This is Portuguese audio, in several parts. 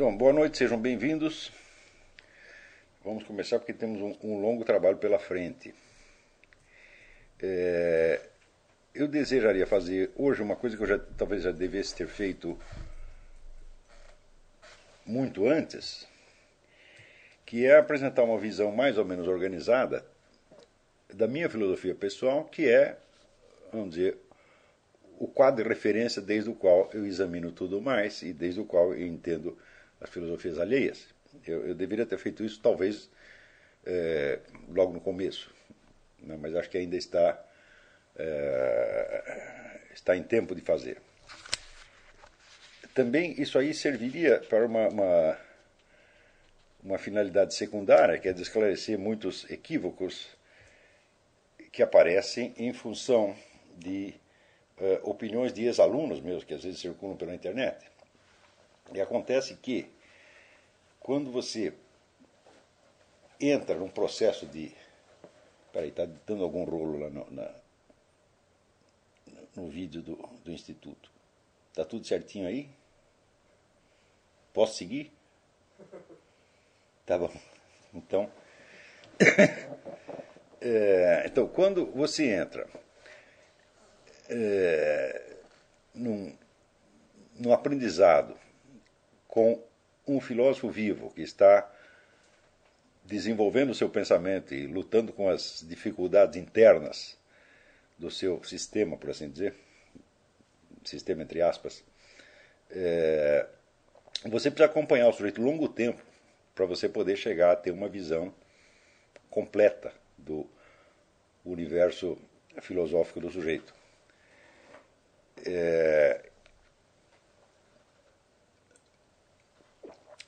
Então, boa noite, sejam bem-vindos. Vamos começar porque temos um, um longo trabalho pela frente. É, eu desejaria fazer hoje uma coisa que eu já, talvez já devesse ter feito muito antes, que é apresentar uma visão mais ou menos organizada da minha filosofia pessoal, que é, vamos dizer, o quadro de referência desde o qual eu examino tudo mais e desde o qual eu entendo as filosofias alheias. Eu, eu deveria ter feito isso talvez é, logo no começo, né? mas acho que ainda está, é, está em tempo de fazer. Também isso aí serviria para uma, uma, uma finalidade secundária, que é de esclarecer muitos equívocos que aparecem em função de uh, opiniões de ex-alunos meus, que às vezes circulam pela internet. E acontece que, quando você entra num processo de. Peraí, está dando algum rolo lá no, na, no vídeo do, do Instituto. Está tudo certinho aí? Posso seguir? Tá bom. Então. é, então, quando você entra é, num, num aprendizado com um filósofo vivo que está desenvolvendo o seu pensamento e lutando com as dificuldades internas do seu sistema, por assim dizer, sistema entre aspas, é, você precisa acompanhar o sujeito longo tempo para você poder chegar a ter uma visão completa do universo filosófico do sujeito. É,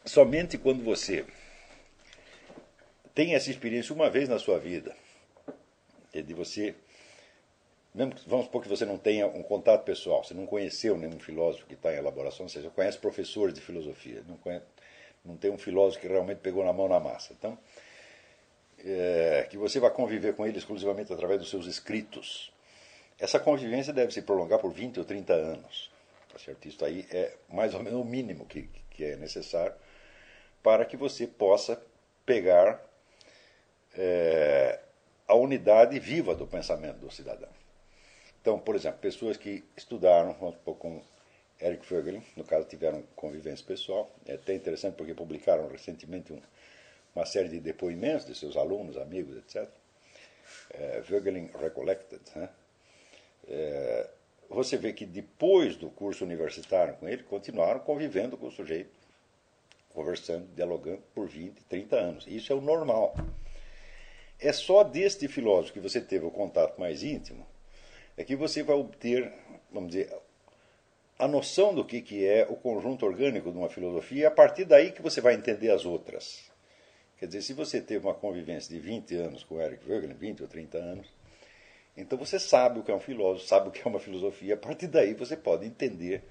somente quando você tem essa experiência uma vez na sua vida, de você, mesmo vamos supor que você não tenha um contato pessoal, você não conheceu nenhum filósofo que está em elaboração, você conhece professores de filosofia, não, conhece, não tem um filósofo que realmente pegou na mão na massa. Então, é, que você vai conviver com ele exclusivamente através dos seus escritos. Essa convivência deve se prolongar por 20 ou 30 anos. Tá certo? Isso aí é mais ou menos o mínimo que, que é necessário para que você possa pegar é, a unidade viva do pensamento do cidadão. Então, por exemplo, pessoas que estudaram, com Eric Fögelin, no caso tiveram convivência pessoal, é até interessante porque publicaram recentemente um, uma série de depoimentos de seus alunos, amigos, etc. É, Recollected. Né? É, você vê que depois do curso universitário com ele, continuaram convivendo com o sujeito, conversando, dialogando por 20, 30 anos. Isso é o normal. É só deste filósofo que você teve o contato mais íntimo, é que você vai obter, vamos dizer, a noção do que, que é o conjunto orgânico de uma filosofia, e a partir daí que você vai entender as outras. Quer dizer, se você teve uma convivência de 20 anos com Eric Voegelin, 20 ou 30 anos, então você sabe o que é um filósofo, sabe o que é uma filosofia, a partir daí você pode entender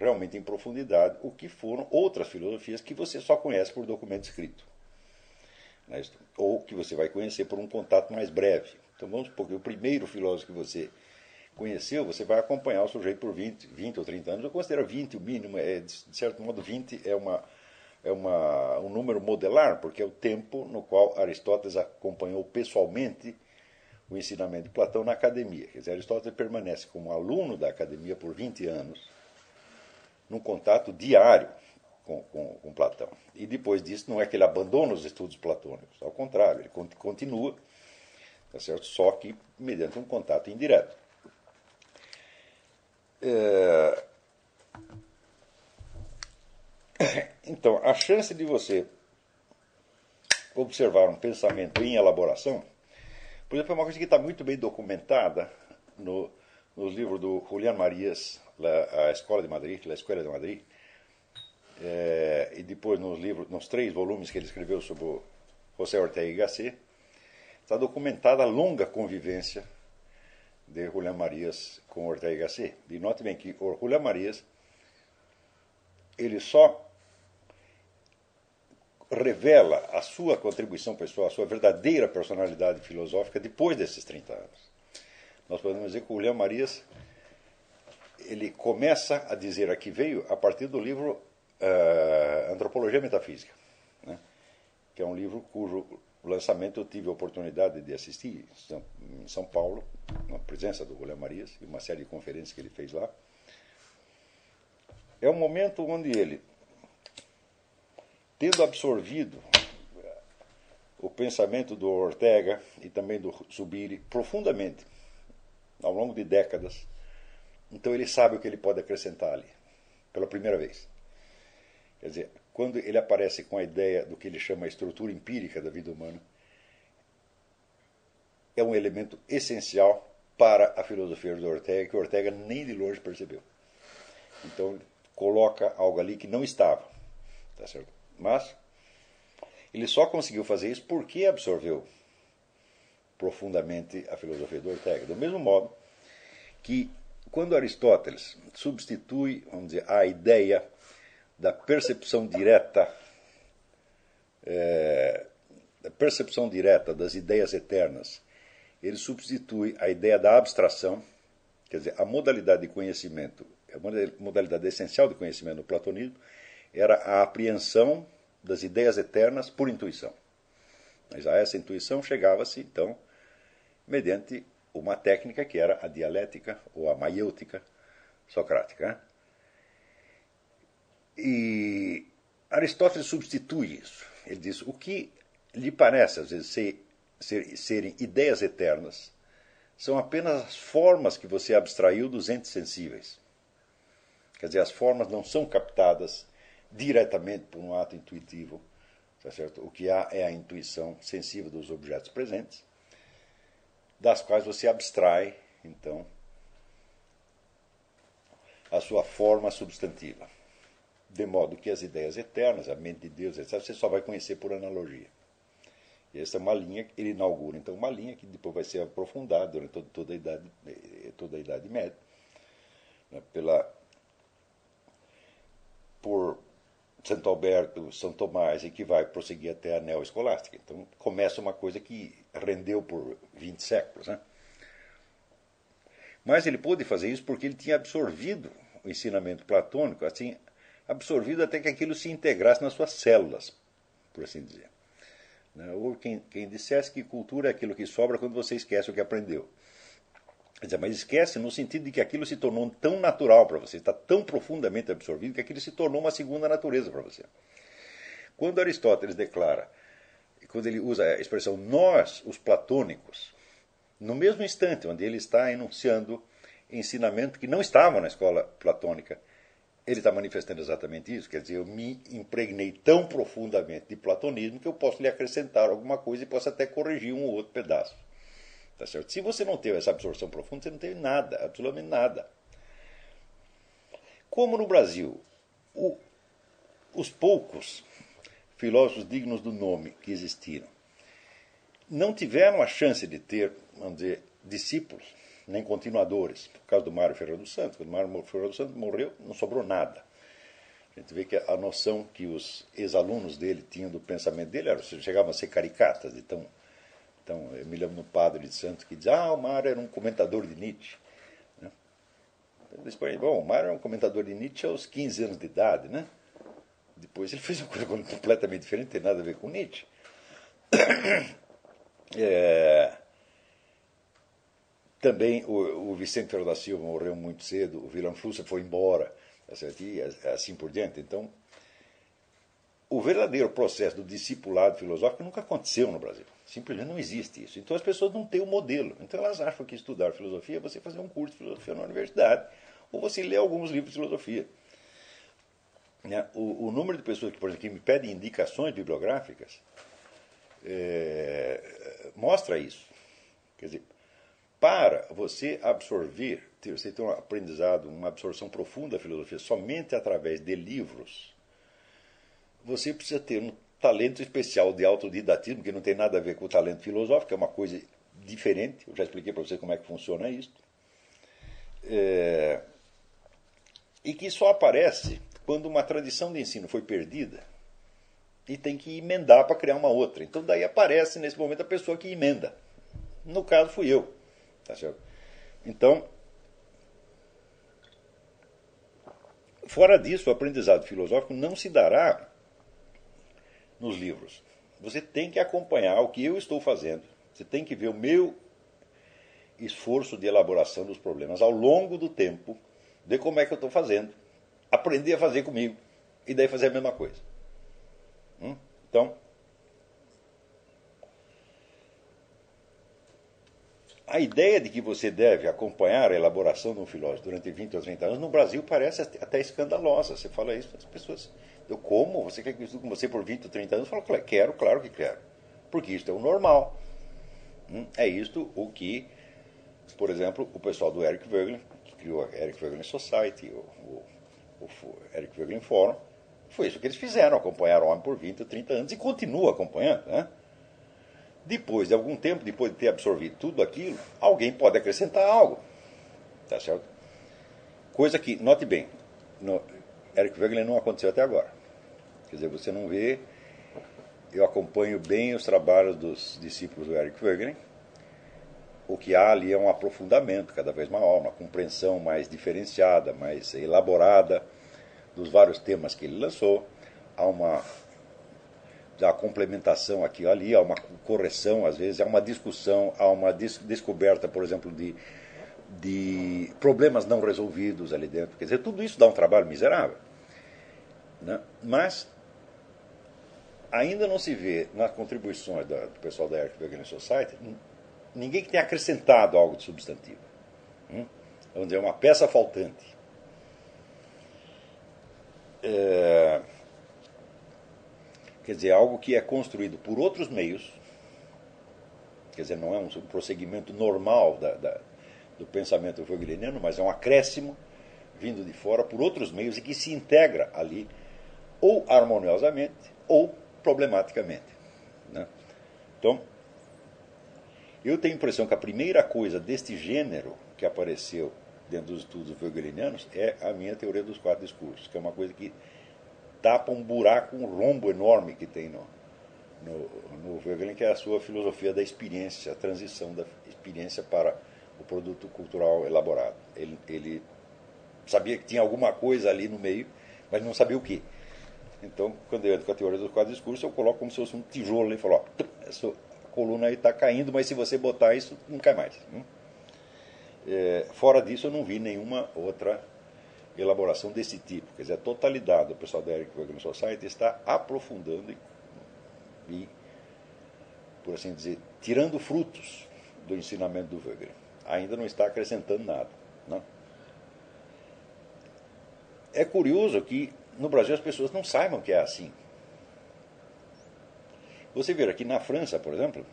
realmente em profundidade o que foram outras filosofias que você só conhece por documento escrito. Né? Ou que você vai conhecer por um contato mais breve. Então vamos supor que o primeiro filósofo que você conheceu, você vai acompanhar o sujeito por 20, 20 ou 30 anos. Eu considero 20 o mínimo, é, de certo modo 20 é uma é uma, um número modelar, porque é o tempo no qual Aristóteles acompanhou pessoalmente o ensinamento de Platão na academia. Quer dizer, Aristóteles permanece como aluno da academia por 20 anos, num contato diário com, com, com, Platão. E depois disso, não é que ele abandona os estudos platônicos, ao contrário, ele continua, tá certo? só que mediante um contato indireto. É, então, a chance de você observar um pensamento em elaboração, por exemplo, é uma coisa que está muito bem documentada no, nos livros do Julián Marias, A Escola de Madrid, La Escola de Madrid, é, e depois nos livros, nos três volumes que ele escreveu sobre o José Ortega y Gasset, está documentada a longa convivência de Julián Marias com Ortega y Gasset. E note bem que o Julián Marias ele só revela a sua contribuição pessoal, a sua verdadeira personalidade filosófica depois desses 30 anos. Nós podemos dizer que o William Marias ele começa a dizer a que veio a partir do livro uh, Antropologia Metafísica, né? que é um livro cujo lançamento eu tive a oportunidade de assistir em São Paulo, na presença do William Marias e uma série de conferências que ele fez lá. É um momento onde ele, tendo absorvido o pensamento do Ortega e também do Subiri profundamente, ao longo de décadas, então ele sabe o que ele pode acrescentar ali, pela primeira vez. Quer dizer, quando ele aparece com a ideia do que ele chama a estrutura empírica da vida humana, é um elemento essencial para a filosofia do Ortega, que Ortega nem de longe percebeu. Então, coloca algo ali que não estava. Tá certo? Mas ele só conseguiu fazer isso porque absorveu profundamente a filosofia do Ortega. Do mesmo modo que, quando Aristóteles substitui, vamos dizer, a ideia da percepção direta, é, da percepção direta das ideias eternas, ele substitui a ideia da abstração, quer dizer, a modalidade de conhecimento, a modalidade essencial de conhecimento no platonismo era a apreensão das ideias eternas por intuição. Mas a essa intuição chegava-se, então, mediante uma técnica que era a dialética ou a maiêutica socrática. Né? E Aristóteles substitui isso. Ele diz: o que lhe parece, às vezes, ser, ser, serem ideias eternas são apenas as formas que você abstraiu dos entes sensíveis. Quer dizer, as formas não são captadas diretamente por um ato intuitivo. Tá certo? O que há é a intuição sensível dos objetos presentes, das quais você abstrai, então, a sua forma substantiva de modo que as ideias eternas, a mente de Deus, etc., você só vai conhecer por analogia. E essa é uma linha ele inaugura, então, uma linha que depois vai ser aprofundada durante toda, toda a, idade, eh, toda a Idade Média, né, pela, por Santo Alberto, São Tomás, e que vai prosseguir até a neoescolástica. Então, começa uma coisa que rendeu por 20 séculos. Né? Mas ele pôde fazer isso porque ele tinha absorvido o ensinamento platônico, assim, absorvido até que aquilo se integrasse nas suas células, por assim dizer. Né? Ou quem, quem dissesse que cultura é aquilo que sobra quando você esquece o que aprendeu. Mas esquece no sentido de que aquilo se tornou tão natural para você, está tão profundamente absorvido que aquilo se tornou uma segunda natureza para você. Quando Aristóteles declara, quando ele usa a expressão nós, os platônicos, no mesmo instante onde ele está enunciando ensinamento que não estavam na escola platônica, ele está manifestando exatamente isso. Quer dizer, eu me impregnei tão profundamente de platonismo que eu posso lhe acrescentar alguma coisa e posso até corrigir um ou outro pedaço. Tá certo? Se você não teve essa absorção profunda, você não teve nada, absolutamente nada. Como no Brasil, o, os poucos filósofos dignos do nome que existiram não tiveram a chance de ter, vamos dizer, discípulos nem continuadores. Por causa do Mário Ferreira dos Santos, quando o Mário Ferreira dos Santos morreu, não sobrou nada. A gente vê que a noção que os ex-alunos dele tinham do pensamento dele era, chegavam a ser caricatas. Então, então eu me lembro no padre de Santos que diz: Ah, o Mário era um comentador de Nietzsche. Né? Depois, bom, o Mário era um comentador de Nietzsche aos 15 anos de idade. Né? Depois ele fez uma coisa completamente diferente, não tem nada a ver com Nietzsche. É, também o, o Vicente Ferro da Silva morreu muito cedo, o Vilão Flusser foi embora, tá assim por diante. Então, o verdadeiro processo do discipulado filosófico nunca aconteceu no Brasil. Simplesmente não existe isso. Então as pessoas não têm o um modelo. Então elas acham que estudar filosofia é você fazer um curso de filosofia na universidade ou você ler alguns livros de filosofia. Né? O, o número de pessoas que, por exemplo, que me pedem indicações bibliográficas é, mostra isso. Quer dizer, para você absorver, você ter um aprendizado, uma absorção profunda da filosofia somente através de livros, você precisa ter um talento especial de autodidatismo, que não tem nada a ver com o talento filosófico, é uma coisa diferente. Eu já expliquei para você como é que funciona isso. É, e que só aparece quando uma tradição de ensino foi perdida e tem que emendar para criar uma outra. Então daí aparece nesse momento a pessoa que emenda. No caso fui eu. Tá certo? Então, fora disso, o aprendizado filosófico não se dará nos livros. Você tem que acompanhar o que eu estou fazendo. Você tem que ver o meu esforço de elaboração dos problemas ao longo do tempo, ver como é que eu estou fazendo, aprender a fazer comigo e daí fazer a mesma coisa. Hum? Então, a ideia de que você deve acompanhar a elaboração de um filósofo durante 20 ou 30 anos, no Brasil parece até escandalosa. Você fala isso, as pessoas. Eu como? Você quer que eu estude com você por 20 ou 30 anos? Eu falo, quero, claro que quero. Porque isso é o normal. Hum? É isto o que, por exemplo, o pessoal do Eric Voegelin, que criou a Eric Voegelin Society, o, o Eric Voegelin Forum, foi isso que eles fizeram, acompanharam o homem por 20 ou 30 anos e continuam acompanhando. Né? Depois de algum tempo, depois de ter absorvido tudo aquilo, alguém pode acrescentar algo. Tá certo? Coisa que, note bem, no Eric Wegener não aconteceu até agora. Quer dizer, você não vê. Eu acompanho bem os trabalhos dos discípulos do Eric Wegener. O que há ali é um aprofundamento cada vez maior, uma compreensão mais diferenciada, mais elaborada dos vários temas que ele lançou. Há uma há complementação aqui ali, há uma correção, às vezes, há uma discussão, há uma des descoberta, por exemplo, de, de problemas não resolvidos ali dentro. Quer dizer, tudo isso dá um trabalho miserável. Né? Mas ainda não se vê nas contribuições do pessoal da Eric Society ninguém que tenha acrescentado algo de substantivo. Hum? Vamos dizer, uma peça faltante. É quer dizer, algo que é construído por outros meios, quer dizer, não é um prosseguimento normal da, da, do pensamento vogeliniano, mas é um acréscimo vindo de fora por outros meios e que se integra ali, ou harmoniosamente, ou problematicamente. Né? Então, eu tenho a impressão que a primeira coisa deste gênero que apareceu dentro dos estudos vogelinianos é a minha teoria dos quatro discursos, que é uma coisa que tapa um buraco, um rombo enorme que tem no, no, no que é a sua filosofia da experiência, a transição da experiência para o produto cultural elaborado. Ele, ele sabia que tinha alguma coisa ali no meio, mas não sabia o que. Então, quando eu entro com a teoria dos quatro discursos, eu coloco como se fosse um tijolo e falo, ó, coluna aí está caindo, mas se você botar isso, não cai mais. Hum? É, fora disso, eu não vi nenhuma outra elaboração desse tipo. Quer dizer, a totalidade do pessoal da Eric Wagner Society está aprofundando e, e, por assim dizer, tirando frutos do ensinamento do Wegener. Ainda não está acrescentando nada. Né? É curioso que no Brasil as pessoas não saibam que é assim. Você vê aqui na França, por exemplo,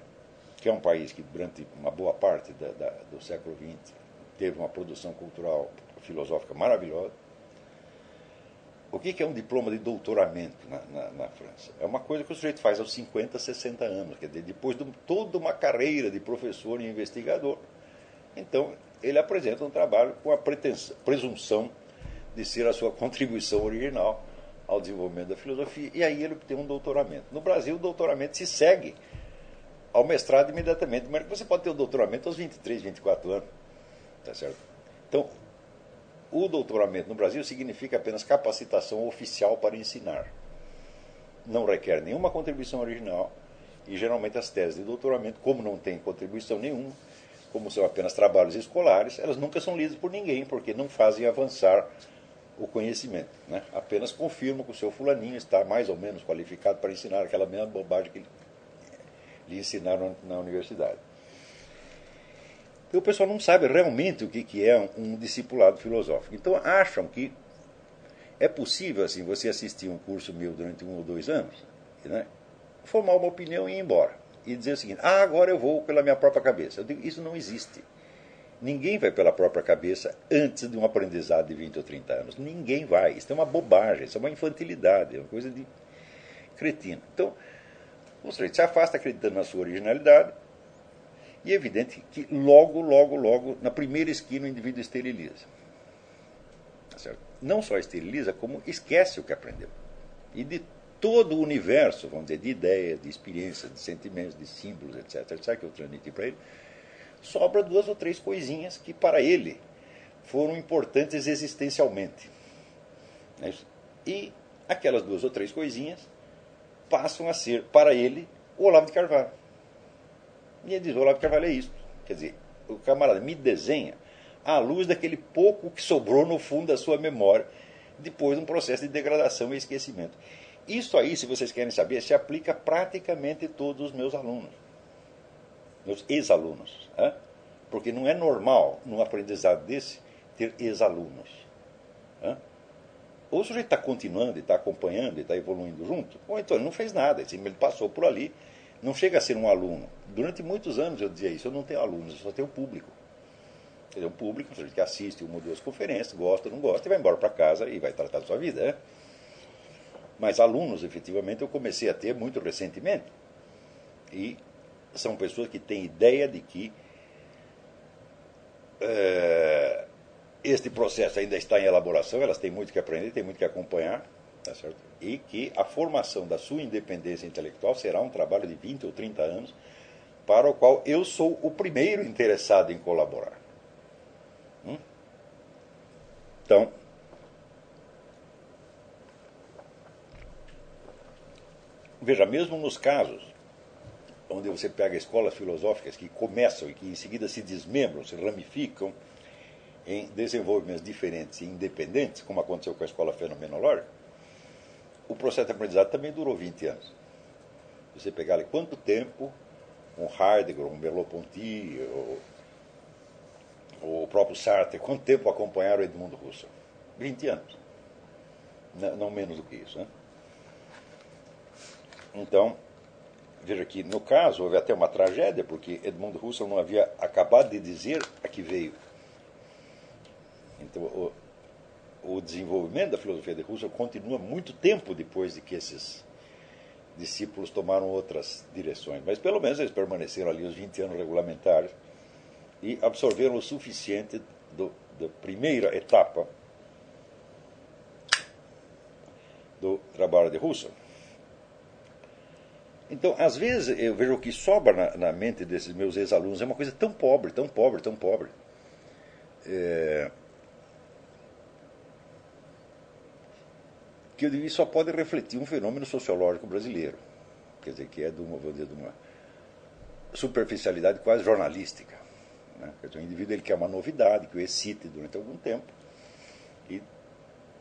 que é um país que durante uma boa parte da, da, do século XX teve uma produção cultural filosófica maravilhosa. O que é um diploma de doutoramento na, na, na, França? É uma coisa que o sujeito faz aos 50, 60 anos, quer dizer, depois de toda uma carreira de professor e investigador. Então, ele apresenta um trabalho com a presunção de ser a sua contribuição original ao desenvolvimento da filosofia, e aí ele tem um doutoramento. No Brasil, o doutoramento se segue ao mestrado imediatamente, mas você pode ter o doutoramento aos 23, 24 anos. Tá certo? Então, o doutoramento no Brasil significa apenas capacitação oficial para ensinar. Não requer nenhuma contribuição original e geralmente as teses de doutoramento, como não tem contribuição nenhuma, como são apenas trabalhos escolares, elas nunca são lidas por ninguém, porque não fazem avançar o conhecimento. Né? Apenas confirmam que o seu fulaninho está mais ou menos qualificado para ensinar aquela mesma bobagem que lhe ensinaram na universidade. Então o pessoal não sabe realmente o que, é um, um discipulado filosófico. Então acham que é possível assim você assistir um curso meu durante um ou dois anos, né, formar uma opinião e ir embora. E dizer o seguinte, ah, agora eu vou pela minha própria cabeça. Eu digo, isso não existe. Ninguém vai pela própria cabeça antes de um aprendizado de 20 ou 30 anos. Ninguém vai. Isso é uma bobagem, isso é uma infantilidade, é uma coisa de cretina. Então, o sujeito se afasta acreditando na sua originalidade, e é evidente que logo, logo, logo, na primeira esquina, o indivíduo esteriliza. Tá? Não só esteriliza, como esquece o que aprendeu. E de todo o universo, vamos dizer, de ideias, de experiências, de sentimentos, de símbolos, etc., etc., que eu transmiti para ele, sobra duas ou três coisinhas que para ele foram importantes existencialmente. É e aquelas duas ou três coisinhas passam a ser, para ele, o Olavo de Carvalho. E ele diz: o Olavo de Carvalho é isso. Quer dizer, o camarada me desenha à luz daquele pouco que sobrou no fundo da sua memória, depois de um processo de degradação e esquecimento. Isso aí, se vocês querem saber, se aplica praticamente a todos os meus alunos, meus ex-alunos. Né? Porque não é normal, num aprendizado desse, ter ex-alunos. Né? Ou o sujeito está continuando está acompanhando está evoluindo junto, ou então ele não fez nada, ele passou por ali, não chega a ser um aluno. Durante muitos anos eu dizia isso, eu não tenho alunos, eu só tenho público. Quer dizer, um público, um sujeito que assiste uma ou duas conferências, gosta, não gosta, e vai embora para casa e vai tratar da sua vida. Né? Mas alunos, efetivamente, eu comecei a ter muito recentemente. E são pessoas que têm ideia de que é, este processo ainda está em elaboração, elas têm muito que aprender, têm muito que acompanhar, tá certo? e que a formação da sua independência intelectual será um trabalho de 20 ou 30 anos, para o qual eu sou o primeiro interessado em colaborar. Hum? Então, veja, mesmo nos casos onde você pega escolas filosóficas que começam e que em seguida se desmembram, se ramificam em desenvolvimentos diferentes e independentes, como aconteceu com a escola fenomenológica, o processo de aprendizado também durou 20 anos. Você pegar ali quanto tempo um Heidegger, um Merleau-Ponty, ou, o próprio Sartre, quanto tempo acompanharam Edmundo Husserl? 20 anos. Não, não menos do que isso. Né? Então, veja que no caso houve até uma tragédia, porque Edmundo Husserl não havia acabado de dizer a que veio. Então, o, o desenvolvimento da filosofia de Husserl continua muito tempo depois de que esses discípulos tomaram outras direções. Mas pelo menos eles permaneceram ali os 20 anos regulamentares e absorveram o suficiente do, da primeira etapa do trabalho de Husserl. Então, às vezes, eu vejo o que sobra na, na mente desses meus ex-alunos é uma coisa tão pobre, tão pobre, tão pobre. É, que eu diria só pode refletir um fenômeno sociológico brasileiro, quer dizer, que é de uma, dizer, de uma superficialidade quase jornalística. Né? Quer dizer, o indivíduo ele quer uma novidade, que o excite durante algum tempo, e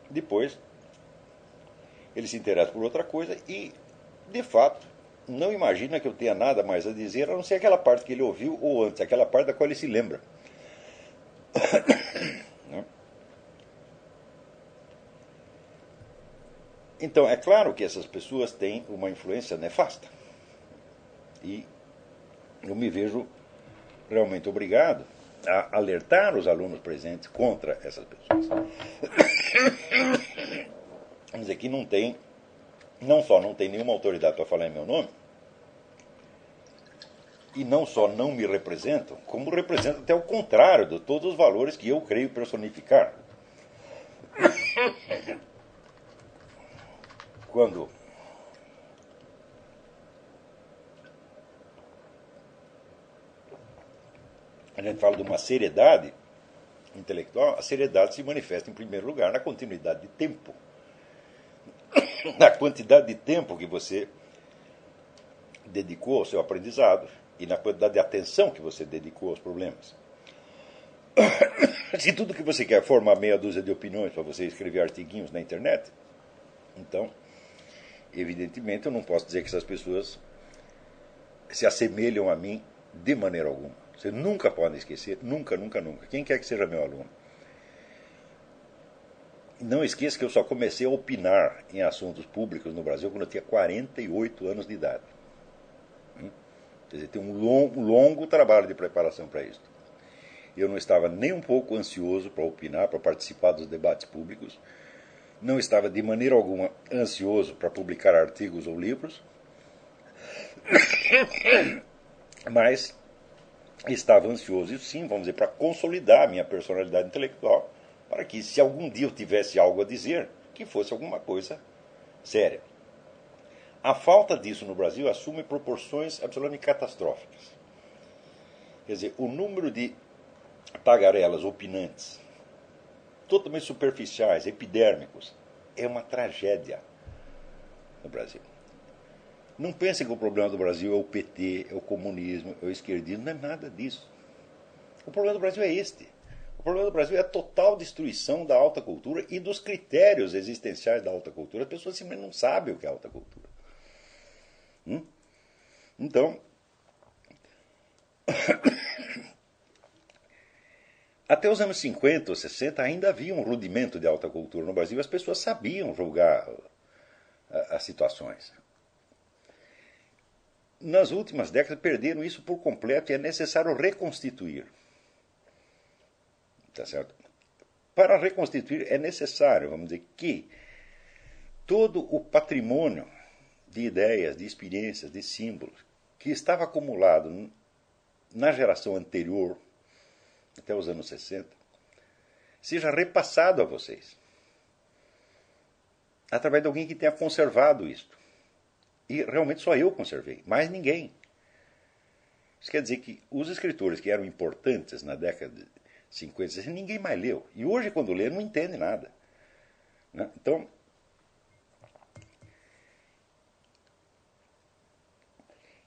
depois ele se interessa por outra coisa e, de fato, não imagina que eu tenha nada mais a dizer, a não ser aquela parte que ele ouviu ou antes, aquela parte da qual ele se lembra. Então, é claro que essas pessoas têm uma influência nefasta. E eu me vejo realmente obrigado a alertar os alunos presentes contra essas pessoas. Dizer que não tem, não só não tem nenhuma autoridade para falar em meu nome, e não só não me representam, como representam até o contrário de todos os valores que eu creio personificar quando a gente fala de uma seriedade intelectual, a seriedade se manifesta, em primeiro lugar, na continuidade de tempo. Na quantidade de tempo que você dedicou ao seu aprendizado e na quantidade de atenção que você dedicou aos problemas. Se tudo que você quer formar meia dúzia de opiniões para você escrever artiguinhos na internet, então evidentemente, eu não posso dizer que essas pessoas se assemelham a mim de maneira alguma. Você nunca pode esquecer, nunca, nunca, nunca. Quem quer que seja meu aluno. Não esqueça que eu só comecei a opinar em assuntos públicos no Brasil quando eu tinha 48 anos de idade. Quer dizer, tem um longo, longo trabalho de preparação para isso. Eu não estava nem um pouco ansioso para opinar, para participar dos debates públicos não estava de maneira alguma ansioso para publicar artigos ou livros, mas estava ansioso, e sim, vamos dizer, para consolidar a minha personalidade intelectual, para que, se algum dia eu tivesse algo a dizer, que fosse alguma coisa séria. A falta disso no Brasil assume proporções absolutamente catastróficas. Quer dizer, o número de tagarelas opinantes totalmente superficiais, epidérmicos, é uma tragédia no Brasil. Não pensem que o problema do Brasil é o PT, é o comunismo, é o esquerdismo, não é nada disso. O problema do Brasil é este. O problema do Brasil é a total destruição da alta cultura e dos critérios existenciais da alta cultura. As pessoas simplesmente não sabem o que é alta cultura. Hum? Então, até os anos 50 ou 60 ainda havia um rudimento de alta cultura no Brasil. As pessoas sabiam julgar as situações nas últimas décadas perderam isso por completo e é necessário reconstituir. Tá certo? Para reconstituir é necessário, vamos dizer, que todo o patrimônio de ideias, de experiências, de símbolos que estava acumulado na geração anterior, até os anos 60, seja repassado a vocês. Através de alguém que tenha conservado isto. E realmente só eu conservei, mais ninguém. Isso quer dizer que os escritores que eram importantes na década de 50, 60, ninguém mais leu. E hoje, quando lê, não entende nada. Né? Então,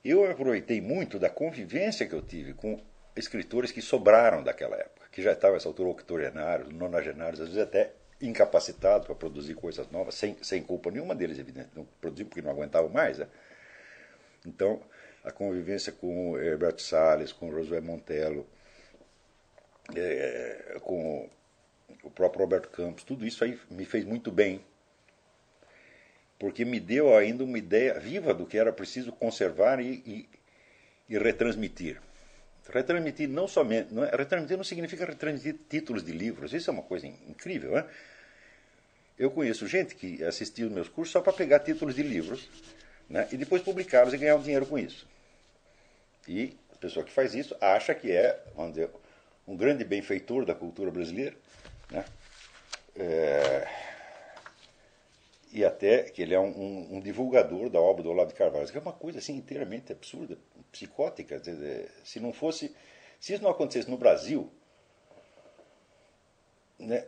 eu aproveitei muito da convivência que eu tive com escritores que sobraram daquela época, que já estavam, essa altura, octogenários, nonagenários, às vezes até incapacitados para produzir coisas novas, sem, sem culpa nenhuma deles, evidente. Não produziam porque não aguentavam mais. Né? Então, a convivência com Herberto Salles, com Josué Montello, é, com o próprio Roberto Campos, tudo isso aí me fez muito bem, porque me deu ainda uma ideia viva do que era preciso conservar e, e, e retransmitir. Retransmitir não somente. Não é, retransmitir não significa retransmitir títulos de livros, isso é uma coisa incrível. Né? Eu conheço gente que assistiu meus cursos só para pegar títulos de livros né, e depois publicá-los e ganhar um dinheiro com isso. E a pessoa que faz isso acha que é, vamos dizer, um grande benfeitor da cultura brasileira. Né? É, e até que ele é um, um, um, divulgador da obra do Olavo de Carvalho, que é uma coisa assim inteiramente absurda, psicótica. Se não fosse, se isso não acontecesse no Brasil, né,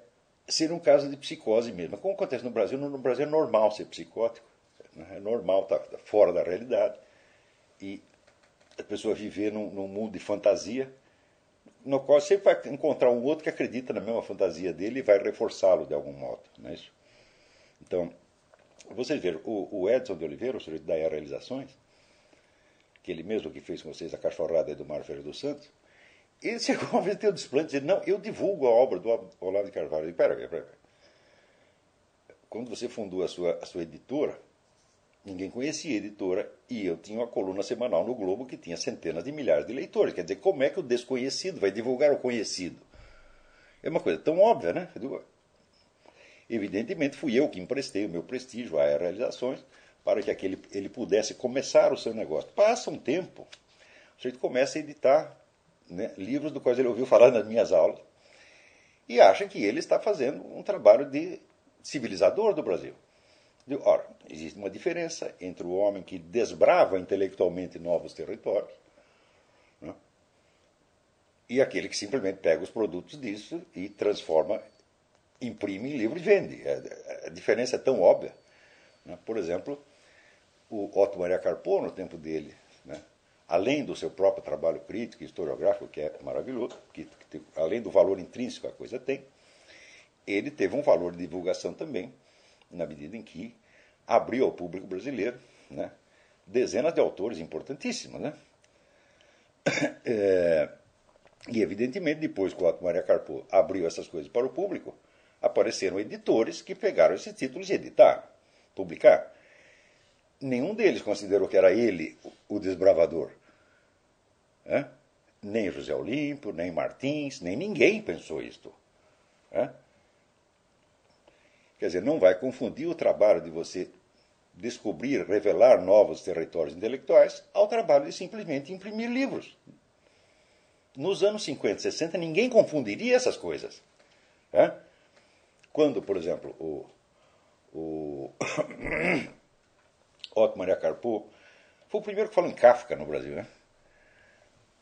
seria um caso de psicose mesmo. Como acontece no Brasil, no Brasil é normal ser psicótico, né, é normal estar tá fora da realidade e a pessoa viver num, num mundo de fantasia no qual sempre vai encontrar um outro que acredita na mesma fantasia dele e vai reforçá-lo de algum modo. Não é isso? Então, vocês viram, o, o Edson de Oliveira, o sujeito da Realizações, aquele mesmo que fez com vocês a cachorrada do Mar Ferreira dos Santos, ele chegou uma vez ter desplante de dizer, não, eu divulgo a obra do Olavo de Carvalho. Eu disse, pera, pera, pera. Quando você fundou a sua, a sua editora, ninguém conhecia a editora e eu tinha uma coluna semanal no Globo que tinha centenas de milhares de leitores. Quer dizer, como é que o desconhecido vai divulgar o conhecido? É uma coisa tão óbvia, né? Evidentemente, fui eu que emprestei o meu prestígio a realizações para que aquele, ele pudesse começar o seu negócio. Passa um tempo, o sujeito começa a editar né, livros do quais ele ouviu falar nas minhas aulas e acha que ele está fazendo um trabalho de civilizador do Brasil. Ora, existe uma diferença entre o homem que desbrava intelectualmente novos territórios né, e aquele que simplesmente pega os produtos disso e transforma imprime livro e vende. A, diferença é tão óbvia. Né? Por exemplo, o Otto Maria Carpo, no tempo dele, né? além do seu próprio trabalho crítico e historiográfico, que é maravilhoso, que, que, além do valor intrínseco que a coisa tem, ele teve um valor de divulgação também, na medida em que abriu ao público brasileiro né? dezenas de autores importantíssimos. Né? É, e, evidentemente, depois que o Otto Maria Carpo abriu essas coisas para o público, apareceram editores que pegaram esses títulos e editaram, publicaram. Nenhum deles considerou que era ele o desbravador. Nem José Olímpio, nem Martins, nem ninguém pensou isto. Quer dizer, não vai confundir o trabalho de você descobrir, revelar novos territórios intelectuais ao trabalho de simplesmente imprimir livros. Nos anos 50, 60, ninguém confundiria essas coisas. É? Quando, por exemplo, o, o Maria Carpo foi o primeiro que falou em Kafka no Brasil, né?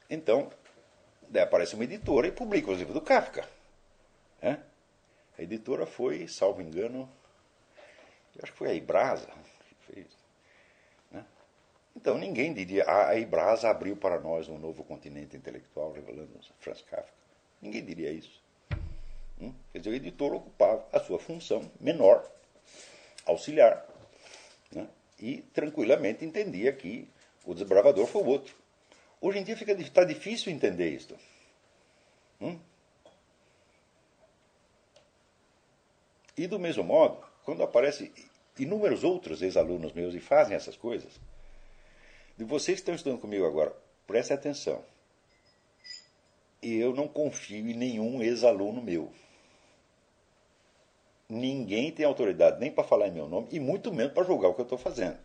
Então, daí aparece uma editora e publica os livros do Kafka. Né? A editora foi, salvo engano, acho que foi a Ibrasa que fez. Né? Então ninguém diria, ah, a Ibrasa abriu para nós um novo continente intelectual, revelando Franz Kafka. Ninguém diria isso. Hum? Quer dizer, o editor ocupava a sua função menor, auxiliar, né? e tranquilamente entendia que o desbravador foi o outro. Hoje em dia fica está difícil entender isso. Hum? E do mesmo modo, quando aparecem inúmeros outros ex-alunos meus e fazem essas coisas, de vocês que estão estudando comigo agora, prestem atenção. Eu não confio em nenhum ex-aluno meu. Ninguém tem autoridade nem para falar em meu nome e muito menos para julgar o que eu estou fazendo.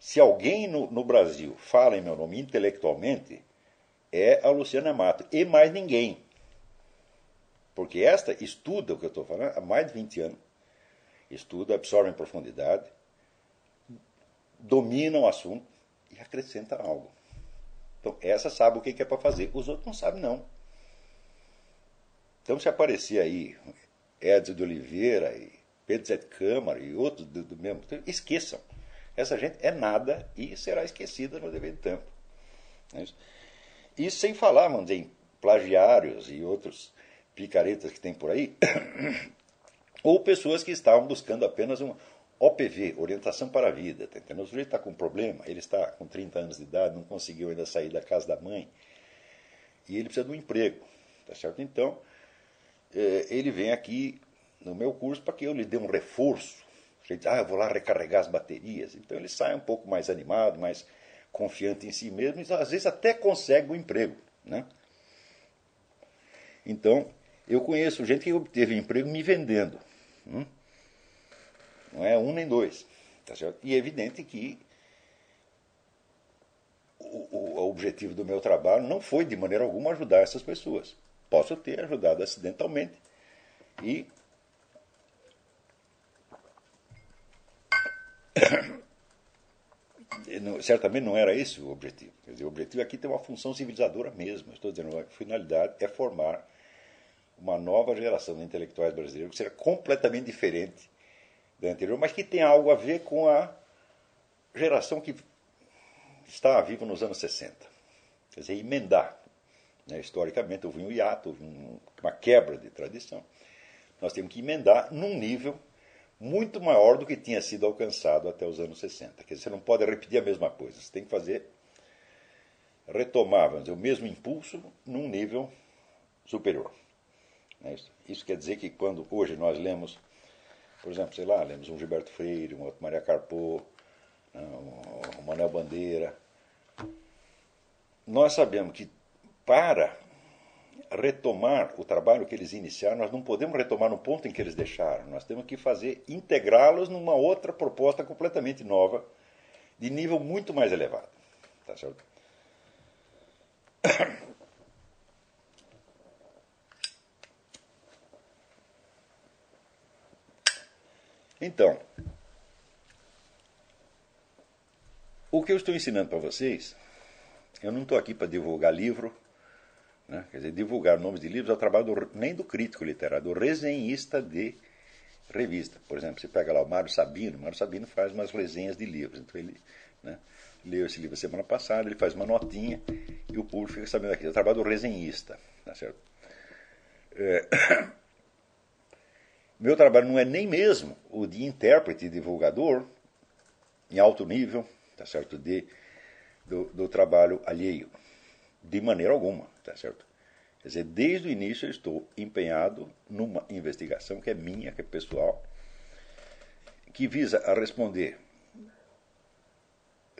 Se alguém no, no, Brasil fala em meu nome intelectualmente, é a Luciana Mato. E mais ninguém. Porque esta estuda o que eu estou falando há mais de 20 anos. Estuda, absorve em profundidade, domina o assunto e acrescenta algo. Então, essa sabe o que é para fazer. Os outros não sabem, não. Então, se aparecer aí Edson de Oliveira e Pedro Zé de Câmara e outros do, do mesmo tempo, esqueçam. Essa gente é nada e será esquecida no devido tempo. É isso sem falar, vamos dizer, em plagiários e outros picaretas que tem por aí, ou pessoas que estavam buscando apenas um OPV, orientação para a vida. Tá? O sujeito está com um problema, ele está com 30 anos de idade, não conseguiu ainda sair da casa da mãe, e ele precisa de um emprego. Tá certo? Então, ele vem aqui no meu curso para que eu lhe dê um reforço gente, ah, eu vou lá recarregar as baterias. Então ele sai um pouco mais animado, mais confiante em si mesmo, e às vezes até consegue um emprego. Né? Então, eu conheço gente que obteve emprego me vendendo. Hum? Não é um nem dois. Tá certo? E é evidente que o, o, objetivo do meu trabalho não foi de maneira alguma ajudar essas pessoas. Posso ter ajudado acidentalmente e certamente não era esse o objetivo. Dizer, o objetivo aqui tem uma função civilizadora mesmo. Estou dizendo, a finalidade é formar uma nova geração de intelectuais brasileiros que seja completamente diferente da anterior, mas que tenha algo a ver com a geração que estava viva nos anos 60. Quer dizer, emendar. Né? Historicamente, houve um hiato, houve uma quebra de tradição. Nós temos que emendar num nível muito maior do que tinha sido alcançado até os anos 60. Quer dizer, você não pode repetir a mesma coisa, você tem que fazer, retomar vamos dizer, o mesmo impulso num nível superior. É isso. quer dizer que quando hoje nós lemos, por exemplo, sei lá, lemos um Gilberto Freire, um outro Maria Carpô, né, um Manuel Bandeira, nós sabemos que para retomar o trabalho que eles iniciaram, nós não podemos retomar no ponto em que eles deixaram. Nós temos que fazer integrá-los numa outra proposta completamente nova, de nível muito mais elevado. Tá certo? Então, o que eu estou ensinando para vocês, eu não estou aqui para divulgar livro, né? Quer dizer, divulgar nomes de livros é o trabalho do, nem do crítico literário, do resenhista de revista. Por exemplo, você pega lá o Mário Sabino, o Mário Sabino faz umas resenhas de livros. Então ele né, leu esse livro semana passada, ele faz uma notinha e o público fica sabendo aqui. É o trabalho do resenhista. Tá certo? É, meu trabalho não é nem mesmo o de intérprete e divulgador em alto nível, tá certo? De, do, do trabalho alheio. De maneira alguma, tá certo? Quer dizer, desde o início eu estou empenhado numa investigação que é minha, que é pessoal, que visa a responder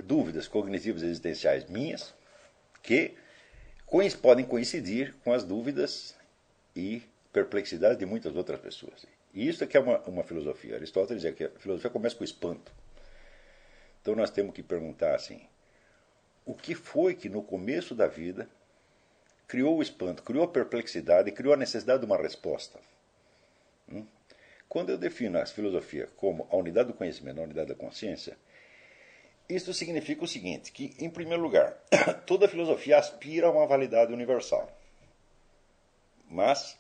dúvidas cognitivas existenciais minhas, que podem coincidir com as dúvidas e perplexidades de muitas outras pessoas. E isso é que é uma, uma filosofia. Aristóteles dizia que a filosofia começa com o espanto. Então nós temos que perguntar assim: o que foi que no começo da vida criou o espanto, criou a perplexidade, criou a necessidade de uma resposta. Hum? Quando eu defino a filosofia como a unidade do conhecimento, a unidade da consciência, isso significa o seguinte, que, em primeiro lugar, toda filosofia aspira a uma validade universal. Mas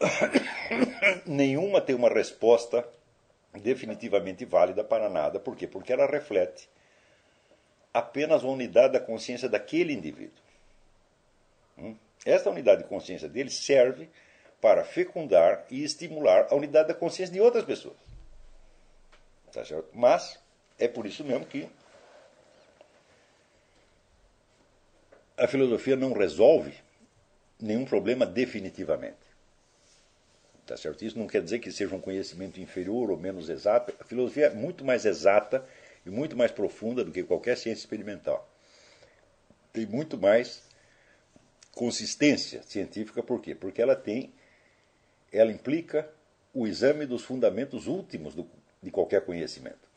nenhuma tem uma resposta definitivamente válida para nada. Por quê? Porque ela reflete apenas a unidade da consciência daquele indivíduo. Esta unidade de consciência dele serve para fecundar e estimular a unidade da consciência de outras pessoas. Tá Mas é por isso mesmo que a filosofia não resolve nenhum problema definitivamente. Tá certo? Isso não quer dizer que seja um conhecimento inferior ou menos exato. A filosofia é muito mais exata e muito mais profunda do que qualquer ciência experimental. Tem muito mais consistência científica, por quê? Porque ela tem, ela implica o exame dos fundamentos últimos do, de qualquer conhecimento.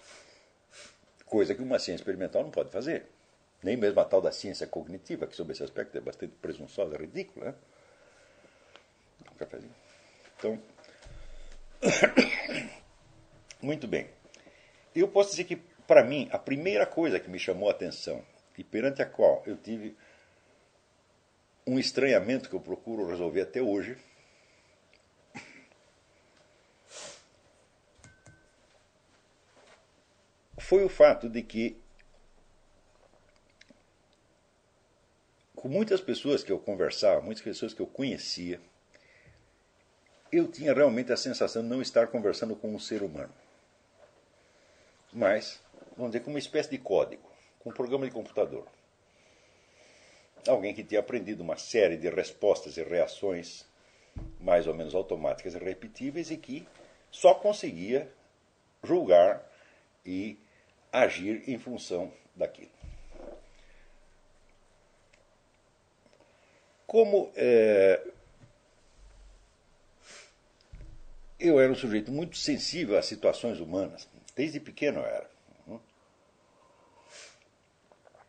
Coisa que uma ciência experimental não pode fazer. Nem mesmo a tal da ciência cognitiva, que sob esse aspecto é bastante presunçosa, ridícula. Né? Um cafezinho. Então, muito bem. Eu posso dizer que, para mim, a primeira coisa que me chamou a atenção e perante a qual eu tive um estranhamento que eu procuro resolver até hoje foi o fato de que com muitas pessoas que eu conversava, muitas pessoas que eu conhecia, eu tinha realmente a sensação de não estar conversando com um ser humano. Mas, vamos dizer, com uma espécie de código, com um programa de computador. Alguém que tinha aprendido uma série de respostas e reações mais ou menos automáticas e repetíveis e que só conseguia julgar e agir em função daquilo. Como é, eu era um sujeito muito sensível às situações humanas, desde pequeno eu era.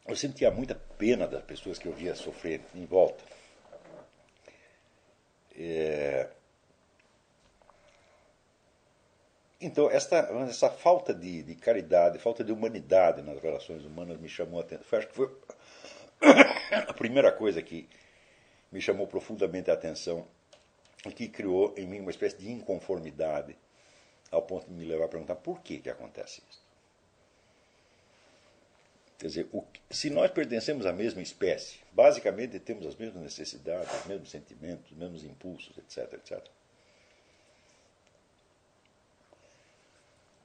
Eu sentia muita pena das pessoas que eu via sofrer em volta. É... Então, esta, essa falta de, de, caridade, falta de humanidade nas relações humanas me chamou a atenção. Acho que foi a primeira coisa que me chamou profundamente a atenção e que criou em mim uma espécie de inconformidade ao ponto de me levar a perguntar por que, que acontece isso. Quer dizer, o, se nós pertencemos à mesma espécie, basicamente temos as mesmas necessidades, os mesmos sentimentos, os mesmos impulsos, etc, etc.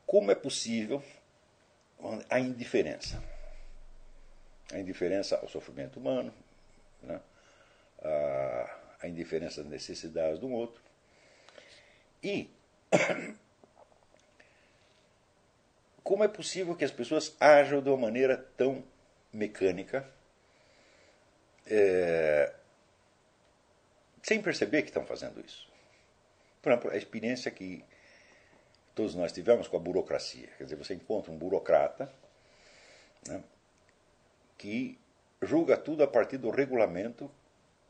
Como é possível a indiferença? A indiferença ao sofrimento humano, né? a, a indiferença às necessidades do outro. E como é possível que as pessoas ajam de uma maneira tão mecânica, é, sem perceber que estão fazendo isso? Por exemplo, a experiência que todos nós tivemos com a burocracia. Quer dizer, você encontra um burocrata né, que julga tudo a partir do regulamento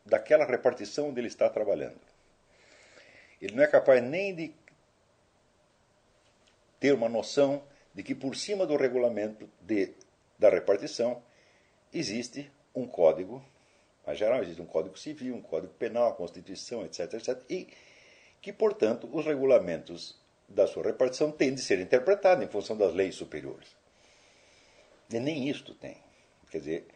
daquela repartição onde ele está trabalhando. Ele não é capaz nem de ter uma noção de que por cima do regulamento de, da repartição existe um código, a geral existe um código civil, um código penal, a Constituição, etc, etc, e que, portanto, os regulamentos da sua repartição têm de ser interpretados em função das leis superiores. E nem isto tem. Quer dizer,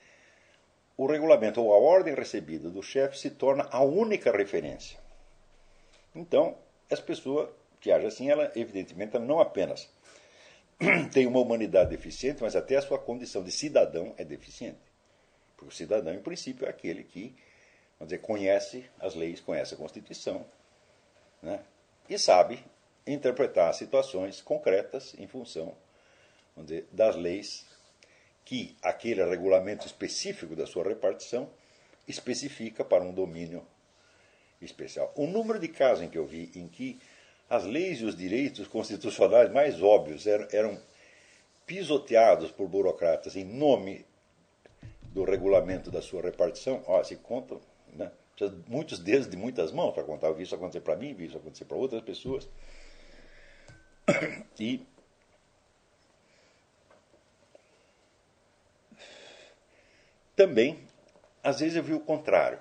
o regulamento ou a ordem recebida do chefe se torna a única referência. Então, essa pessoa que age assim, ela evidentemente não apenas tem uma humanidade deficiente, mas até a sua condição de cidadão é deficiente. Porque o cidadão, em princípio, é aquele que vamos dizer, conhece as leis, conhece a Constituição né? e sabe interpretar situações concretas em função dizer, das leis que aquele regulamento específico da sua repartição especifica para um domínio especial. O número de casos em que eu vi em que as leis e os direitos constitucionais mais óbvios eram, eram pisoteados por burocratas em nome do regulamento da sua repartição, ó, se contam, né? muitos dedos de muitas mãos para contar. Eu vi isso acontecer para mim, vi isso acontecer para outras pessoas. E Também, às vezes eu vi o contrário.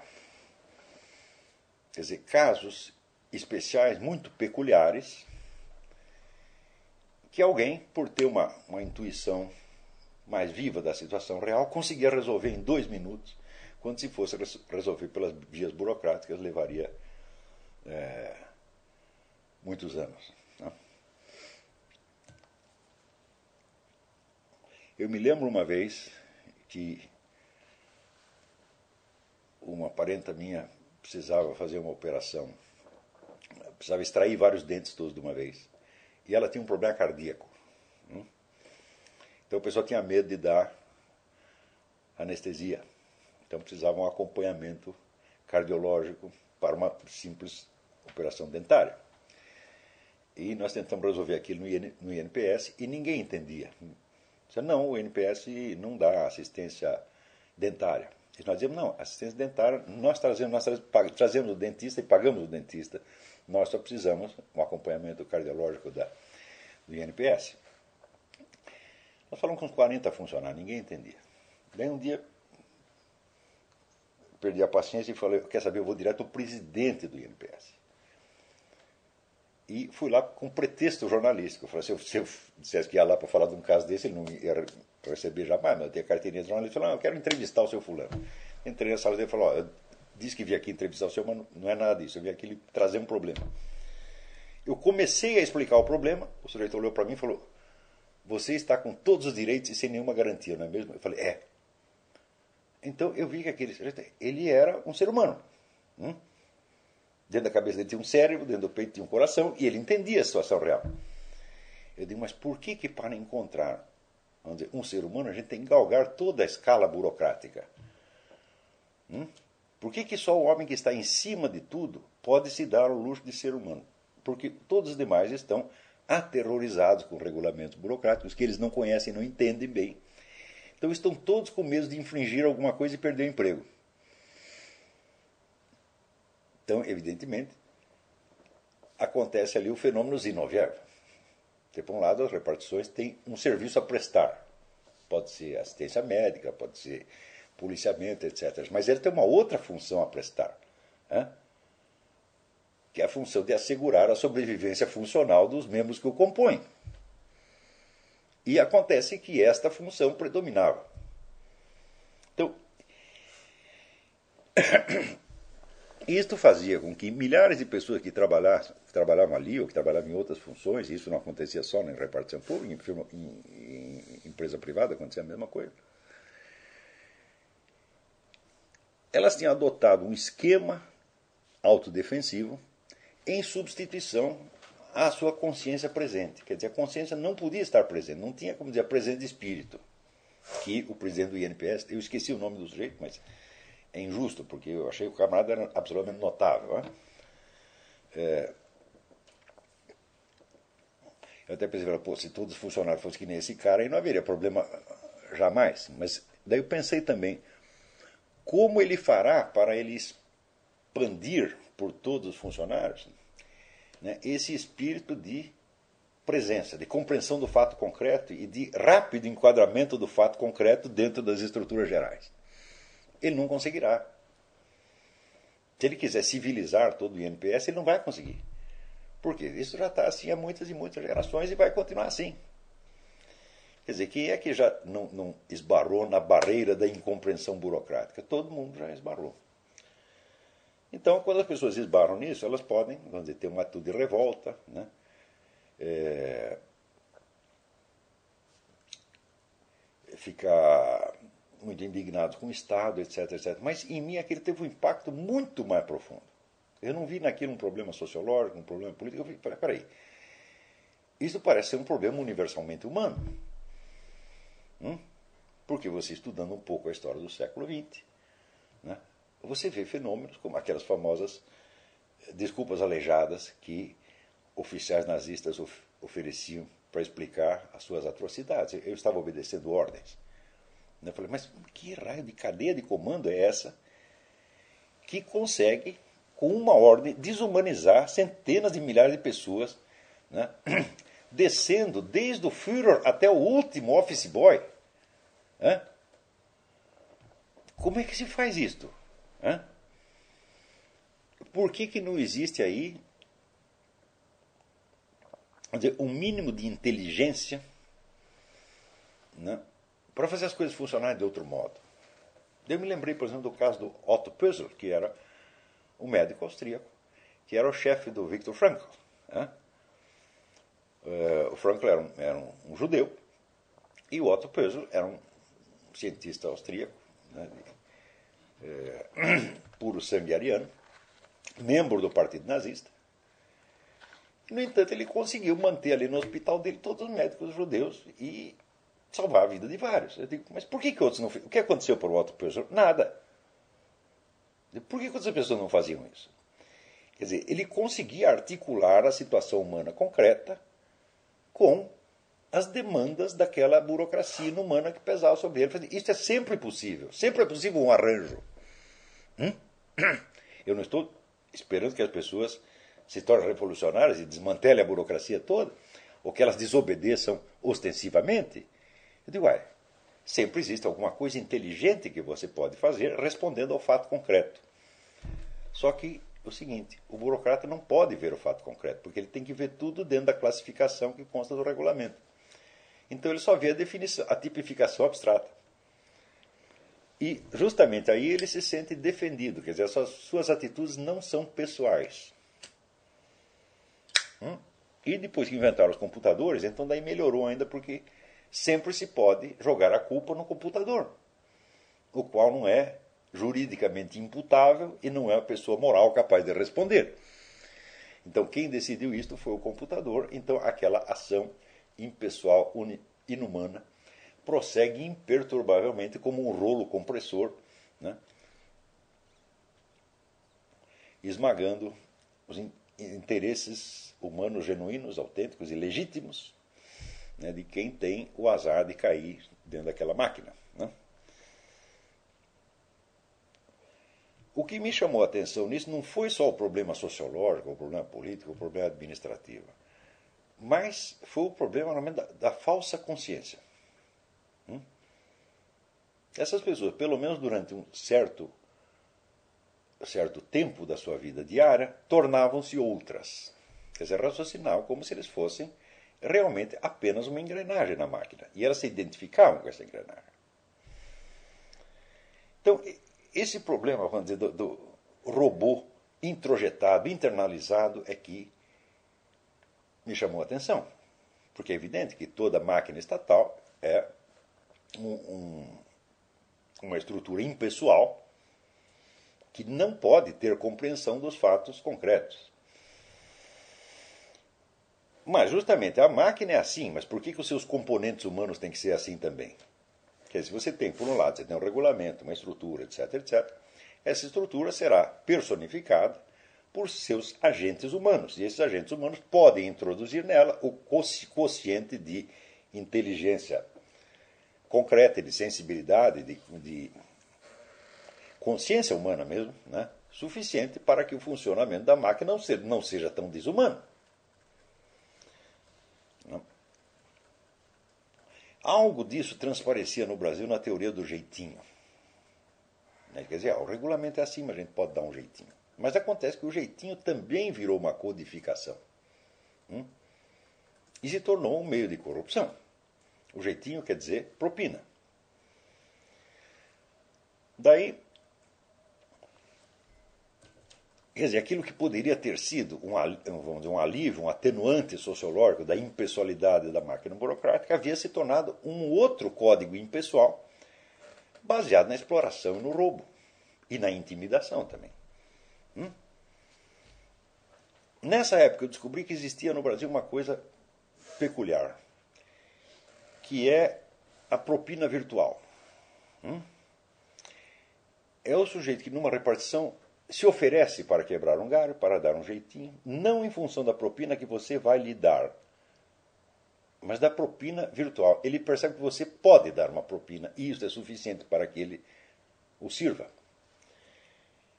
Quer dizer, casos especiais muito peculiares que alguém, por ter uma, uma intuição mais viva da situação real, conseguia resolver em dois minutos, quando se fosse resolver pelas vias burocráticas levaria é, muitos anos. Né? Eu me lembro uma vez que uma parenta minha precisava fazer uma operação, precisava extrair vários dentes todos de uma vez. E ela tinha um problema cardíaco. Hum? Então o pessoal tinha medo de dar anestesia. Então precisava um acompanhamento cardiológico para uma simples operação dentária. E nós tentamos resolver aquilo no INPS e ninguém entendia. Disse, não, o INPS não dá assistência dentária. E nós dizemos, não, assistência dentária, nós trazemos, nós trazemos o dentista e pagamos o dentista. Nós só precisamos um acompanhamento cardiológico da, do INPS. Nós falamos com uns 40 funcionários, ninguém entendia. Daí um dia perdi a paciência e falei, quer saber, eu vou direto ao presidente do INPS. E fui lá com pretexto jornalístico. Eu falei, se eu, se eu dissesse que ia lá para falar de um caso desse, ele não ia receber jamais, mas eu tinha carteirinha de jornalista. Eu falei, eu quero entrevistar o seu fulano. Entrei na sala dele e falei, ó, disse que vim aqui entrevistar o seu, mas não é nada disso. Eu vim aqui trazer um problema. Eu comecei a explicar o problema, o sujeito olhou para mim e falou, você está com todos os direitos e sem nenhuma garantia, não é mesmo? Eu falei, é. Então eu vi que aquele sujeito, ele era um ser humano. Hum? Dentro da cabeça dele tinha um cérebro, dentro do peito tinha um coração, e ele entendia a situação real. Eu digo, mas por que que para encontrar dizer, um ser humano a gente tem que galgar toda a escala burocrática? Hum? Por que, que só o homem que está em cima de tudo pode se dar o luxo de ser humano? Porque todos os demais estão aterrorizados com regulamentos burocráticos que eles não conhecem, não entendem bem. Então estão todos com medo de infringir alguma coisa e perder o emprego. Então, evidentemente, acontece ali o fenômeno Zinoviev. Porque, por um lado, as repartições têm um serviço a prestar. Pode ser assistência médica, pode ser policiamento, etc. Mas ele tem uma outra função a prestar, né? que é a função de assegurar a sobrevivência funcional dos membros que o compõem. E acontece que esta função predominava. Então, Isto fazia com que milhares de pessoas que trabalhavam, que trabalhavam ali ou que trabalhavam em outras funções, isso não acontecia só na repartição pública, em, em, em empresa privada acontecia a mesma coisa. Elas tinham adotado um esquema autodefensivo em substituição à sua consciência presente. Quer dizer, a consciência não podia estar presente, não tinha como dizer presente de espírito. Que o presidente do INPS, eu esqueci o nome do sujeito, mas é injusto, porque eu achei que o camarada era absolutamente notável. Né? É, eu até pensei, pô, se todos os funcionários fossem que nem esse cara, aí não haveria problema jamais. Mas daí eu pensei também, como ele fará para ele expandir por todos os funcionários né, esse espírito de presença, de compreensão do fato concreto e de rápido enquadramento do fato concreto dentro das estruturas gerais ele não conseguirá. Se ele quiser civilizar todo o INPS, ele não vai conseguir. Porque isso já está assim há muitas e muitas gerações e vai continuar assim. Quer dizer, quem é que já não, não esbarrou na barreira da incompreensão burocrática? Todo mundo já esbarrou. Então, quando as pessoas esbarram nisso, elas podem, vamos dizer, ter uma atitude de revolta, né? É, ficar muito indignados com o Estado, etc, etc. Mas em mim aquilo teve um impacto muito mais profundo. Eu não vi naquilo um problema sociológico, um problema político. Eu vi, peraí, isso parece ser um problema universalmente humano. Hum? Porque você estudando um pouco a história do século XX, né, você vê fenômenos como aquelas famosas desculpas aleijadas que oficiais nazistas of ofereciam para explicar as suas atrocidades. Eu estava obedecendo ordens. Eu falei, mas que raio de cadeia de comando é essa que consegue, com uma ordem, desumanizar centenas de milhares de pessoas, né? descendo desde o Führer até o último office boy? Né? Como é que se faz isto? Né? Por que, que não existe aí dizer, um mínimo de inteligência né, para fazer as coisas funcionarem de outro modo. Eu me lembrei, por exemplo, do caso do Otto Pösel, que era um médico austríaco, que era o chefe do Viktor Frankl. Né? O Frankl era, um, era um, judeu e o Otto Pösel era um cientista austríaco, né, de, uh, puro sangue ariano, membro do Partido Nazista. No entanto, ele conseguiu manter ali no hospital dele todos os médicos judeus e salvar a vida de vários. Eu digo, mas por que, que outros não O que aconteceu por Otto Pösel? Nada. Por que, que outras pessoas não faziam isso? Quer dizer, ele conseguia articular a situação humana concreta com as demandas daquela burocracia inumana que pesava sobre ele. Isso é sempre possível. Sempre é possível um arranjo. Hum? Eu não estou esperando que as pessoas se tornem revolucionárias e desmantelem a burocracia toda, ou que elas desobedeçam ostensivamente. Eu digo, ué, sempre existe alguma coisa inteligente que você pode fazer respondendo ao fato concreto. Só que o seguinte, o burocrata não pode ver o fato concreto, porque ele tem que ver tudo dentro da classificação que consta do regulamento. Então ele só vê a definição, a tipificação abstrata. E justamente aí ele se sente defendido, quer dizer, as suas atitudes não são pessoais. Hum? E depois que inventaram os computadores, então daí melhorou ainda, porque sempre se pode jogar a culpa no computador, o qual não é juridicamente imputável e não é a pessoa moral capaz de responder. Então, quem decidiu isto foi o computador, então aquela ação impessoal, inumana, prossegue imperturbavelmente como um rolo compressor, né? esmagando os interesses humanos genuínos, autênticos e legítimos né, de quem tem o azar de cair dentro daquela máquina. Né? O que me chamou a atenção nisso não foi só o problema sociológico, o problema político, o problema administrativo, mas foi o problema da, da falsa consciência. Hum? Essas pessoas, pelo menos durante um certo, certo tempo da sua vida diária, tornavam-se outras. Quer dizer, raciocinavam como se eles fossem realmente apenas uma engrenagem na máquina. E elas se identificavam com essa engrenagem. Então, esse problema, vamos dizer, do, do robô introjetado, internalizado, é que me chamou a atenção. Porque é evidente que toda máquina estatal é um, um, uma estrutura impessoal que não pode ter compreensão dos fatos concretos. Mas justamente a máquina é assim, mas por que, que os seus componentes humanos têm que ser assim também? Quer dizer, você tem, por um lado, você tem um regulamento, uma estrutura, etc, etc. Essa estrutura será personificada por seus agentes humanos. E esses agentes humanos podem introduzir nela o quociente de inteligência concreta, de sensibilidade, de, de consciência humana mesmo, né? suficiente para que o funcionamento da máquina não seja, não seja tão desumano. Algo disso transparecia no Brasil na teoria do jeitinho. Né? Quer dizer, ah, o regulamento é assim, mas a gente pode dar um jeitinho. Mas acontece que o jeitinho também virou uma codificação. Hum? E se tornou um meio de corrupção. O jeitinho quer dizer propina. Daí Quer dizer, aquilo que poderia ter sido um, vamos dizer, um alívio, um atenuante sociológico da impessoalidade da máquina burocrática, havia se tornado um outro código impessoal baseado na exploração e no roubo. E na intimidação também. Hum? Nessa época eu descobri que existia no Brasil uma coisa peculiar, que é a propina virtual. Hum? É o sujeito que numa repartição se oferece para quebrar um galho, para dar um jeitinho, não em função da propina que você vai lhe dar, mas da propina virtual. Ele percebe que você pode dar uma propina e isso é suficiente para que ele o sirva.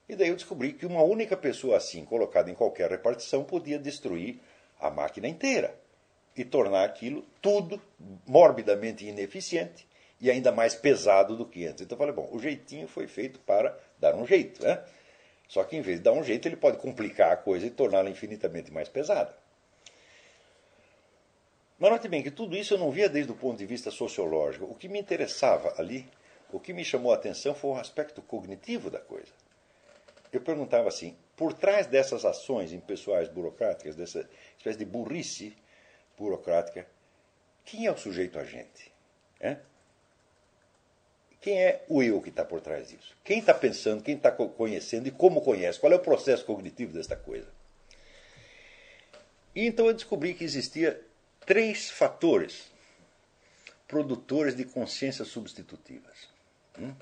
E daí eu descobri que uma única pessoa assim, colocada em qualquer repartição, podia destruir a máquina inteira e tornar aquilo tudo morbidamente ineficiente e ainda mais pesado do que antes. Então eu falei, bom, o jeitinho foi feito para dar um jeito, né? Só que em vez de dar um jeito, ele pode complicar a coisa e torná-la infinitamente mais pesada. Mas note bem que tudo isso eu não via desde o ponto de vista sociológico. O que me interessava ali, o que me chamou a atenção foi o aspecto cognitivo da coisa. Eu perguntava assim: por trás dessas ações impessoais burocráticas, dessa espécie de burrice burocrática, quem é o sujeito agente? É? Quem é o eu que está por trás disso? Quem está pensando, quem está conhecendo e como conhece? Qual é o processo cognitivo desta coisa? E então eu descobri que existia três fatores produtores de consciências substitutivas. Hum?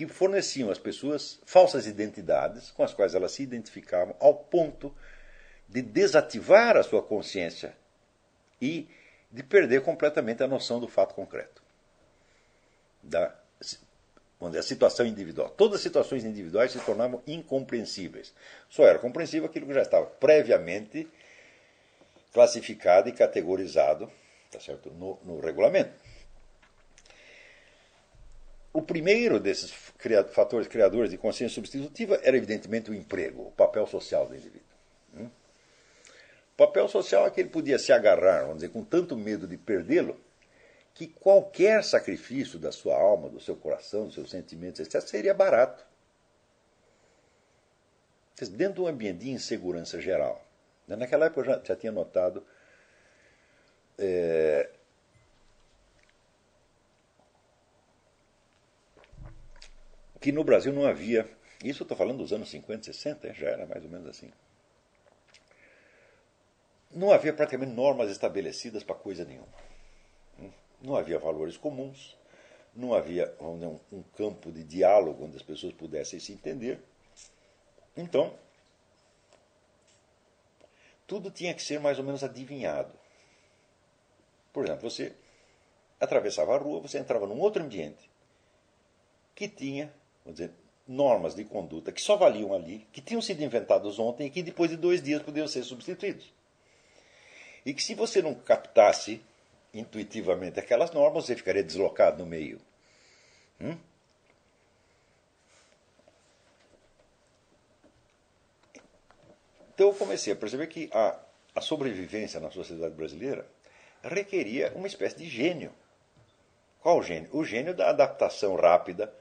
Que forneciam às pessoas falsas identidades com as quais elas se identificavam ao ponto de desativar a sua consciência e de perder completamente a noção do fato concreto da dizer, a situação individual. Todas as situações individuais se tornavam incompreensíveis. Só era compreensível aquilo que já estava previamente classificado e categorizado tá certo? No, no regulamento. O primeiro desses fatores criadores de consciência substitutiva era, evidentemente, o emprego, o papel social do indivíduo. Hum? O papel social é que ele podia se agarrar, vamos dizer, com tanto medo de perdê-lo, que qualquer sacrifício da sua alma, do seu coração, dos seus sentimentos, etc., seria barato. Dentro de um ambiente de insegurança geral. Né, naquela época eu já, já tinha notado é, que no Brasil não havia, isso eu estou falando dos anos 50, 60, já era mais ou menos assim. Não havia praticamente normas estabelecidas para coisa nenhuma. Não havia valores comuns, não havia dizer, um, campo de diálogo onde as pessoas pudessem se entender. Então, tudo tinha que ser mais ou menos adivinhado. Por exemplo, você atravessava a rua, você entrava num outro ambiente que tinha, dizer, normas de conduta que só valiam ali, que tinham sido inventados ontem e que depois de dois dias podiam ser substituídos. E que se você não captasse intuitivamente aquelas normas, você ficaria deslocado no meio. Hum? Então eu comecei a perceber que a, a sobrevivência na sociedade brasileira requeria uma espécie de gênio. Qual gênio? O gênio da adaptação rápida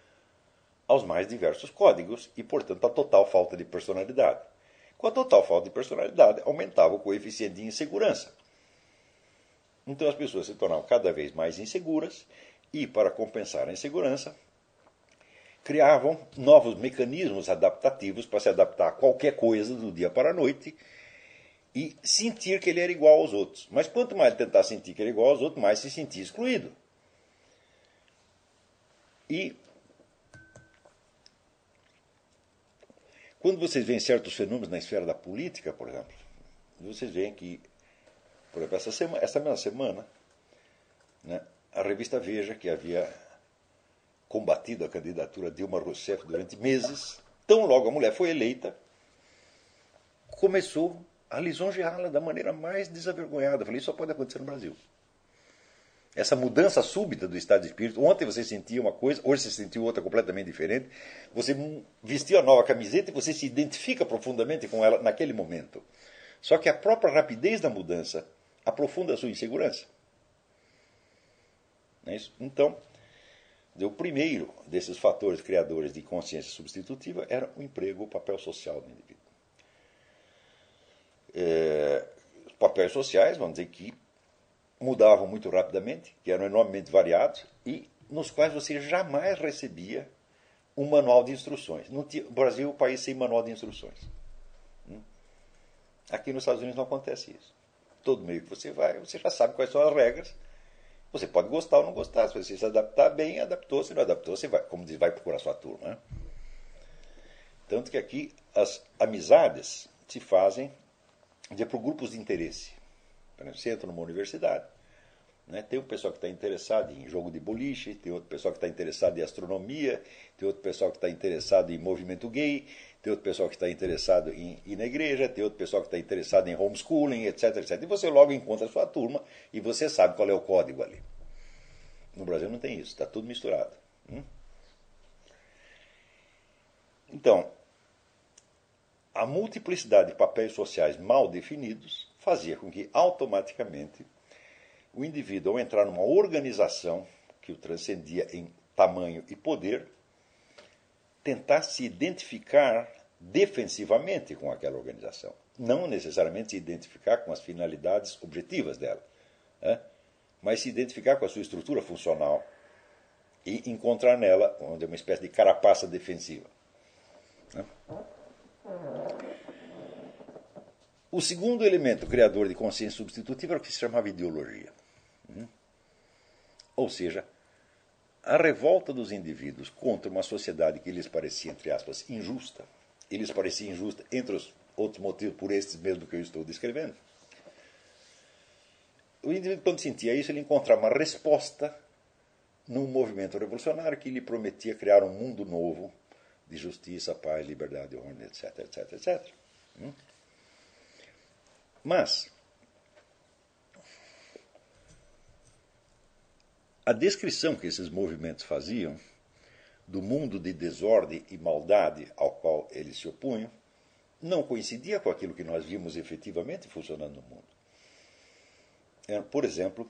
aos mais diversos códigos e, portanto, a total falta de personalidade. Com a total falta de personalidade, aumentava o coeficiente de insegurança. Então as pessoas se tornavam cada vez mais inseguras e, para compensar a insegurança, criavam novos mecanismos adaptativos para se adaptar a qualquer coisa do dia para a noite e sentir que ele era igual aos outros. Mas quanto mais tentar sentir que era igual aos outros, mais se sentia excluído. E quando vocês veem certos fenômenos na esfera da política, por exemplo, vocês veem que por exemplo, essa, semana, essa mesma semana, né, a revista Veja, que havia combatido a candidatura de Dilma Rousseff durante meses, tão logo a mulher foi eleita, começou a lisonjeá-la da maneira mais desavergonhada. Falei, isso só pode acontecer no Brasil. Essa mudança súbita do estado de espírito. Ontem você sentia uma coisa, hoje você sentiu outra completamente diferente. Você vestiu a nova camiseta e você se identifica profundamente com ela naquele momento. Só que a própria rapidez da mudança aprofunda a sua insegurança. Não é isso? Então, o primeiro desses fatores criadores de consciência substitutiva era o emprego, o papel social do indivíduo. É, papéis sociais, vamos dizer que mudavam muito rapidamente, que eram enormemente variados e nos quais você jamais recebia um manual de instruções. No Brasil é o país sem manual de instruções. Hum? Aqui nos Estados Unidos não acontece isso todo meio que você vai, você já sabe quais são as regras. Você pode gostar ou não gostar. Se você se adaptar bem, adaptou. Se não adaptou, você vai, como diz, vai procurar sua turma. Né? Tanto que aqui as amizades se fazem por grupos de interesse. Exemplo, você entra numa universidade, né? tem um pessoal que está interessado em jogo de boliche, tem outro pessoal que está interessado em astronomia, tem outro pessoal que está interessado em movimento gay, tem outro pessoal que está interessado em ir na igreja, tem outro pessoal que está interessado em homeschooling, etc, etc. E você logo encontra a sua turma e você sabe qual é o código ali. No Brasil não tem isso, está tudo misturado. Hum? Então, a multiplicidade de papéis sociais mal definidos fazia com que automaticamente o indivíduo, ao entrar numa organização que o transcendia em tamanho e poder, tentar se identificar defensivamente com aquela organização, não necessariamente se identificar com as finalidades objetivas dela, né? mas se identificar com a sua estrutura funcional e encontrar nela onde é uma espécie de carapaça defensiva. Né? O segundo elemento criador de consciência substitutiva era o que se chamava ideologia. Hum? Ou seja, a revolta dos indivíduos contra uma sociedade que lhes parecia, entre aspas, injusta, e lhes parecia injusta, entre os outros motivos, por estes mesmo que eu estou descrevendo. O indivíduo, quando sentia isso, ele encontrava uma resposta num movimento revolucionário que lhe prometia criar um mundo novo de justiça, paz, liberdade, ordem, etc, etc, etc. Mas a descrição que esses movimentos faziam do mundo de desordem e maldade ao qual eles se opunham não coincidia com aquilo que nós vimos efetivamente funcionando no mundo. É, por exemplo,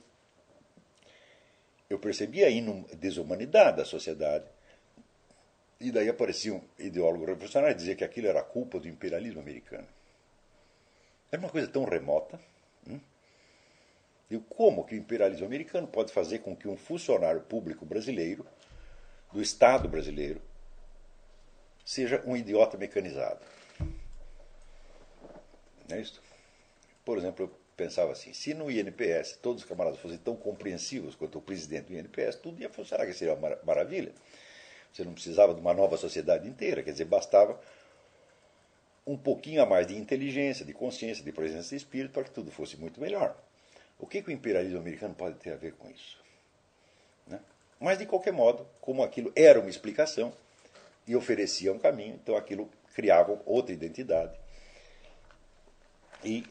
eu percebia a desumanidade da sociedade. E daí aparecia um ideólogo revolucionário dizer que aquilo era culpa do imperialismo americano. Era uma coisa tão remota. Hum? E como que o imperialismo americano pode fazer com que um funcionário público brasileiro, do Estado brasileiro, seja um idiota mecanizado? Não é isso? Por exemplo, eu pensava assim: se no INPS todos os camaradas fossem tão compreensivos quanto o presidente do INPS, tudo ia funcionar, que seria uma maravilha. Você não precisava de uma nova sociedade inteira, quer dizer, bastava um pouquinho a mais de inteligência, de consciência, de presença de espírito para que tudo fosse muito melhor. O que, que o imperialismo americano pode ter a ver com isso? Né? Mas, de qualquer modo, como aquilo era uma explicação e oferecia um caminho, então aquilo criava outra identidade. E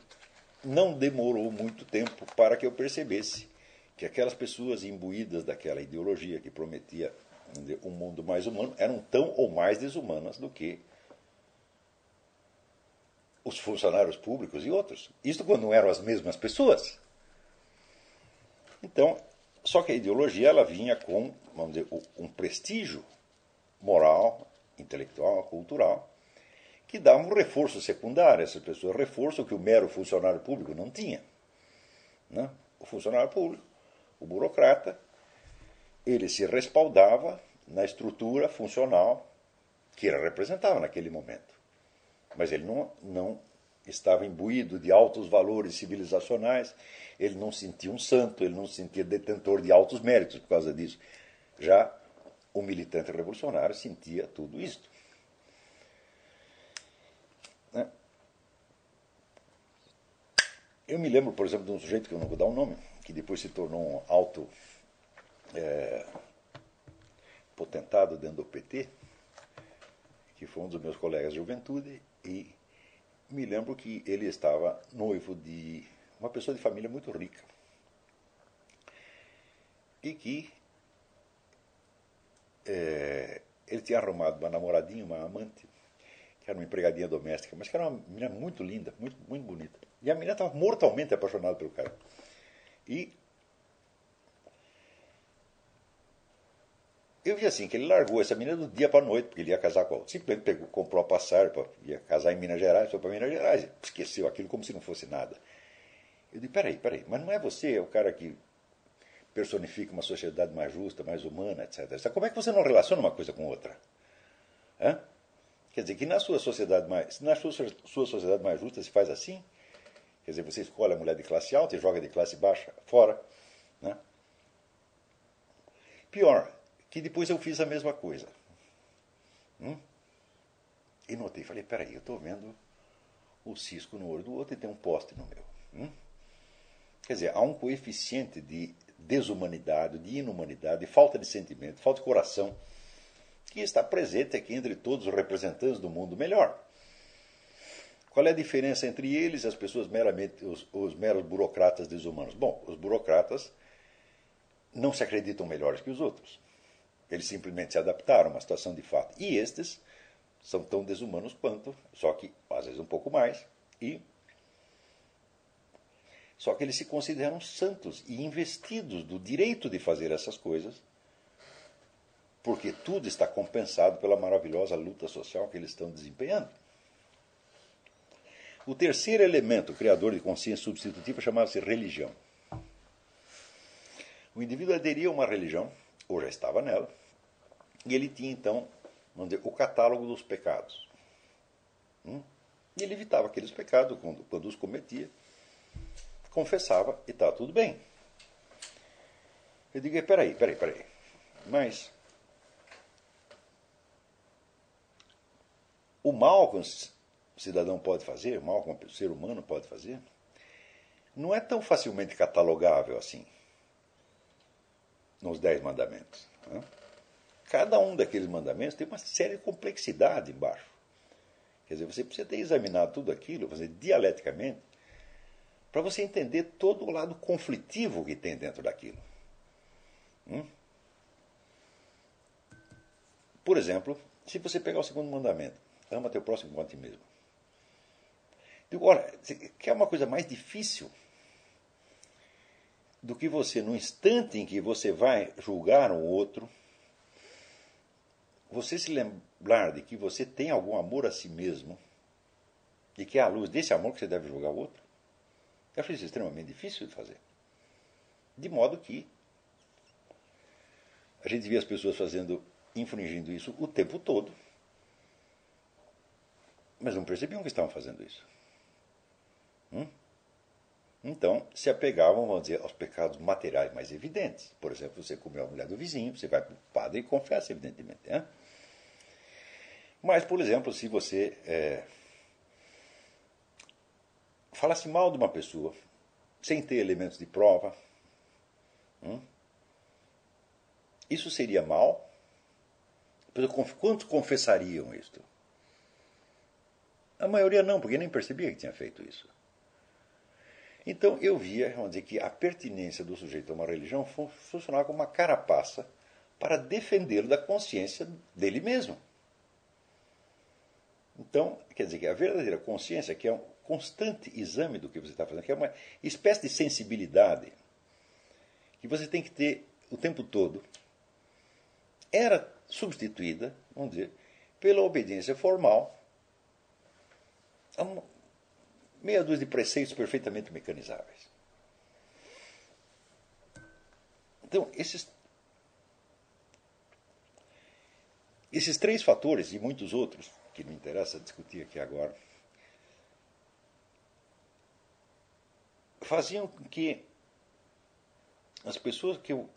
não demorou muito tempo para que eu percebesse que aquelas pessoas imbuídas daquela ideologia que prometia um mundo mais humano eram tão ou mais desumanas do que os funcionários públicos e outros. Isto quando não eram as mesmas pessoas. Então, só que a ideologia ela vinha com, vamos dizer, um prestígio moral, intelectual, cultural, que dava um reforço secundário a essas pessoas, reforço que o mero funcionário público não tinha. Né? O funcionário público, o burocrata, ele se respaldava na estrutura funcional que ele representava naquele momento. Mas ele não, não estava imbuído de altos valores civilizacionais, ele não sentia um santo, ele não se sentia detentor de altos méritos por causa disso. Já o militante revolucionário sentia tudo isto. Eu me lembro, por exemplo, de um sujeito que eu não vou dar o um nome, que depois se tornou um alto é, potentado dentro do PT, que foi um dos meus colegas de juventude, e me lembro que ele estava noivo de uma pessoa de família muito rica. E que é, ele tinha arrumado uma namoradinha, uma amante, que era uma empregadinha doméstica, mas que era uma menina muito linda, muito, muito bonita. E a menina estava mortalmente apaixonada pelo cara. E eu vi assim, que ele largou essa menina do dia para a noite, porque ele ia casar com ela. Simplesmente pegou, comprou a passagem, para, ia casar em Minas Gerais, foi para Minas Gerais. Esqueceu aquilo como se não fosse nada. Eu disse, peraí, peraí, mas não é você, é o cara que personifica uma sociedade mais justa, mais humana, etc. Como é que você não relaciona uma coisa com outra? Hã? Quer dizer, que na sua sociedade mais, na sua, sua sociedade mais justa se faz assim, Quer dizer, você escolhe a mulher de classe alta e joga de classe baixa fora. Né? Pior, que depois eu fiz a mesma coisa. Hum? E notei, falei, peraí, eu estou vendo o cisco no olho do outro e tem um poste no meu. Hum? Quer dizer, há um coeficiente de desumanidade, de inumanidade, de falta de sentimento, falta de coração, que está presente aqui entre todos os representantes do mundo melhor. Qual é a diferença entre eles e as pessoas meramente, os, os meros burocratas desumanos? Bom, os burocratas não se acreditam melhores que os outros. Eles simplesmente se adaptaram a uma situação de fato. E estes são tão desumanos quanto, só que às vezes um pouco mais, e Só que eles se consideram santos e investidos do direito de fazer essas coisas, porque tudo está compensado pela maravilhosa luta social que eles estão desempenhando. O terceiro elemento criador de consciência substitutiva chamava-se religião. O indivíduo aderia a uma religião, ou já estava nela, e ele tinha então, dizer, o catálogo dos pecados. Hum? E ele evitava aqueles pecados quando, quando os cometia, confessava e estava tudo bem. Eu digo, peraí, peraí, peraí. Mas o mal que um cidadão pode fazer, o mal que um ser humano pode fazer, não é tão facilmente catalogável assim nos Dez Mandamentos. Né? Cada um daqueles mandamentos tem uma série de complexidade embaixo. Quer dizer, você precisa ter examinado tudo aquilo, fazer dialeticamente, para você entender todo o lado conflitivo que tem dentro daquilo. Hum? Por exemplo, se você pegar o segundo mandamento, ama teu próximo como a ti mesmo. Digo, olha, quer uma coisa mais difícil do que você, no instante em que você vai julgar um outro, você se lembrar de que você tem algum amor a si mesmo e que é à luz desse amor que você deve julgar o outro, eu acho isso extremamente difícil de fazer. De modo que a gente vê as pessoas fazendo, infringindo isso o tempo todo, mas não percebiam que estavam fazendo isso. Então, se apegavam, vamos dizer, aos pecados materiais mais evidentes. Por exemplo, você comeu a mulher do vizinho, você vai para o padre e confessa, evidentemente. Né? Mas, por exemplo, se você é, falasse mal de uma pessoa, sem ter elementos de prova, hum, isso seria mal? Quantos confessariam isto? A maioria não, porque nem percebia que tinha feito isso. Então eu via, vamos dizer, que a pertinência do sujeito a uma religião funcionava como uma carapaça para defendê-lo da consciência dele mesmo. Então, quer dizer que a verdadeira consciência, que é um constante exame do que você está fazendo, que é uma espécie de sensibilidade que você tem que ter o tempo todo, era substituída, vamos dizer, pela obediência formal meia dúzia de preceitos perfeitamente mecanizáveis. Então, esses, esses três fatores e muitos outros, que não interessa discutir aqui agora, faziam com que as pessoas que eu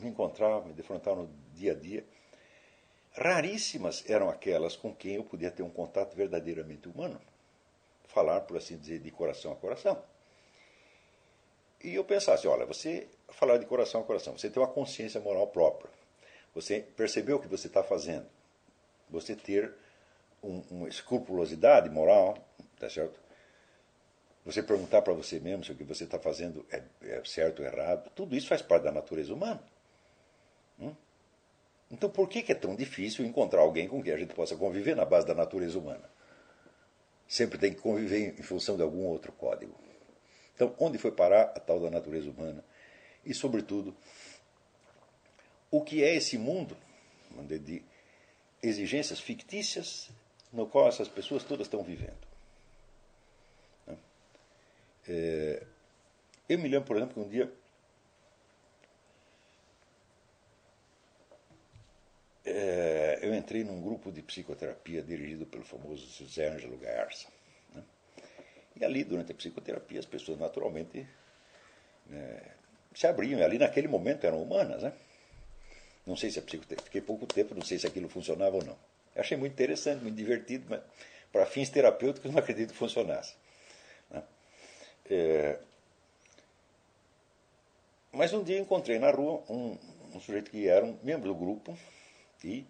me encontrava, me defrontava no dia a dia, raríssimas eram aquelas com quem eu podia ter um contato verdadeiramente humano falar, por assim dizer, de coração a coração. E eu pensasse, olha, você falar de coração a coração, você tem uma consciência moral própria, você percebeu o que você está fazendo, você ter um, uma escrupulosidade moral, tá certo? Você perguntar para você mesmo se o que você está fazendo é, é, certo ou errado, tudo isso faz parte da natureza humana. Hum? Então, por que, que é tão difícil encontrar alguém com quem a gente possa conviver na base da natureza humana? Sempre tem que conviver em função de algum outro código. Então, onde foi parar a tal da natureza humana? E, sobretudo, o que é esse mundo de exigências fictícias no qual essas pessoas todas estão vivendo? Né? É, eu me lembro, por exemplo, que um dia é, eu entrei num grupo de psicoterapia dirigido pelo famoso José Ângelo Gaersa. Né? E ali, durante a psicoterapia, as pessoas naturalmente né, se abriam. Ali, naquele momento, eram humanas. Né? Não sei se a psicoterapia. Fiquei pouco tempo, não sei se aquilo funcionava ou não. Eu achei muito interessante, muito divertido, mas para fins terapêuticos não acredito que funcionasse. Né? É, mas um dia encontrei na rua um, um sujeito que era um membro do grupo, e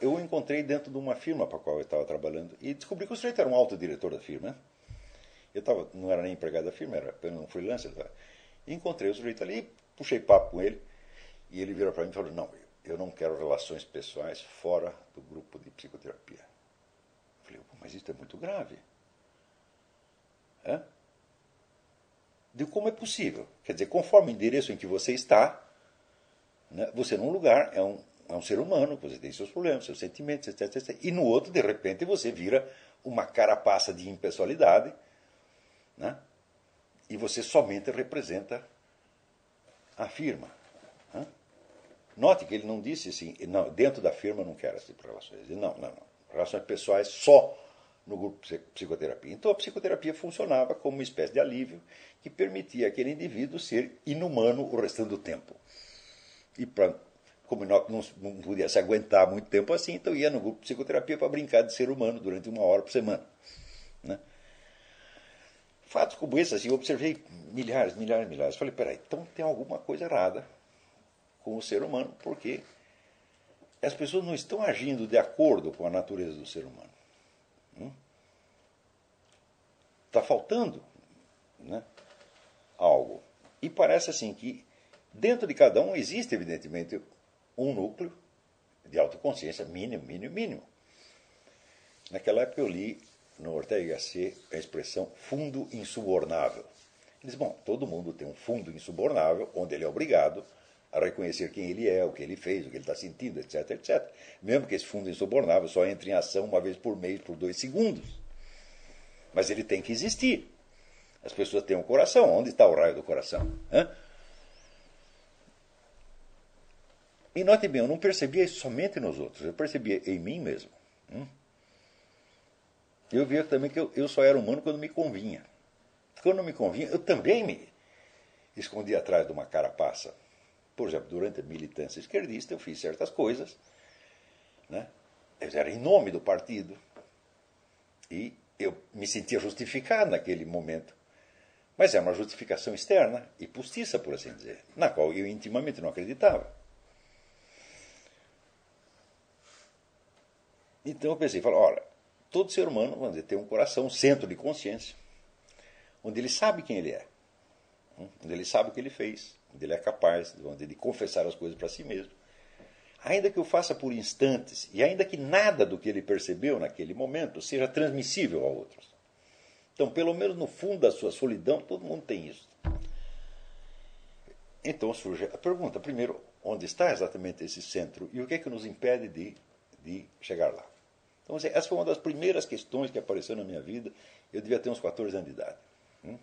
eu o encontrei dentro de uma firma para a qual eu estava trabalhando e descobri que o sujeito era um alto diretor da firma. Eu tava, não era nem empregado da firma, era apenas um freelancer. Tá? Encontrei o sujeito ali, puxei papo com ele e ele virou para mim e falou: Não, eu não quero relações pessoais fora do grupo de psicoterapia. Eu falei: Mas isso é muito grave. É? de como é possível. Quer dizer, conforme o endereço em que você está, né, você num lugar é um, é um ser humano, você tem seus problemas, seus sentimentos, etc, etc. E no outro, de repente, você vira uma carapaça de impessoalidade, né? e você somente representa a firma. Né? Note que ele não disse assim, não, dentro da firma não quero esse tipo relações. Não, não, não. Relações pessoais só no grupo de psicoterapia. Então a psicoterapia funcionava como uma espécie de alívio que permitia aquele indivíduo ser inumano o restante do tempo. E pra, como não, não, podia se aguentar muito tempo assim, então ia no grupo de psicoterapia para brincar de ser humano durante uma hora por semana. Né? Fatos como esse, assim, eu observei milhares, milhares, milhares. Falei, peraí, então tem alguma coisa errada com o ser humano, porque as pessoas não estão agindo de acordo com a natureza do ser humano. Está hum? faltando né, algo. E parece assim que dentro de cada um existe, evidentemente, um núcleo de autoconsciência mínimo, mínimo, mínimo. Naquela época eu li no Ortega Gasset a expressão fundo insubornável. Ele diz, bom, todo mundo tem um fundo insubornável onde ele é obrigado a reconhecer quem ele é, o que ele fez, o que ele está sentindo, etc, etc. Mesmo que esse fundo insubornável só entre em ação uma vez por mês, por dois segundos. Mas ele tem que existir. As pessoas têm um coração. Onde está o raio do coração? Hã? E note bem, eu não percebia isso somente nos outros, eu percebia em mim mesmo. Hum? Eu via também que eu, eu só era humano quando me convinha. Quando não me convinha, eu também me escondia atrás de uma carapaça. Por exemplo, durante a militância esquerdista, eu fiz certas coisas, né? era em nome do partido, e eu me sentia justificado naquele momento. Mas é uma justificação externa e postiça, por assim dizer, na qual eu intimamente não acreditava. Então eu pensei, falei, olha, todo ser humano, vamos dizer, tem um coração, um centro de consciência, onde ele sabe quem ele é, onde ele sabe o que ele fez, onde ele é capaz de confessar as coisas para si mesmo. Ainda que o faça por instantes, e ainda que nada do que ele percebeu naquele momento seja transmissível a outros. Então, pelo menos no fundo da sua solidão, todo mundo tem isso. Então surge a pergunta: primeiro, onde está exatamente esse centro e o que é que nos impede de, de chegar lá? Então, essa foi uma das primeiras questões que apareceu na minha vida. Eu devia ter uns 14 anos de idade. Hum?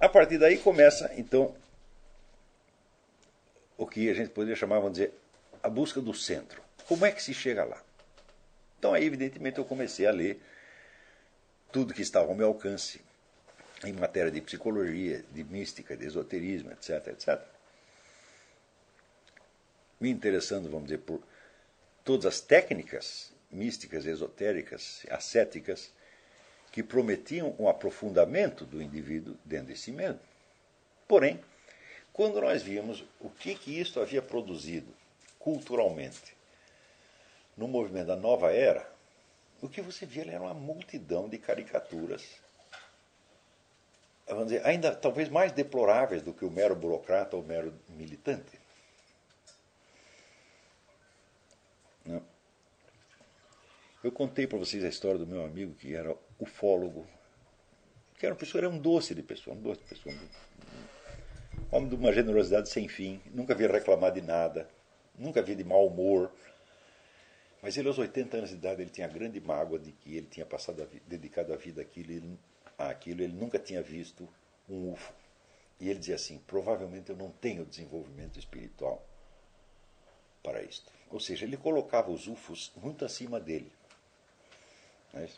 A partir daí começa, então, o que a gente poderia chamar, vamos dizer, a busca do centro. Como é que se chega lá? Então, aí, evidentemente, eu comecei a ler tudo que estava ao meu alcance em matéria de psicologia, de mística, de esoterismo, etc, etc. Me interessando, vamos dizer, por todas as técnicas místicas, esotéricas, ascéticas que prometiam um aprofundamento do indivíduo dentro de si mesmo. Porém, quando nós vimos o que, que isso havia produzido culturalmente no movimento da nova era, o que você via era uma multidão de caricaturas, vamos dizer, ainda talvez mais deploráveis do que o mero burocrata ou o mero militante. Eu contei para vocês a história do meu amigo que era ufólogo, que era uma pessoa, era um doce de pessoa, um doce de pessoa. Um homem de uma generosidade sem fim, nunca havia reclamar de nada, nunca havia de mau humor. Mas ele, aos 80 anos de idade, ele tinha a grande mágoa de que ele tinha passado a dedicado a vida àquilo, ele, àquilo, ele nunca tinha visto um UFO. E ele dizia assim: provavelmente eu não tenho desenvolvimento espiritual para isto. Ou seja, ele colocava os UFOs muito acima dele. É?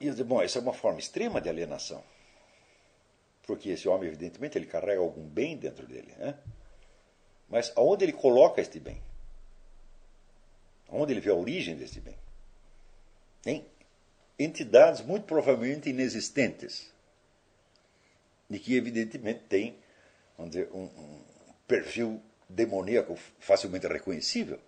E eu disse, bom, essa é uma forma extrema de alienação. Porque esse homem, evidentemente, ele carrega algum bem dentro dele. Né? Mas aonde ele coloca este bem? Onde ele vê a origem deste bem? Em entidades muito provavelmente inexistentes. E que, evidentemente, têm vamos dizer, um, um perfil demoníaco facilmente reconhecível.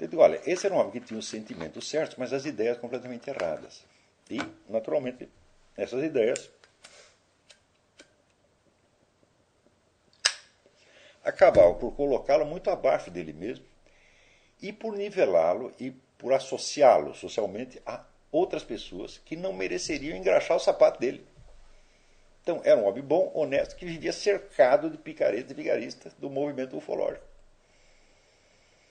Eu digo, olha, esse era um homem que tinha os sentimentos certos, mas as ideias completamente erradas. E, naturalmente, essas ideias acabavam por colocá-lo muito abaixo dele mesmo e por nivelá-lo e por associá-lo socialmente a outras pessoas que não mereceriam engraxar o sapato dele. Então, era um homem bom, honesto, que vivia cercado de picaretas e vigaristas do movimento ufológico.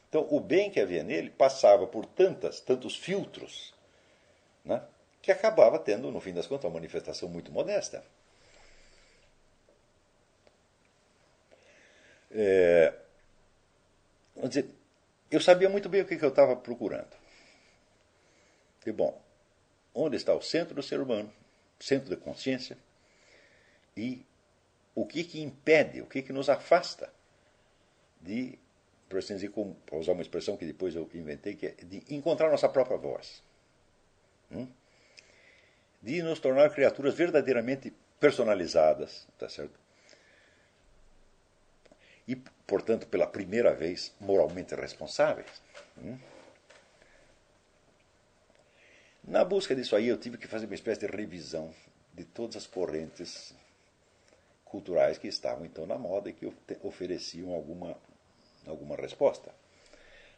Então, o bem que havia nele passava por tantas, tantos filtros, né, que acabava tendo, no fim das contas, uma manifestação muito modesta. É, vamos dizer, eu sabia muito bem o que, que eu estava procurando. E, bom, onde está o centro do ser humano, centro da consciência, e o que, que impede, o que, que nos afasta de para usar uma expressão que depois eu inventei, que é de encontrar nossa própria voz. Hum? De nos tornar criaturas verdadeiramente personalizadas, tá certo? E, portanto, pela primeira vez, moralmente responsáveis. Hum? Na busca disso aí, eu tive que fazer uma espécie de revisão de todas as correntes culturais que estavam então na moda e que ofereciam alguma alguma resposta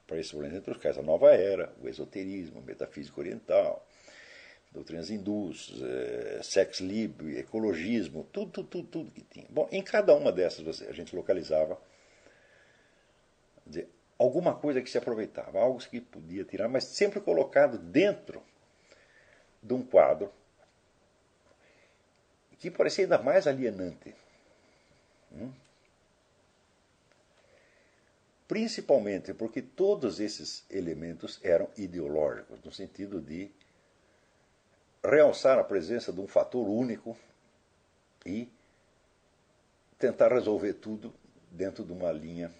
para esses problemas, entre os quais a nova era, o esoterismo, a metafísica oriental, doutrinas hindus, eh, sex lib, ecologismo, tudo, tudo, tudo, tudo que tinha. Bom, em cada uma dessas a gente localizava dizer, alguma coisa que se aproveitava, algo que podia tirar, mas sempre colocado dentro de um quadro que parecia ainda mais alienante. Hum? Principalmente porque todos esses elementos eram ideológicos, no sentido de realçar a presença de um fator único e tentar resolver tudo dentro de uma linha,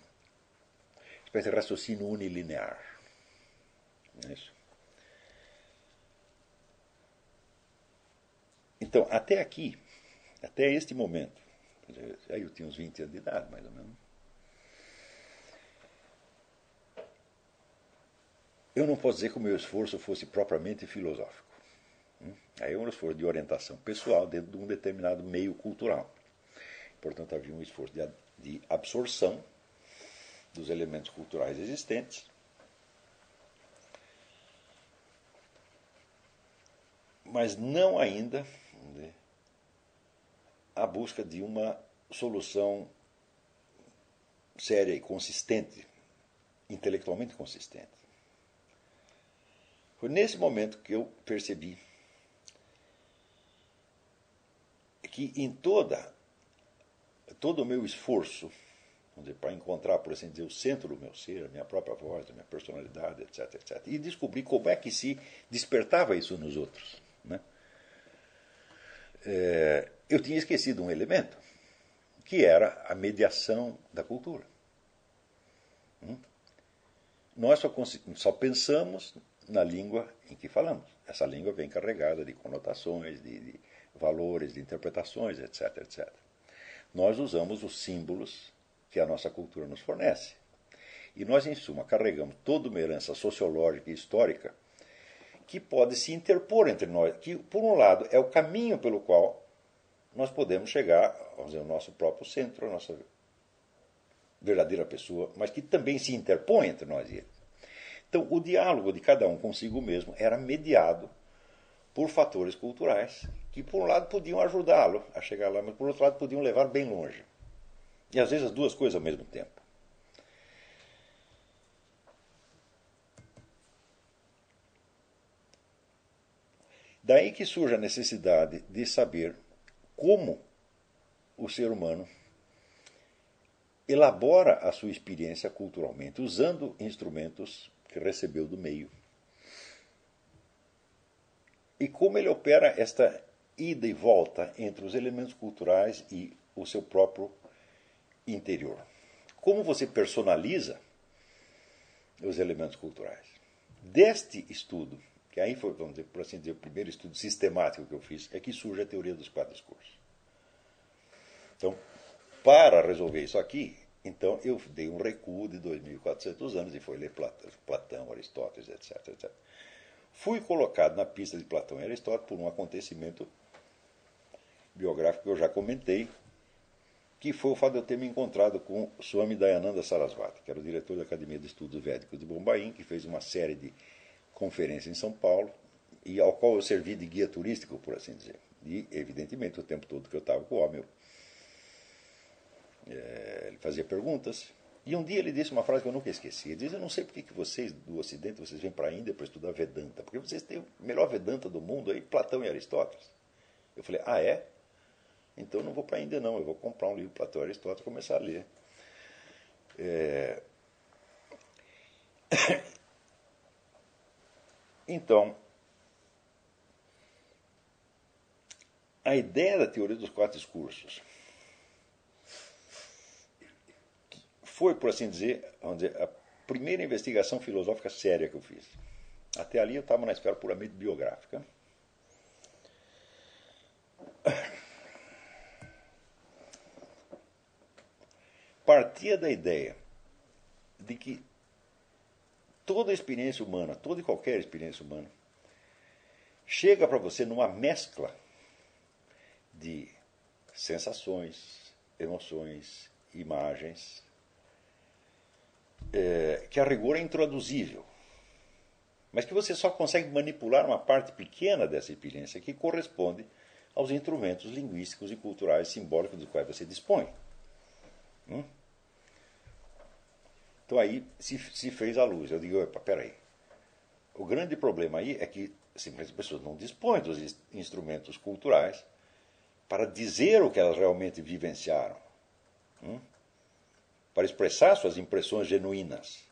espécie de raciocínio unilinear. É isso. Então, até aqui, até este momento, aí eu tinha uns 20 anos de idade, mais ou menos, eu não posso dizer que o meu esforço fosse propriamente filosófico. Hum? Aí é um esforço de orientação pessoal dentro de um determinado meio cultural. Portanto, havia um esforço de, de absorção dos elementos culturais existentes. Mas não ainda né, a busca de uma solução séria e consistente, intelectualmente consistente. Foi nesse momento que eu percebi que em toda todo o meu esforço para encontrar, por assim dizer, o centro do meu ser, a minha própria voz, a minha personalidade, etc, etc, e descobrir como é que se despertava isso nos outros. Né? É, eu tinha esquecido um elemento, que era a mediação da cultura. Hum? Nós só, só pensamos na língua em que falamos. Essa língua vem carregada de conotações, de, de valores, de interpretações, etc, etc. Nós usamos os símbolos que a nossa cultura nos fornece. E nós, em suma, carregamos toda uma herança sociológica e histórica que pode se interpor entre nós, que, por um lado, é o caminho pelo qual nós podemos chegar ao nosso próprio centro, a nossa verdadeira pessoa, mas que também se interpõe entre nós e ele. Então, o diálogo de cada um consigo mesmo era mediado por fatores culturais que, por um lado, podiam ajudá-lo a chegar lá, mas, por outro lado, podiam levar bem longe. E às vezes as duas coisas ao mesmo tempo. Daí que surge a necessidade de saber como o ser humano elabora a sua experiência culturalmente, usando instrumentos que recebeu do meio. E como ele opera esta ida e volta entre os elementos culturais e o seu próprio interior. Como você personaliza os elementos culturais. Deste estudo, que aí foi, vamos dizer, por assim dizer, o primeiro estudo sistemático que eu fiz, é que surge a teoria dos quatro discursos. Então, para resolver isso aqui, então eu dei um recuo de 2.400 anos e fui ler Platão, Aristóteles, etc, etc. Fui colocado na pista de Platão e Aristóteles por um acontecimento biográfico que eu já comentei, que foi o fato de eu ter me encontrado com Swami Dayananda Sarasvati, que era o diretor da Academia de Estudos Védicos de Bombaim, que fez uma série de conferências em São Paulo, e ao qual eu servi de guia turístico, por assim dizer. E, evidentemente, o tempo todo que eu estava com o homem, eu, é, ele fazia perguntas. E um dia ele disse uma frase que eu nunca esqueci. Ele disse: Eu não sei por que vocês do Ocidente vocês vêm para a Índia para estudar Vedanta, porque vocês têm o melhor Vedanta do mundo aí, Platão e Aristóteles. Eu falei: Ah, é? Então eu não vou para a Índia, não. Eu vou comprar um livro Platão e Aristóteles e começar a ler. É... Então, a ideia da teoria dos quatro discursos foi, por assim dizer, vamos dizer, a primeira investigação filosófica séria que eu fiz. Até ali eu estava na esfera puramente biográfica. Partia da ideia de que toda experiência humana, toda e qualquer experiência humana, chega para você numa mescla de sensações, emoções, imagens, é, que a rigor é introduzível, mas que você só consegue manipular uma parte pequena dessa experiência que corresponde aos instrumentos linguísticos e culturais simbólicos dos quais você dispõe. Hum? Então aí se, se fez a luz. Eu digo, opa, peraí. O grande problema aí é que simplesmente as pessoas não dispõem dos instrumentos culturais para dizer o que elas realmente vivenciaram, hum? Para expressar suas impressões genuínas.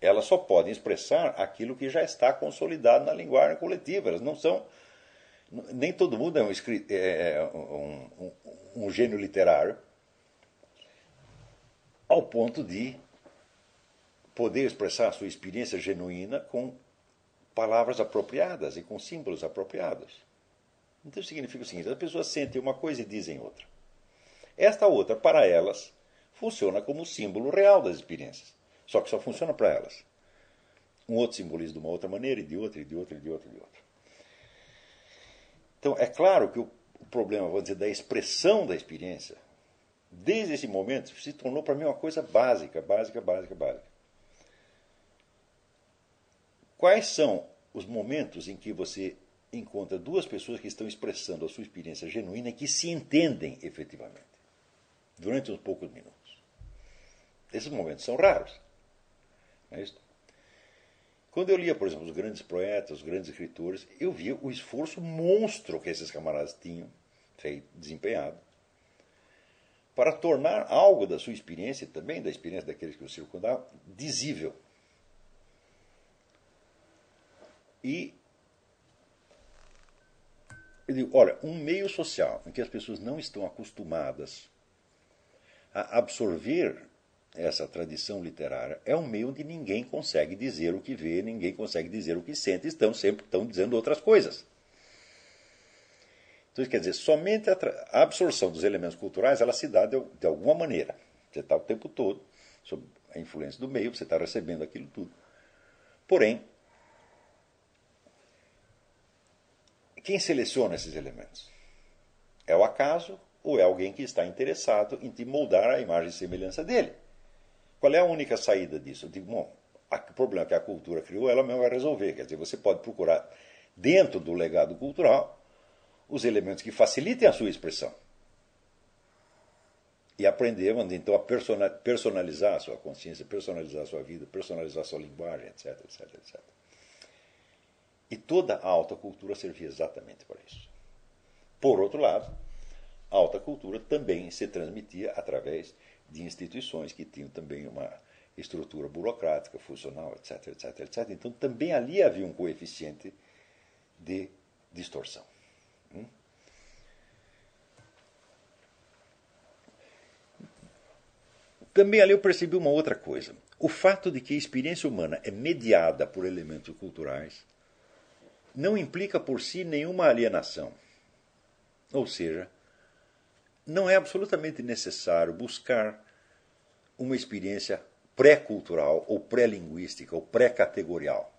Elas só podem expressar aquilo que já está consolidado na linguagem coletiva. Elas não são. Nem todo mundo é um, é, é um, um, um gênio literário ao ponto de poder expressar sua experiência genuína com palavras apropriadas e com símbolos apropriados. Então significa o seguinte: as pessoas sentem uma coisa e dizem outra. Esta outra, para elas, funciona como símbolo real das experiências. Só que só funciona para elas. Um outro simboliza de uma outra maneira, e de outra, e de outra, e de outra, e de outra. Então, é claro que o problema, vou dizer, da expressão da experiência, desde esse momento, se tornou para mim uma coisa básica, básica, básica, básica. Quais são os momentos em que você encontra duas pessoas que estão expressando a sua experiência genuína e que se entendem efetivamente, durante uns poucos minutos. Esses momentos são raros. Não é isso? Quando eu lia, por exemplo, os grandes poetas, os grandes escritores, eu via o esforço monstro que esses camaradas tinham feito, desempenhado para tornar algo da sua experiência, também da experiência daqueles que o circundavam, dizível. E eu digo, olha, um meio social em que as pessoas não estão acostumadas a absorver essa tradição literária é um meio onde ninguém consegue dizer o que vê, ninguém consegue dizer o que sente, estão sempre estão dizendo outras coisas. Então, quer dizer, somente a absorção dos elementos culturais ela se dá de, de alguma maneira. Você está o tempo todo sob a influência do meio, você está recebendo aquilo tudo. Porém, Quem seleciona esses elementos? É o acaso ou é alguém que está interessado em te moldar a imagem e semelhança dele? Qual é a única saída disso? Eu digo, bom, o problema que a cultura criou, ela mesma vai resolver. Quer dizer, você pode procurar dentro do legado cultural os elementos que facilitem a sua expressão. E aprender, então, a personalizar a sua consciência, personalizar a sua vida, personalizar a sua linguagem, etc, etc, etc. E toda a alta cultura servia exatamente para isso. Por outro lado, a alta cultura também se transmitia através de instituições que tinham também uma estrutura burocrática, funcional, etc, etc, etc. Então também ali havia um coeficiente de distorção. Hum? Também ali eu percebi uma outra coisa. O fato de que a experiência humana é mediada por elementos culturais não implica por si nenhuma alienação. Ou seja, não é absolutamente necessário buscar uma experiência pré-cultural ou pré-linguística ou pré-categorial.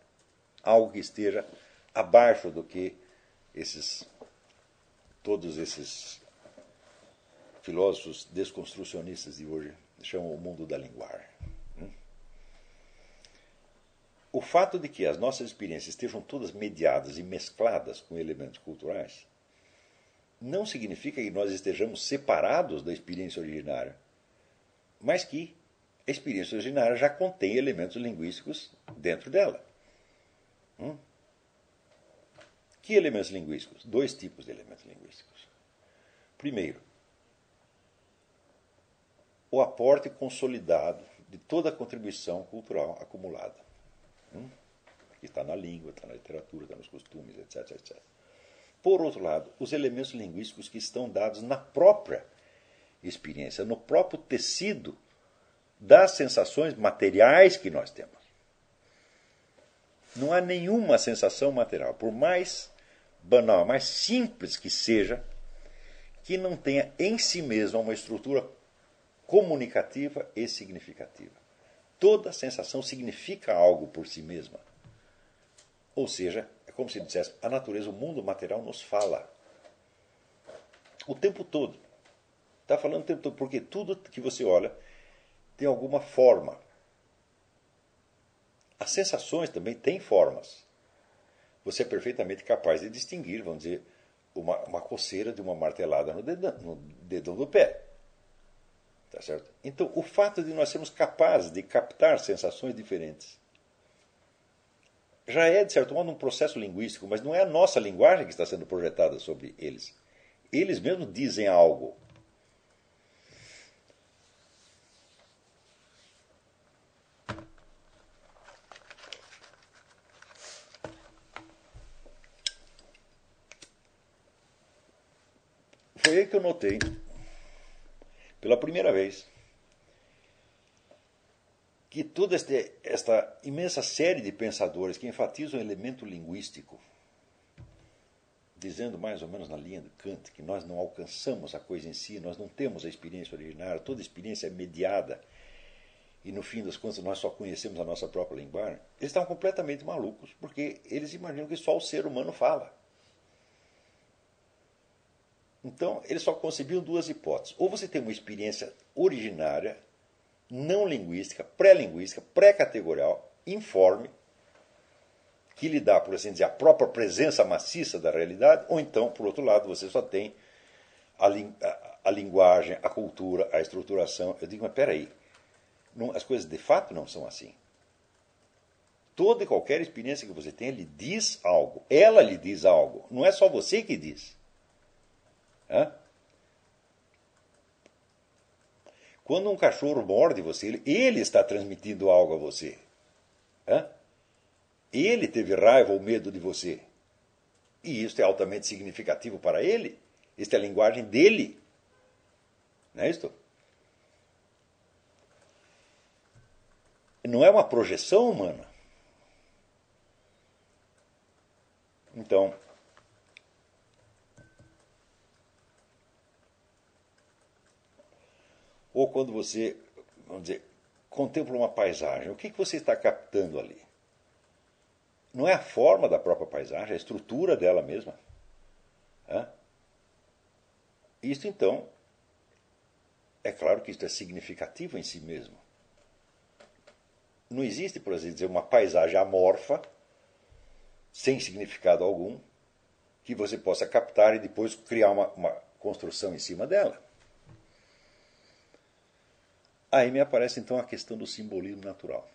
Algo que esteja abaixo do que esses todos esses filósofos desconstrucionistas de hoje chamam o mundo da linguagem. O fato de que as nossas experiências estejam todas mediadas e mescladas com elementos culturais não significa que nós estejamos separados da experiência originária, mas que a experiência originária já contém elementos linguísticos dentro dela. Hum? Que elementos linguísticos? Dois tipos de elementos linguísticos. Primeiro, o aporte consolidado de toda a contribuição cultural acumulada. Hum? Que está na língua, está na literatura, está nos costumes, etc, etc. Por outro lado, os elementos linguísticos que estão dados na própria experiência, no próprio tecido das sensações materiais que nós temos. Não há nenhuma sensação material, por mais banal, mais simples que seja, que não tenha em si mesma uma estrutura comunicativa e significativa. Toda sensação significa algo por si mesma. Ou seja, como se dissesse, a natureza, o mundo material nos fala. O tempo todo. Está falando o tempo todo, porque tudo que você olha tem alguma forma. As sensações também têm formas. Você é perfeitamente capaz de distinguir, vamos dizer, uma, uma coceira de uma martelada no dedão, no dedão do pé. Tá certo? Então, o fato de nós sermos capazes de captar sensações diferentes já é, de certo modo, um processo linguístico, mas não é a nossa linguagem que está sendo projetada sobre eles. Eles mesmos dizem algo. Foi aí que eu notei pela primeira vez, que toda este, esta imensa série de pensadores que enfatizam o elemento linguístico, dizendo mais ou menos na linha de Kant que nós não alcançamos a coisa em si, nós não temos a experiência originária, toda experiência é mediada e no fim das contas nós só conhecemos a nossa própria linguagem, eles estão completamente malucos, porque eles imaginam que só o ser humano fala. Então, eles só concebiam duas hipóteses. Ou você tem uma experiência originária, não linguística, pré-linguística, pré-categorial, informe, que lhe dá, por assim dizer, a própria presença maciça da realidade, ou então, por outro lado, você só tem a, a, a linguagem, a cultura, a estruturação. Eu digo, mas peraí, não, as coisas de fato não são assim. Toda e qualquer experiência que você tem, lhe diz algo, ela lhe diz algo, não é só você que diz. Hã? Quando um cachorro morde você, ele está transmitindo algo a você. Hã? Ele teve raiva ou medo de você. E isso é altamente significativo para ele. Esta é a linguagem dele. Não é isto? Não é uma projeção humana. Então, Ou quando você, vamos dizer, contempla uma paisagem, o que, que você está captando ali? Não é a forma da própria paisagem, é a estrutura dela mesma. Hã? Isso, então, é claro que isso é significativo em si mesmo. Não existe, por assim dizer, uma paisagem amorfa, sem significado algum, que você possa captar e depois criar uma, uma construção em cima dela. Aí me aparece então a questão do simbolismo natural.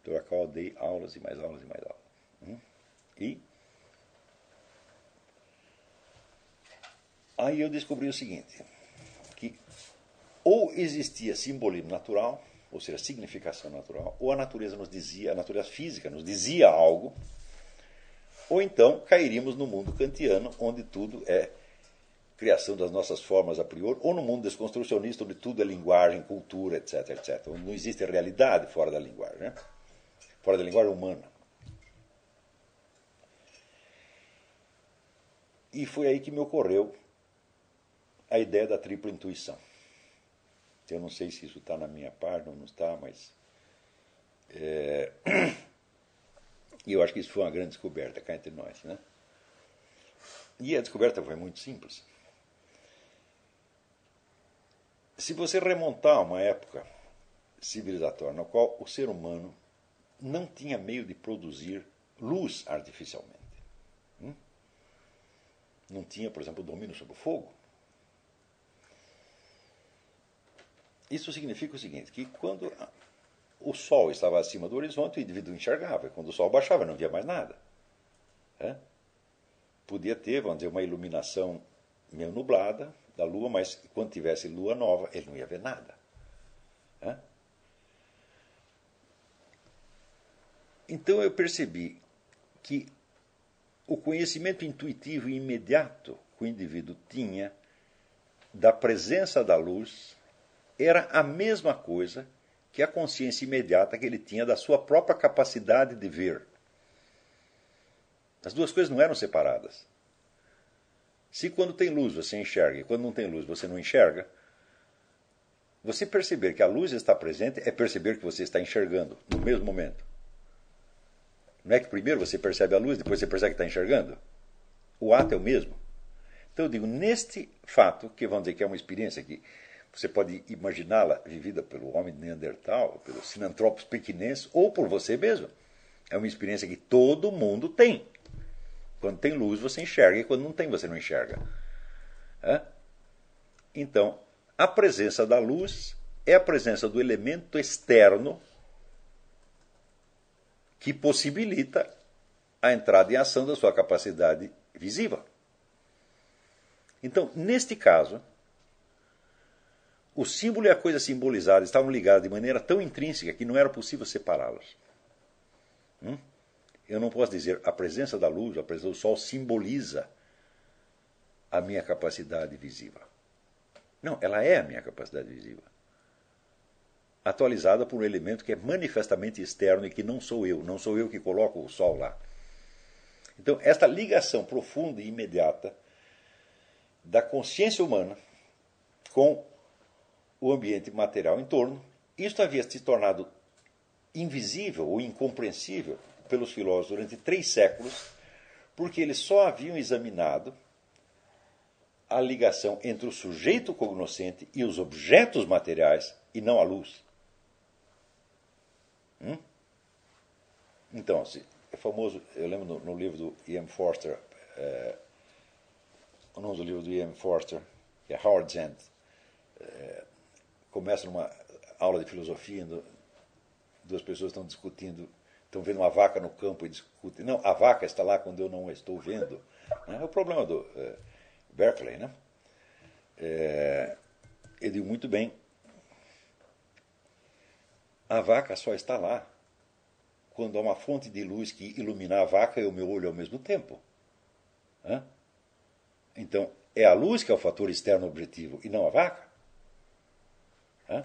Então eu dei aulas e mais aulas e mais aulas. Hum? E aí eu descobri o seguinte, que ou existia simbolismo natural, ou seja, significação natural, ou a natureza nos dizia, a natureza física nos dizia algo, ou então cairíamos no mundo kantiano, onde tudo é criação das nossas formas a priori, ou no mundo desconstrucionista, onde tudo é linguagem, cultura, etc, etc. Onde não existe realidade fora da linguagem, né? fora da linguagem humana. E foi aí que me ocorreu a ideia da tripla intuição. Eu não sei se isso está na minha página ou não está, mas. É... Eu acho que isso foi uma grande descoberta cá entre nós. Né? E a descoberta foi muito simples. Se você remontar a uma época civilizatória na qual o ser humano não tinha meio de produzir luz artificialmente. Hum? Não tinha, por exemplo, domínio sobre o fogo. Isso significa o seguinte, que quando o sol estava acima do horizonte, o indivíduo enxergava. Quando o sol baixava, não via mais nada. É? Podia ter, vamos dizer, uma iluminação meio nublada da lua, mas quando tivesse lua nova, ele não ia ver nada. Então eu percebi que o conhecimento intuitivo e imediato que o indivíduo tinha da presença da luz era a mesma coisa que a consciência imediata que ele tinha da sua própria capacidade de ver. As duas coisas não eram separadas. Se quando tem luz você enxerga e quando não tem luz você não enxerga, você perceber que a luz está presente é perceber que você está enxergando no mesmo momento. Não é que primeiro você percebe a luz, depois você percebe que está enxergando? O ato é o mesmo. Então eu digo, neste fato, que vamos dizer que é uma experiência que você pode imaginá-la vivida pelo homem de Neandertal, pelos sinantropos pequinenses ou por você mesmo. É uma experiência que todo mundo tem. Quando tem luz, você enxerga, e quando não tem, você não enxerga. É? Então, a presença da luz é a presença do elemento externo que possibilita a entrada em ação da sua capacidade visível. Então, neste caso, o símbolo e a coisa simbolizada estavam ligados de maneira tão intrínseca que não era possível separá-los. Hum? Eu não posso dizer a presença da luz, a presença do sol simboliza a minha capacidade visível. Não, ela é a minha capacidade visível atualizada por um elemento que é manifestamente externo e que não sou eu, não sou eu que coloco o sol lá. Então, esta ligação profunda e imediata da consciência humana com o ambiente material em torno, isto havia se tornado invisível ou incompreensível pelos filósofos durante três séculos, porque eles só haviam examinado a ligação entre o sujeito cognoscente e os objetos materiais e não a luz. Hum? Então, é famoso, eu lembro no, no livro do Ian Forster, é, o nome do livro do Ian Forster, que é Howard Zent, é, começa numa aula de filosofia, duas pessoas estão discutindo, estão vendo uma vaca no campo e discutem. Não, a vaca está lá quando eu não estou vendo. É o problema do é, Berkeley, né? É, ele diz muito bem a vaca só está lá quando há uma fonte de luz que ilumina a vaca e o meu olho ao mesmo tempo. Hã? Então, é a luz que é o fator externo objetivo e não a vaca. Hã?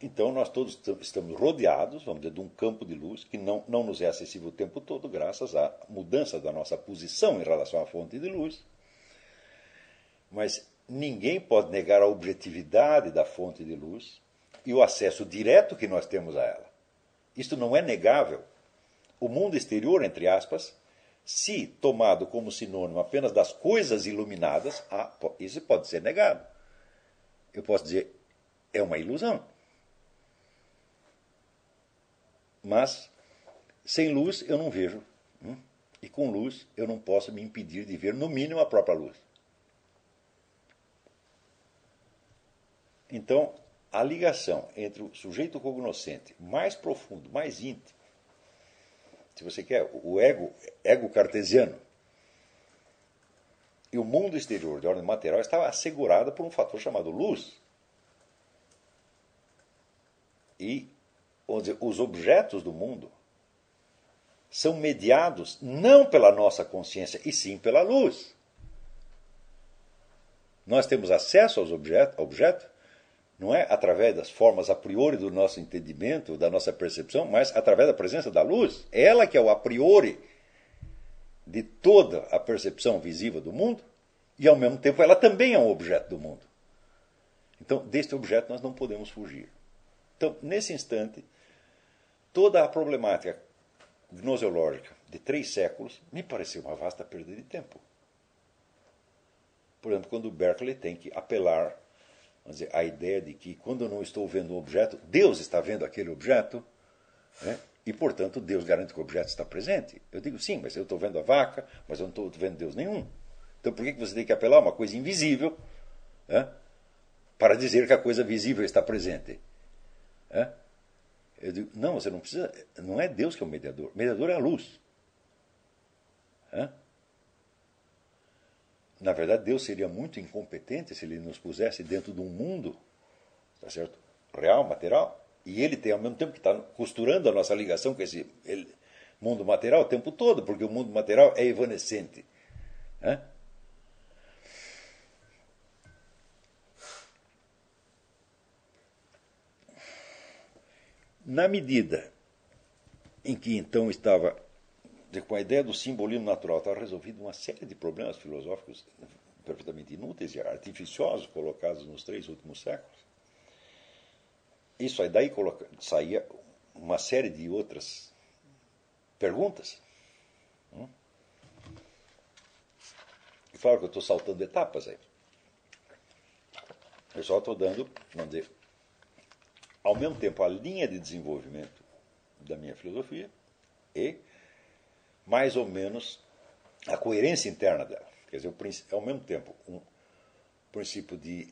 Então, nós todos estamos rodeados, vamos dizer, de um campo de luz que não, não nos é acessível o tempo todo, graças à mudança da nossa posição em relação à fonte de luz. Mas ninguém pode negar a objetividade da fonte de luz e o acesso direto que nós temos a ela. Isto não é negável. O mundo exterior, entre aspas, se tomado como sinônimo apenas das coisas iluminadas, ah, isso pode ser negado. Eu posso dizer, é uma ilusão. Mas, sem luz, eu não vejo. Hum? E com luz, eu não posso me impedir de ver, no mínimo, a própria luz. Então, a ligação entre o sujeito cognoscente mais profundo, mais íntimo, se você quer, o ego, ego cartesiano, e o mundo exterior de ordem material estava assegurada por um fator chamado luz. E vamos dizer, os objetos do mundo são mediados não pela nossa consciência, e sim pela luz. Nós temos acesso aos objetos, objeto não é através das formas a priori do nosso entendimento, da nossa percepção, mas através da presença da luz. É ela que é o a priori de toda a percepção visível do mundo, e ao mesmo tempo ela também é um objeto do mundo. Então, deste objeto nós não podemos fugir. Então, nesse instante, toda a problemática gnoseológica de três séculos me pareceu uma vasta perda de tempo. Por exemplo, quando Berkeley tem que apelar vamos dizer, à ideia de que quando eu não estou vendo um objeto, Deus está vendo aquele objeto, né? e portanto Deus garante que o objeto está presente. Eu digo sim, mas eu estou vendo a vaca, mas eu não estou vendo Deus nenhum. Então por que você tem que apelar a uma coisa invisível né? para dizer que a coisa visível está presente? É? Eu digo, não, você não precisa. Não é Deus que é o mediador. O mediador é a luz. É? Na verdade, Deus seria muito incompetente se ele nos pusesse dentro de um mundo, tá certo? Real, material, e ele tem ao mesmo tempo que está costurando a nossa ligação com esse ele, mundo material o tempo todo, porque o mundo material é evanescente. Na medida em que então estava, com a ideia do simbolismo natural, estava resolvido uma série de problemas filosóficos perfeitamente inúteis e artificiosos colocados nos três últimos séculos. Isso aí daí saía uma série de outras perguntas. Hum? E claro que eu estou saltando etapas aí. Eu só estou dando, vamos dizer, ao mesmo tempo, a linha de desenvolvimento da minha filosofia e, mais ou menos, a coerência interna dela. Quer dizer, ao mesmo tempo, um princípio de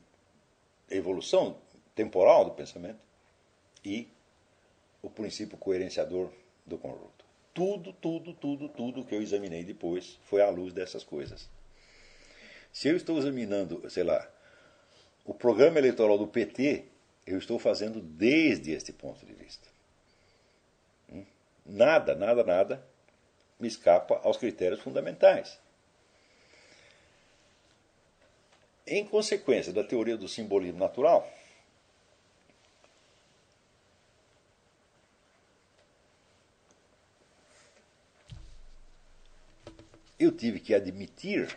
evolução temporal do pensamento e o princípio coerenciador do conjunto. Tudo, tudo, tudo, tudo que eu examinei depois foi à luz dessas coisas. Se eu estou examinando, sei lá, o programa eleitoral do PT, eu estou fazendo desde este ponto de vista. Hum? Nada, nada, nada me escapa aos critérios fundamentais. Em consequência da teoria do simbolismo natural, eu tive que admitir,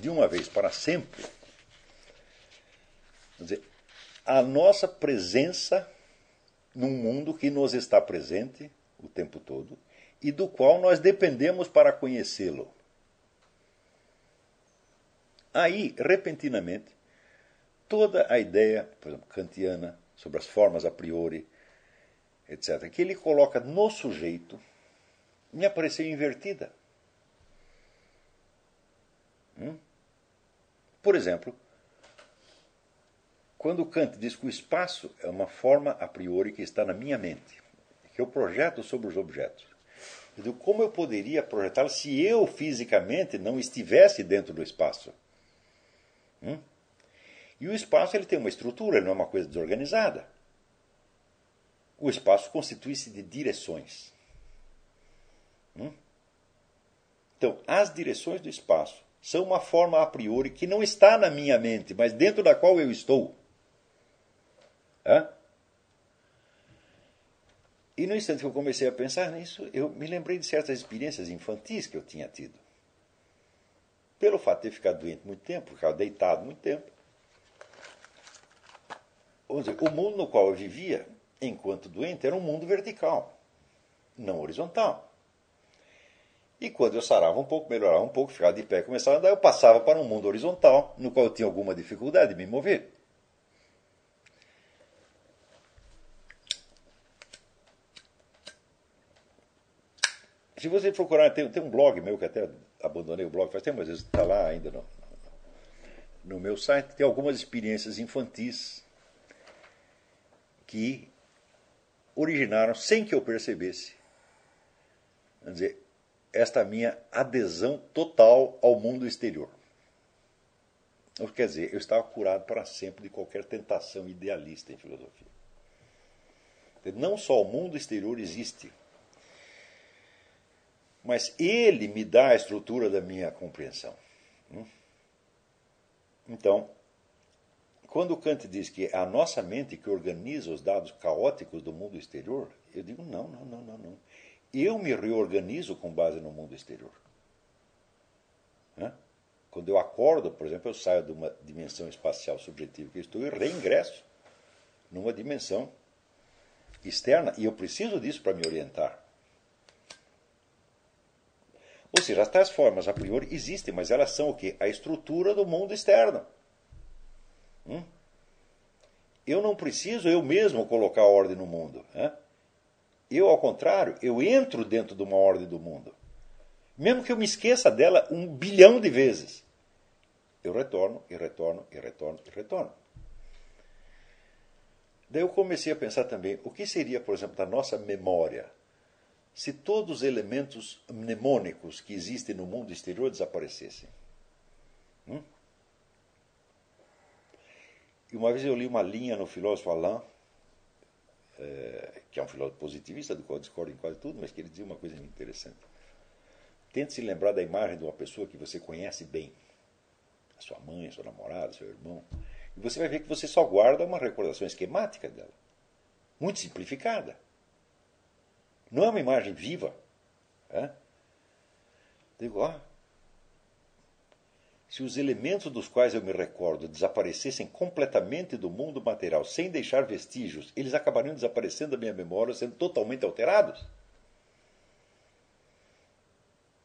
de uma vez para sempre, dizer, a nossa presença num mundo que nos está presente o tempo todo e do qual nós dependemos para conhecê-lo. Aí, repentinamente, toda a ideia, por exemplo, kantiana, sobre as formas a priori, etc., que ele coloca no sujeito, me apareceu invertida. Hum? Por exemplo, quando Kant diz que o espaço é uma forma a priori que está na minha mente, que eu projeto sobre os objetos, eu digo, como eu poderia projetá-lo se eu fisicamente não estivesse dentro do espaço? Hum? E o espaço ele tem uma estrutura, ele não é uma coisa desorganizada. O espaço constitui-se de direções. Hum? Então, as direções do espaço são uma forma a priori que não está na minha mente, mas dentro da qual eu estou. Hã? E no instante que eu comecei a pensar nisso, eu me lembrei de certas experiências infantis que eu tinha tido. Pelo fato de ter ficado doente muito tempo, ficar deitado muito tempo. Vamos dizer, o mundo no qual eu vivia, enquanto doente, era um mundo vertical, não horizontal. E quando eu sarava um pouco, melhorava um pouco, ficava de pé, começava a andar, eu passava para um mundo horizontal, no qual eu tinha alguma dificuldade de me mover. Se você procurar, tem, tem um blog meu que até abandonei o blog faz tempo, mas está lá ainda no, no meu site. Tem algumas experiências infantis que originaram, sem que eu percebesse, vamos dizer, esta minha adesão total ao mundo exterior. Então, quer dizer, eu estava curado para sempre de qualquer tentação idealista em filosofia. Não só o mundo exterior existe, mas ele me dá a estrutura da minha compreensão. Hum? Então, quando Kant diz que é a nossa mente que organiza os dados caóticos do mundo exterior, eu digo não, não, não, não, não. Eu me reorganizo com base no mundo exterior. Quando eu acordo, por exemplo, eu saio de uma dimensão espacial subjetiva que estou e reingresso numa dimensão externa. E eu preciso disso para me orientar. Ou seja, as tais formas a priori existem, mas elas são o quê? A estrutura do mundo externo. Hum? Eu não preciso eu mesmo colocar ordem no mundo. Né? Eu, ao contrário, eu entro dentro de uma ordem do mundo. Mesmo que eu me esqueça dela um bilhão de vezes. Eu retorno, e retorno, e retorno, e retorno. Daí eu comecei a pensar também o que seria, por exemplo, da nossa memória se todos os elementos mnemônicos que existem no mundo exterior desaparecessem. Hum? E uma vez eu li uma linha no filósofo Alain, é, que é um filósofo positivista, do qual eu discordo em quase tudo, mas que ele dizia uma coisa interessante. Tente se lembrar da imagem de uma pessoa que você conhece bem. A sua mãe, a sua namorada, seu irmão. E você vai ver que você só guarda uma recordação esquemática dela. Muito simplificada. Não é uma imagem viva. É? Digo, ah, se os elementos dos quais eu me recordo desaparecessem completamente do mundo material, sem deixar vestígios, eles acabariam desaparecendo da minha memória, sendo totalmente alterados.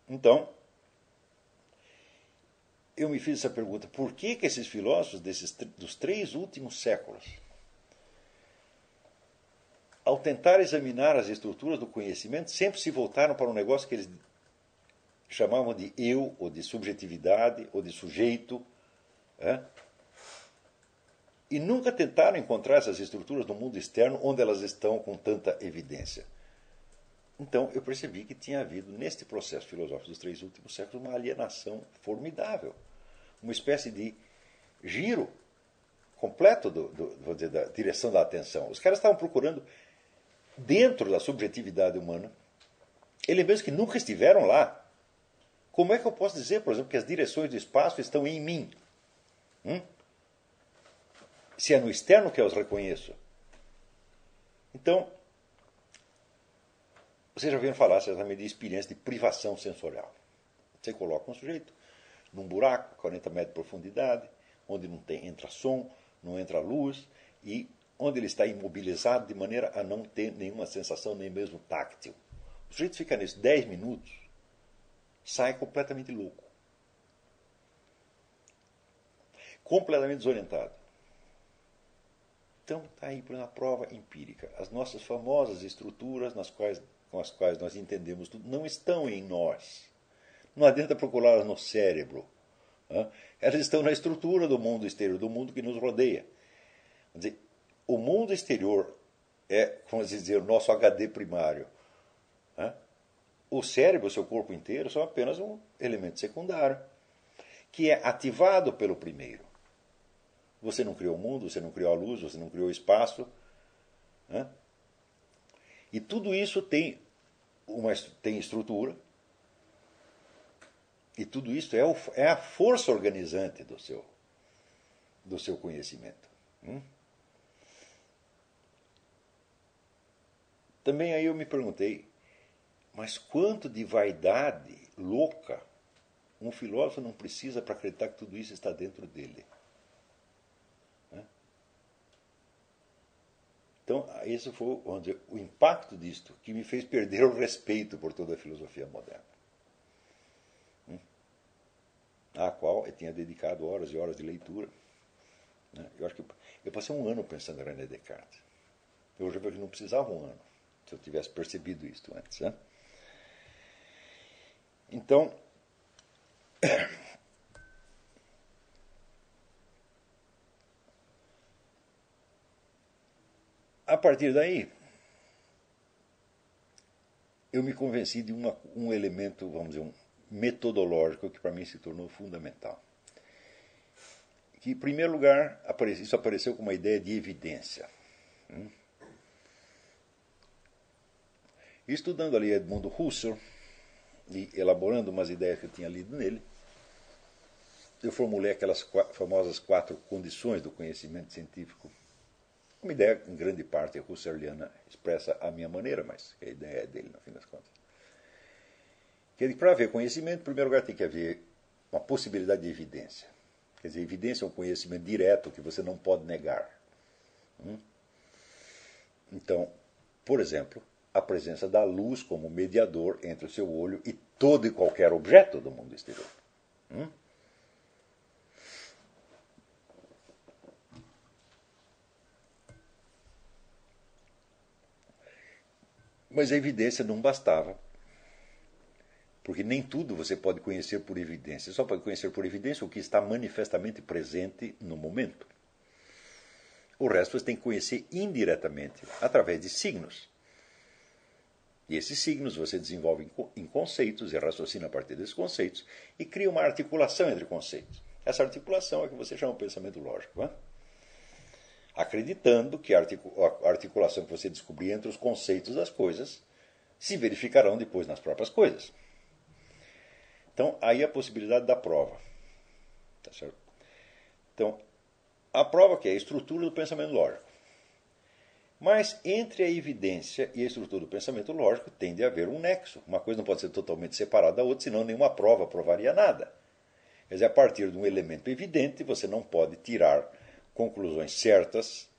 Então, eu me fiz essa pergunta: por que, que esses filósofos desses, dos três últimos séculos ao tentar examinar as estruturas do conhecimento, sempre se voltaram para um negócio que eles chamavam de eu, ou de subjetividade, ou de sujeito. É? E nunca tentaram encontrar essas estruturas no mundo externo onde elas estão com tanta evidência. Então eu percebi que tinha havido, neste processo filosófico dos três últimos séculos, uma alienação formidável. Uma espécie de giro completo do, do, dizer, da direção da atenção. Os caras estavam procurando dentro da subjetividade humana, elementos que nunca estiveram lá. Como é que eu posso dizer, por exemplo, que as direções do espaço estão em mim? Hum? Se é no externo que eu os reconheço. Então, vocês já ouviram falar certamente de experiência de privação sensorial. Você coloca um sujeito num buraco, 40 metros de profundidade, onde não tem, entra som, não entra luz, e onde ele está imobilizado de maneira a não ter nenhuma sensação, nem mesmo táctil. O sujeito fica nisso 10 minutos, sai completamente louco. Completamente desorientado. Então, está aí para uma prova empírica. As nossas famosas estruturas nas quais, com as quais nós entendemos tudo não estão em nós. Não adianta procurá-las no cérebro. Elas estão na estrutura do mundo exterior, do mundo que nos rodeia. Quer dizer, o mundo exterior é, vamos dizer, o nosso HD primário. Né? O cérebro, o seu corpo inteiro, são apenas um elemento secundário, que é ativado pelo primeiro. Você não criou o mundo, você não criou a luz, você não criou o espaço. Né? E tudo isso tem, uma, tem estrutura. E tudo isso é, o, é a força organizante do seu, do seu conhecimento. Hum? Também aí eu me perguntei, mas quanto de vaidade louca um filósofo não precisa para acreditar que tudo isso está dentro dele? Né? Então, esse foi o impacto disto que me fez perder o respeito por toda a filosofia moderna. Hum? À qual eu tinha dedicado horas e horas de leitura. Né? Eu acho que eu passei um ano pensando em René Descartes. Eu já vi que não precisava um ano se eu tivesse percebido isto antes. Né? Então, a partir daí, eu me convenci de uma, um elemento, vamos dizer, um metodológico que para mim se tornou fundamental. Que, em primeiro lugar, isso apareceu como uma ideia de evidência. Hum? Estudando ali Edmundo Husserl e elaborando umas ideias que eu tinha lido nele, eu formulei aquelas famosas quatro condições do conhecimento científico. Uma ideia, em grande parte, husserliana, expressa a minha maneira, mas a ideia é dele, no fim das contas. Que para haver conhecimento, em primeiro lugar, tem que haver uma possibilidade de evidência. Quer dizer, evidência é um conhecimento direto que você não pode negar. Hum? Então, por exemplo, a presença da luz como mediador entre o seu olho e todo e qualquer objeto do mundo exterior. Hum? Mas a evidência não bastava. Porque nem tudo você pode conhecer por evidência. Só pode conhecer por evidência o que está manifestamente presente no momento. O resto você tem que conhecer indiretamente, através de signos. Esses signos você desenvolve em conceitos e raciocina a partir desses conceitos e cria uma articulação entre conceitos. Essa articulação é que você chama pensamento lógico. Né? Acreditando que a articulação que você descobrir entre os conceitos das coisas se verificarão depois nas próprias coisas. Então, aí a possibilidade da prova. Tá certo? Então, a prova que é a estrutura do pensamento lógico. Mas entre a evidência e a estrutura do pensamento lógico tem de haver um nexo. Uma coisa não pode ser totalmente separada da outra, senão nenhuma prova provaria nada. Quer dizer, a partir de um elemento evidente, você não pode tirar conclusões certas,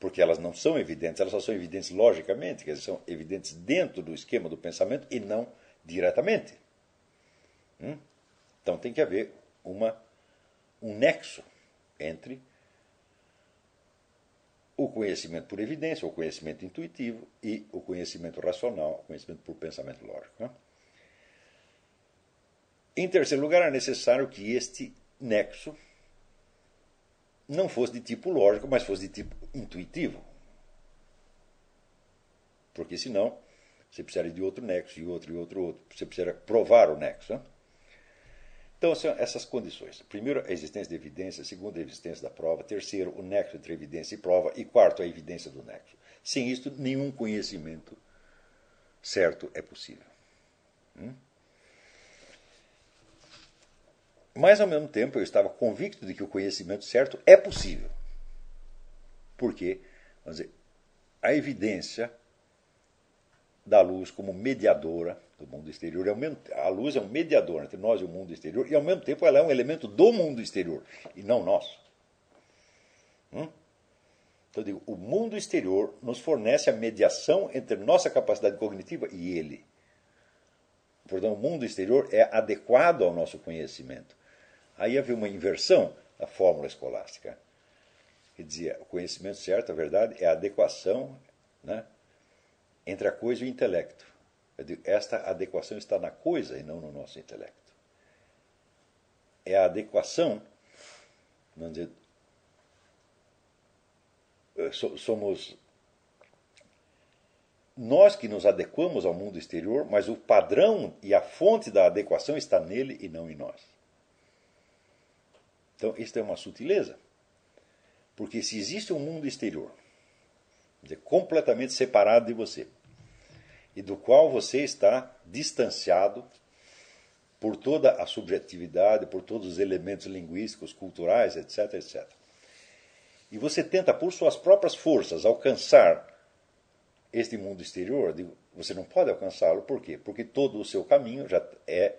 porque elas não são evidentes, elas só são evidentes logicamente, quer dizer, são evidentes dentro do esquema do pensamento e não diretamente. Hum? Então tem que haver uma, um nexo entre o conhecimento por evidência, o conhecimento intuitivo e o conhecimento racional, o conhecimento por pensamento lógico. Né? Em terceiro lugar, é necessário que este nexo não fosse de tipo lógico, mas fosse de tipo intuitivo. Porque senão você precisaria de outro nexo, e outro, e outro, outro. Você precisa provar o nexo. Né? Então, são essas condições. Primeiro, a existência de evidência. Segundo, a existência da prova. Terceiro, o nexo entre evidência e prova. E quarto, a evidência do nexo. Sem isto, nenhum conhecimento certo é possível. Hum? Mas, ao mesmo tempo, eu estava convicto de que o conhecimento certo é possível. Porque, vamos dizer, a evidência da luz como mediadora do mundo exterior. A luz é um mediador entre nós e o mundo exterior, e ao mesmo tempo ela é um elemento do mundo exterior, e não nosso. Hum? Então, eu digo, o mundo exterior nos fornece a mediação entre nossa capacidade cognitiva e ele. Portanto, o mundo exterior é adequado ao nosso conhecimento. Aí havia uma inversão da fórmula escolástica. Que dizia, o conhecimento certo, a verdade, é a adequação né, entre a coisa e o intelecto. Digo, esta adequação está na coisa e não no nosso intelecto. É a adequação, vamos dizer, eh, somos nós que nos adequamos ao mundo exterior, mas o padrão e a fonte da adequação está nele e não em nós. Então, isto é uma sutileza. Porque se existe um mundo exterior, dizer, completamente separado de você, e do qual você está distanciado por toda a subjetividade, por todos os elementos linguísticos, culturais, etc, etc. E você tenta, por suas próprias forças, alcançar este mundo exterior, você não pode alcançá-lo, por quê? Porque todo o seu caminho já é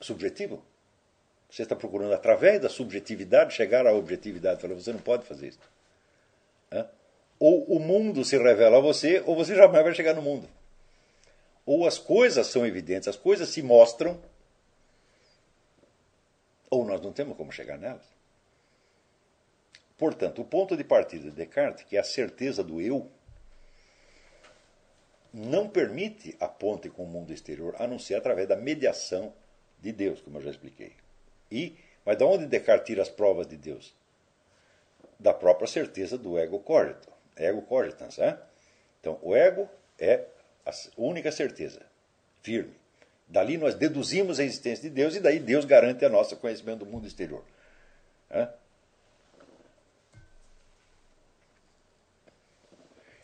subjetivo. Você está procurando, através da subjetividade, chegar à objetividade. Você não pode fazer isso ou o mundo se revela a você, ou você jamais vai chegar no mundo. Ou as coisas são evidentes, as coisas se mostram, ou nós não temos como chegar nelas. Portanto, o ponto de partida de Descartes, que é a certeza do eu, não permite a ponte com o mundo exterior, a não ser através da mediação de Deus, como eu já expliquei. E, mas de onde Descartes tira as provas de Deus? Da própria certeza do ego cogito ego cogitans. Né? Então, o ego é a única certeza, firme. Dali nós deduzimos a existência de Deus e daí Deus garante a nosso conhecimento do mundo exterior. Né?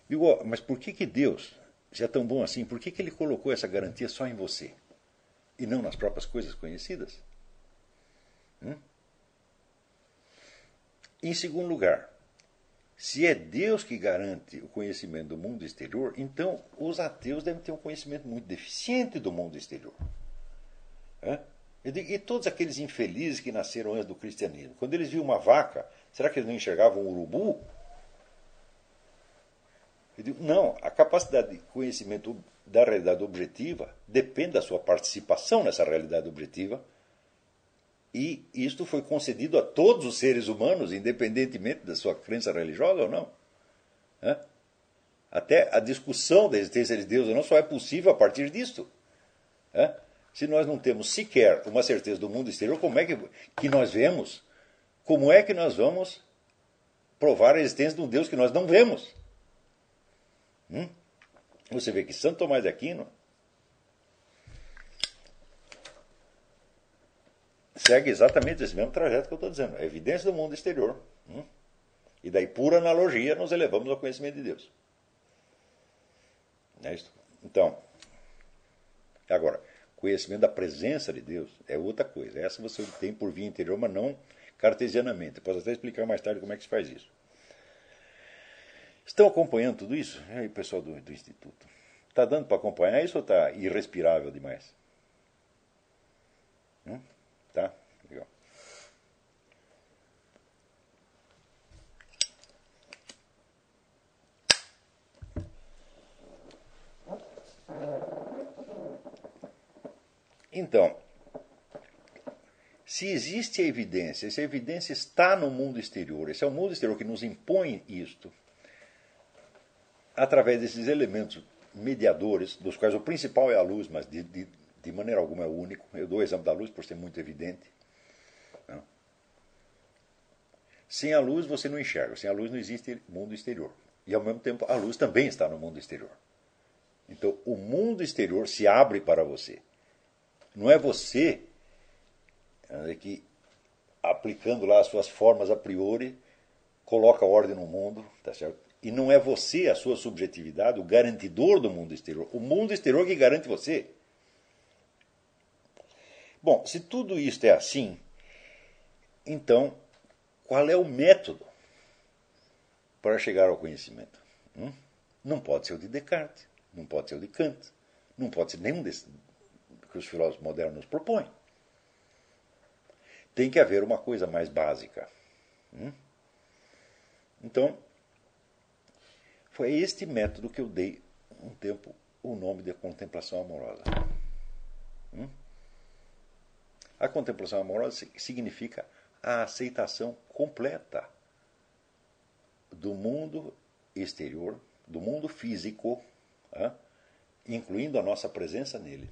Digo, mas por que, que Deus, se é tão bom assim, por que, que ele colocou essa garantia só em você e não nas próprias coisas conhecidas? Hum? Em segundo lugar, se é Deus que garante o conhecimento do mundo exterior, então os ateus devem ter um conhecimento muito deficiente do mundo exterior. É? E todos aqueles infelizes que nasceram antes do cristianismo, quando eles viam uma vaca, será que eles não enxergavam um urubu? Eu digo, não, a capacidade de conhecimento da realidade objetiva depende da sua participação nessa realidade objetiva. E isto foi concedido a todos os seres humanos, independentemente da sua crença religiosa ou não. Até a discussão da existência de Deus ou não só é possível a partir disto. Se nós não temos sequer uma certeza do mundo exterior, como é que, que nós vemos? Como é que nós vamos provar a existência de um Deus que nós não vemos? Hum? Você vê que Santo Tomás de Aquino segue exatamente esse mesmo trajeto que eu estou dizendo. A evidência do mundo exterior. Hum? E daí, por analogia, nos elevamos ao conhecimento de Deus. É isso? Então, agora, conhecimento da presença de Deus é outra coisa. Essa você tem por via interior, mas não cartesianamente. posso até explicar mais tarde como é que se faz isso. Estão acompanhando tudo isso? E aí, pessoal do, do Instituto? Está dando para acompanhar isso ou está irrespirável demais? Hum? Tá? Legal. Então, se existe a evidência, se a evidência está no mundo exterior, esse é o mundo exterior que nos impõe isto, através desses elementos mediadores, dos quais o principal é a luz, mas de, de, de maneira alguma é o único. Eu dou o exemplo da luz por ser muito evidente. Não? Sem a luz você não enxerga, sem a luz não existe mundo exterior. E ao mesmo tempo a luz também está no mundo exterior. Então o mundo exterior se abre para você. Não é você que, aplicando lá as suas formas a priori, coloca ordem no mundo, tá certo? E não é você, a sua subjetividade, o garantidor do mundo exterior. O mundo exterior que garante você. Bom, se tudo isto é assim, então qual é o método para chegar ao conhecimento? Hum? Não pode ser o de Descartes, não pode ser o de Kant, não pode ser nenhum desses que os filósofos modernos propõem. Tem que haver uma coisa mais básica. Hum? Então, foi este método que eu dei um tempo o nome de contemplação amorosa. Hum? A contemplação amorosa significa a aceitação completa do mundo exterior, do mundo físico, incluindo a nossa presença nele,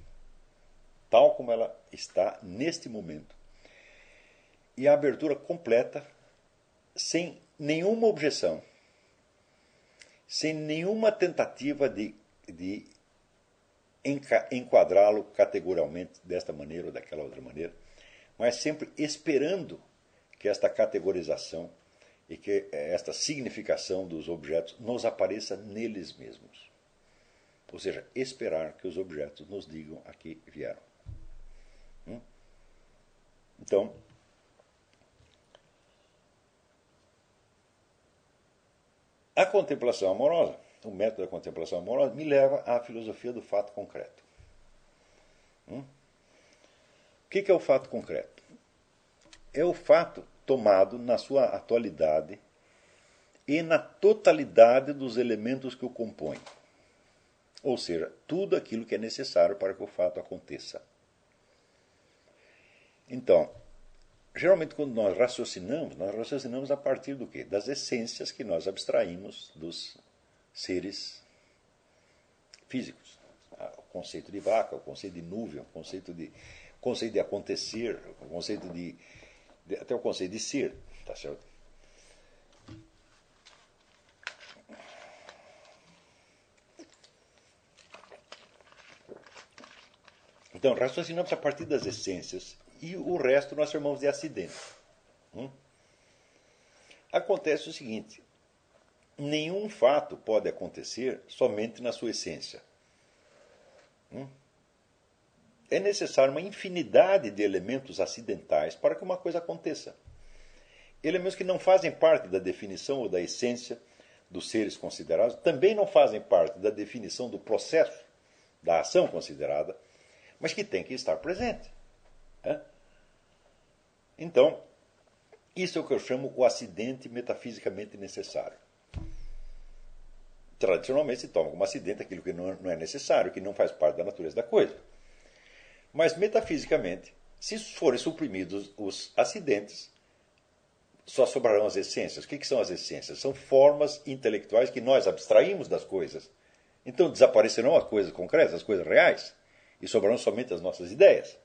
tal como ela está neste momento. E a abertura completa, sem nenhuma objeção sem nenhuma tentativa de, de enquadrá-lo categorialmente desta maneira ou daquela outra maneira, mas sempre esperando que esta categorização e que esta significação dos objetos nos apareça neles mesmos. Ou seja, esperar que os objetos nos digam a que vieram. Hum? Então, A contemplação amorosa, o método da contemplação amorosa, me leva à filosofia do fato concreto. Hum? O que é o fato concreto? É o fato tomado na sua atualidade e na totalidade dos elementos que o compõem. Ou seja, tudo aquilo que é necessário para que o fato aconteça. Então, geralmente quando nós raciocinamos, nós raciocinamos a partir do quê? Das essências que nós abstraímos dos seres físicos. Ah, o conceito de vaca, o conceito de nuvem, o conceito de, conceito de acontecer, o conceito de, de até o conceito de ser, tá certo? Então, raciocinamos a partir das essências e o resto nós chamamos de acidente. Hum? Acontece o seguinte: nenhum fato pode acontecer somente na sua essência. Hum? É necessário uma infinidade de elementos acidentais para que uma coisa aconteça. Elementos que não fazem parte da definição ou da essência dos seres considerados, também não fazem parte da definição do processo da ação considerada, mas que têm que estar presentes. Então, isso é o que eu chamo o acidente metafisicamente necessário. tradicionalmente se toma como acidente aquilo que não é necessário, que não faz parte da natureza da coisa. Mas metafisicamente, se forem suprimidos os acidentes, só sobrarão as essências. O que são as essências? São formas intelectuais que nós abstraímos das coisas. Então desaparecerão as coisas concretas, as coisas reais, e sobrarão somente as nossas ideias.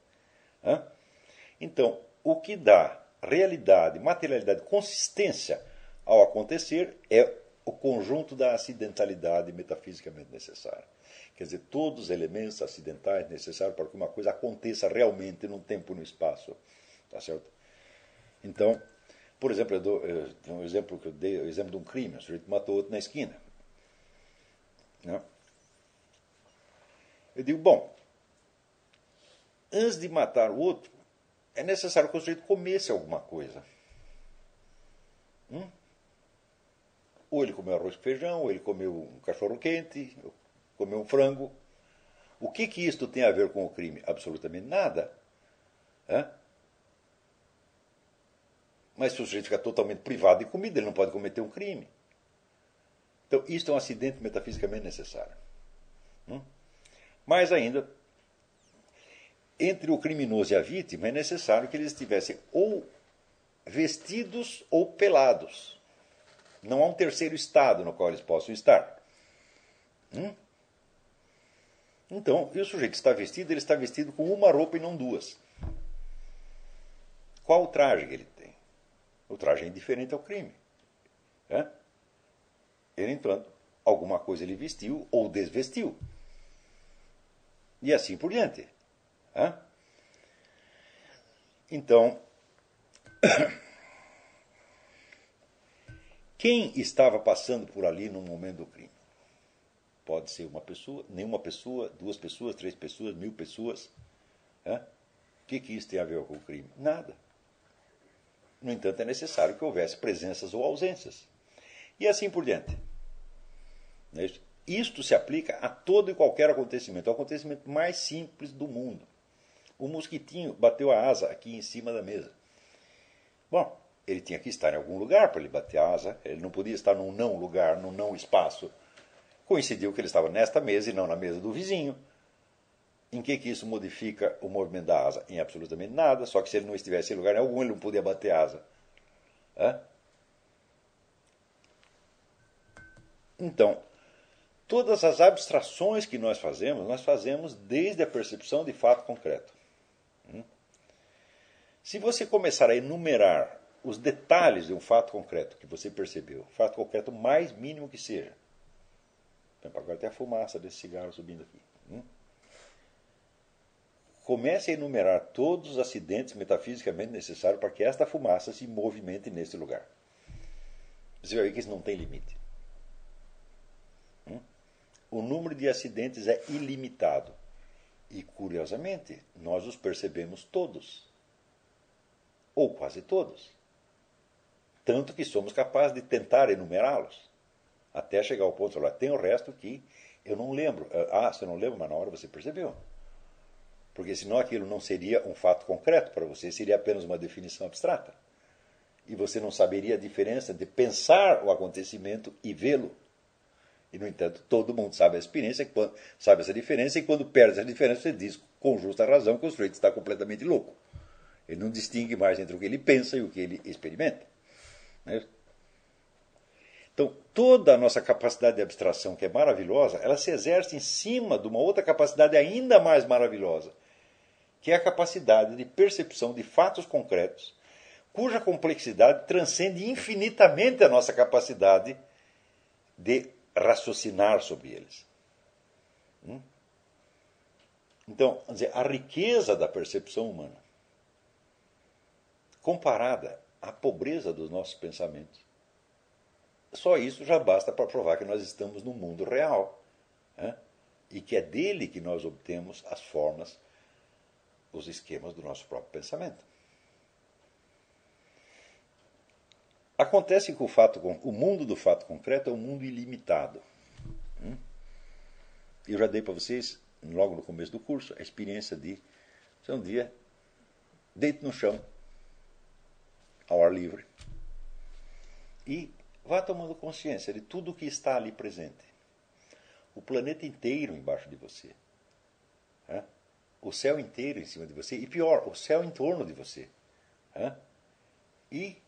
Então, o que dá realidade, materialidade, consistência ao acontecer é o conjunto da acidentalidade metafisicamente necessária. Quer dizer, todos os elementos acidentais necessários para que uma coisa aconteça realmente num tempo e no espaço. Tá certo? Então, por exemplo, eu dou, eu, um exemplo que eu dei, o exemplo de um crime, um sujeito matou outro na esquina. Né? Eu digo, bom, antes de matar o outro, é necessário que o sujeito comesse alguma coisa. Hum? Ou ele comeu arroz com feijão, ou ele comeu um cachorro quente, comeu um frango. O que, que isto tem a ver com o crime? Absolutamente nada. Hã? Mas se o sujeito fica totalmente privado de comida, ele não pode cometer um crime. Então, isto é um acidente metafisicamente necessário. Hum? Mais ainda, entre o criminoso e a vítima é necessário que eles estivessem ou vestidos ou pelados. Não há um terceiro estado no qual eles possam estar. Hum? Então, e o sujeito está vestido, ele está vestido com uma roupa e não duas. Qual o traje que ele tem? O traje é indiferente ao crime. É? Ele, entanto, alguma coisa ele vestiu ou desvestiu. E assim por diante. É? Então, quem estava passando por ali no momento do crime? Pode ser uma pessoa, nenhuma pessoa, duas pessoas, três pessoas, mil pessoas. É? O que, que isso tem a ver com o crime? Nada. No entanto, é necessário que houvesse presenças ou ausências. E assim por diante. É Isto se aplica a todo e qualquer acontecimento, o acontecimento mais simples do mundo. O mosquitinho bateu a asa aqui em cima da mesa. Bom, ele tinha que estar em algum lugar para ele bater a asa. Ele não podia estar num não lugar, num não espaço. Coincidiu que ele estava nesta mesa e não na mesa do vizinho. Em que, que isso modifica o movimento da asa? Em absolutamente nada, só que se ele não estivesse em lugar algum, ele não podia bater a asa. Hã? Então, todas as abstrações que nós fazemos, nós fazemos desde a percepção de fato concreto. Se você começar a enumerar os detalhes de um fato concreto que você percebeu, fato concreto mais mínimo que seja, agora tem a fumaça desse cigarro subindo aqui. Hum? Comece a enumerar todos os acidentes metafisicamente necessários para que esta fumaça se movimente nesse lugar. Você vai ver que isso não tem limite. Hum? O número de acidentes é ilimitado. E, curiosamente, nós os percebemos todos ou quase todos. Tanto que somos capazes de tentar enumerá-los, até chegar ao ponto de falar, tem o resto que eu não lembro. Ah, você não lembra, mas na hora você percebeu. Porque senão aquilo não seria um fato concreto para você, seria apenas uma definição abstrata. E você não saberia a diferença de pensar o acontecimento e vê-lo. E, no entanto, todo mundo sabe a experiência, sabe essa diferença, e quando perde essa diferença, você diz com justa razão que o sujeito está completamente louco. Ele não distingue mais entre o que ele pensa e o que ele experimenta. Né? Então, toda a nossa capacidade de abstração, que é maravilhosa, ela se exerce em cima de uma outra capacidade ainda mais maravilhosa, que é a capacidade de percepção de fatos concretos, cuja complexidade transcende infinitamente a nossa capacidade de raciocinar sobre eles. Hum? Então, a riqueza da percepção humana comparada à pobreza dos nossos pensamentos. Só isso já basta para provar que nós estamos no mundo real né? e que é dele que nós obtemos as formas, os esquemas do nosso próprio pensamento. Acontece que o, fato, o mundo do fato concreto é um mundo ilimitado. Hum? Eu já dei para vocês, logo no começo do curso, a experiência de um dia, deito no chão, ao ar livre. E vá tomando consciência de tudo que está ali presente. o planeta inteiro embaixo de você. Né? O céu inteiro em cima de você. E pior, o céu em torno de você. Né? E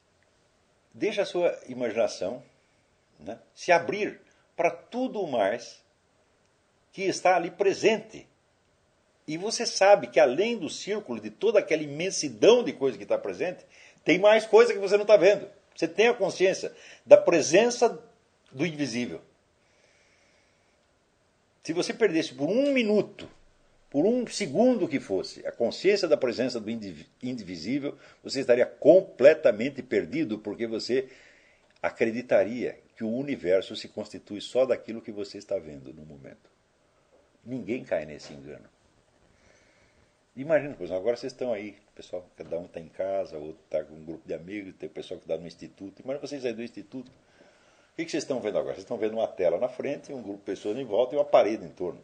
deixa a sua imaginação né, se abrir para tudo mais que está ali presente. E você sabe que além do círculo, de toda aquela imensidão de coisa que está presente, tem mais coisa que você não está vendo. Você tem a consciência da presença do invisível. Se você perdesse por um minuto, por um segundo que fosse, a consciência da presença do indivisível, você estaria completamente perdido, porque você acreditaria que o universo se constitui só daquilo que você está vendo no momento. Ninguém cai nesse engano. Imagina, por exemplo, agora vocês estão aí, pessoal, cada um está em casa, outro está com um grupo de amigos, tem o pessoal que está no instituto. Imagina vocês aí do instituto. O que, vocês estão vendo agora? Vocês estão vendo uma tela na frente, um grupo de pessoas em volta e uma parede em torno.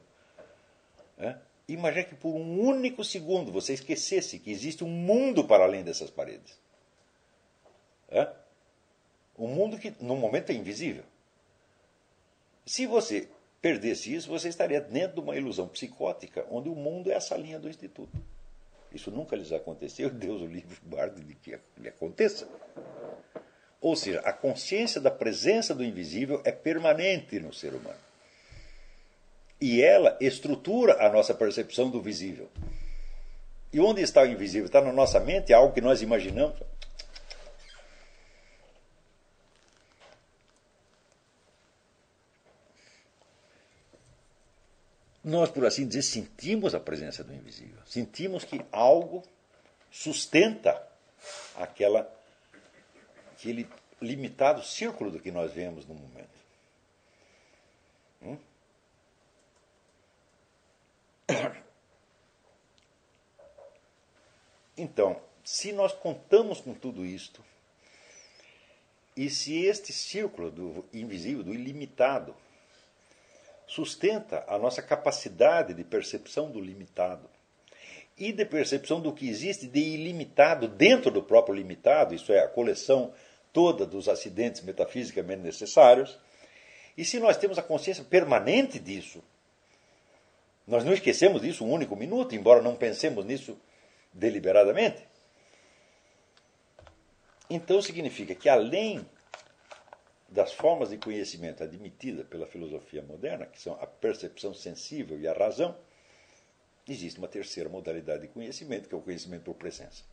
É? Imagina que por um único segundo você esquecesse que existe um mundo para além dessas paredes. É? Um mundo que, no momento, é invisível. Se você perdesse isso, você estaria dentro de uma ilusão psicótica, onde o mundo é essa linha do Instituto. Isso nunca lhes aconteceu, Deus o livre guarde de que lhe aconteça. Ou seja, a consciência da presença do invisível é permanente no ser humano. E ela estrutura a nossa percepção do visível. E onde está o invisível? Está na nossa mente, é algo que nós imaginamos. Nós, por assim dizer, sentimos a presença do invisível. Sentimos que algo sustenta aquela, aquele limitado círculo do que nós vemos no momento. Hum? Então, se nós contamos com tudo isto, e se este círculo do invisível, do ilimitado, sustenta a nossa capacidade de percepção do limitado e de percepção do que existe de ilimitado dentro do próprio limitado, isso é, a coleção toda dos acidentes metafisicamente necessários. E se nós temos a consciência permanente disso, nós não esquecemos disso um único minuto, embora não pensemos nisso deliberadamente. Então significa que além das formas de conhecimento admitidas pela filosofia moderna, que são a percepção sensível e a razão, existe uma terceira modalidade de conhecimento, que é o conhecimento por presença.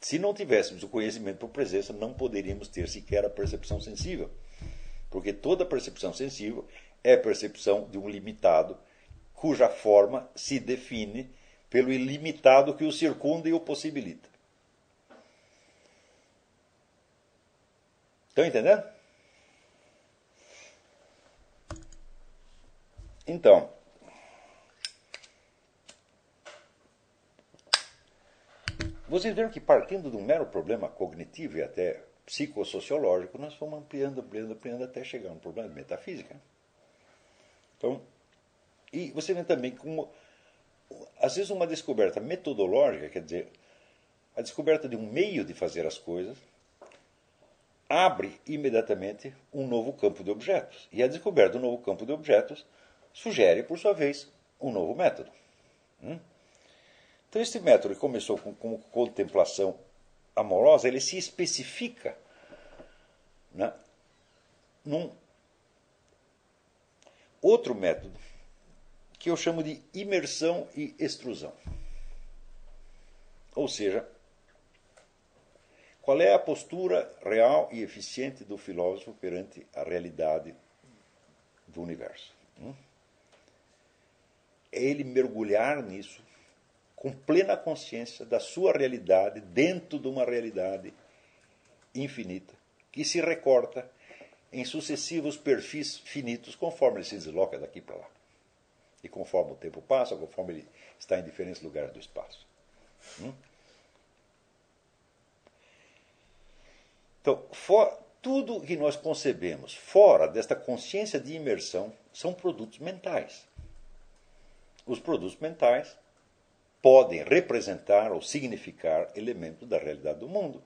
Se não tivéssemos o conhecimento por presença, não poderíamos ter sequer a percepção sensível. Porque toda percepção sensível é percepção de um limitado, cuja forma se define pelo ilimitado que o circunda e o possibilita. Estão entendendo? Então, vocês viram que partindo de um mero problema cognitivo e até psicossociológico, nós fomos ampliando, ampliando, ampliando até chegar a um problema de metafísica. Então, e você vê também como, às vezes, uma descoberta metodológica, quer dizer, a descoberta de um meio de fazer as coisas, abre imediatamente um novo campo de objetos. E a descoberta do novo campo de objetos sugere, por sua vez, um novo método. Hum? Então, este método que começou com, com contemplação amorosa, ele se especifica né, num outro método que eu chamo de imersão e extrusão. Ou seja, qual é a postura real e eficiente do filósofo perante a realidade do universo? Hum? É ele mergulhar nisso com plena consciência da sua realidade dentro de uma realidade infinita que se recorta em sucessivos perfis finitos conforme ele se desloca daqui para lá. E conforme o tempo passa, conforme ele está em diferentes lugares do espaço. Hum? Então, for, tudo que nós concebemos fora desta consciência de imersão são produtos mentais. Os produtos mentais podem representar ou significar elementos da realidade do mundo,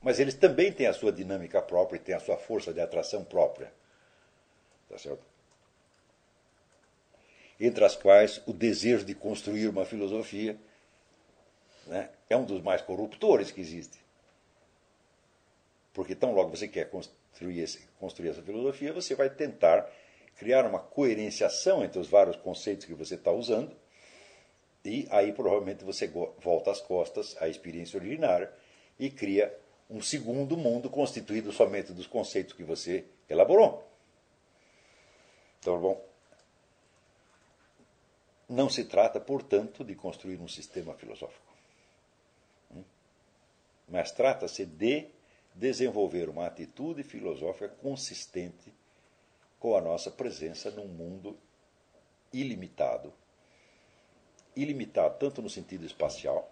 mas eles também têm a sua dinâmica própria e têm a sua força de atração própria. Tá certo? entre as quais o desejo de construir uma filosofia né, é um dos mais corruptores que existe. Porque tão logo você quer construir, esse, construir essa filosofia, você vai tentar criar uma coerenciação entre os vários conceitos que você está usando, e aí provavelmente você volta as costas à experiência originária e cria um segundo mundo constituído somente dos conceitos que você elaborou. Então, bom, não se trata, portanto, de construir um sistema filosófico. Hum? Mas trata-se de desenvolver uma atitude filosófica consistente com a nossa presença num mundo ilimitado. Ilimitado tanto no sentido espacial,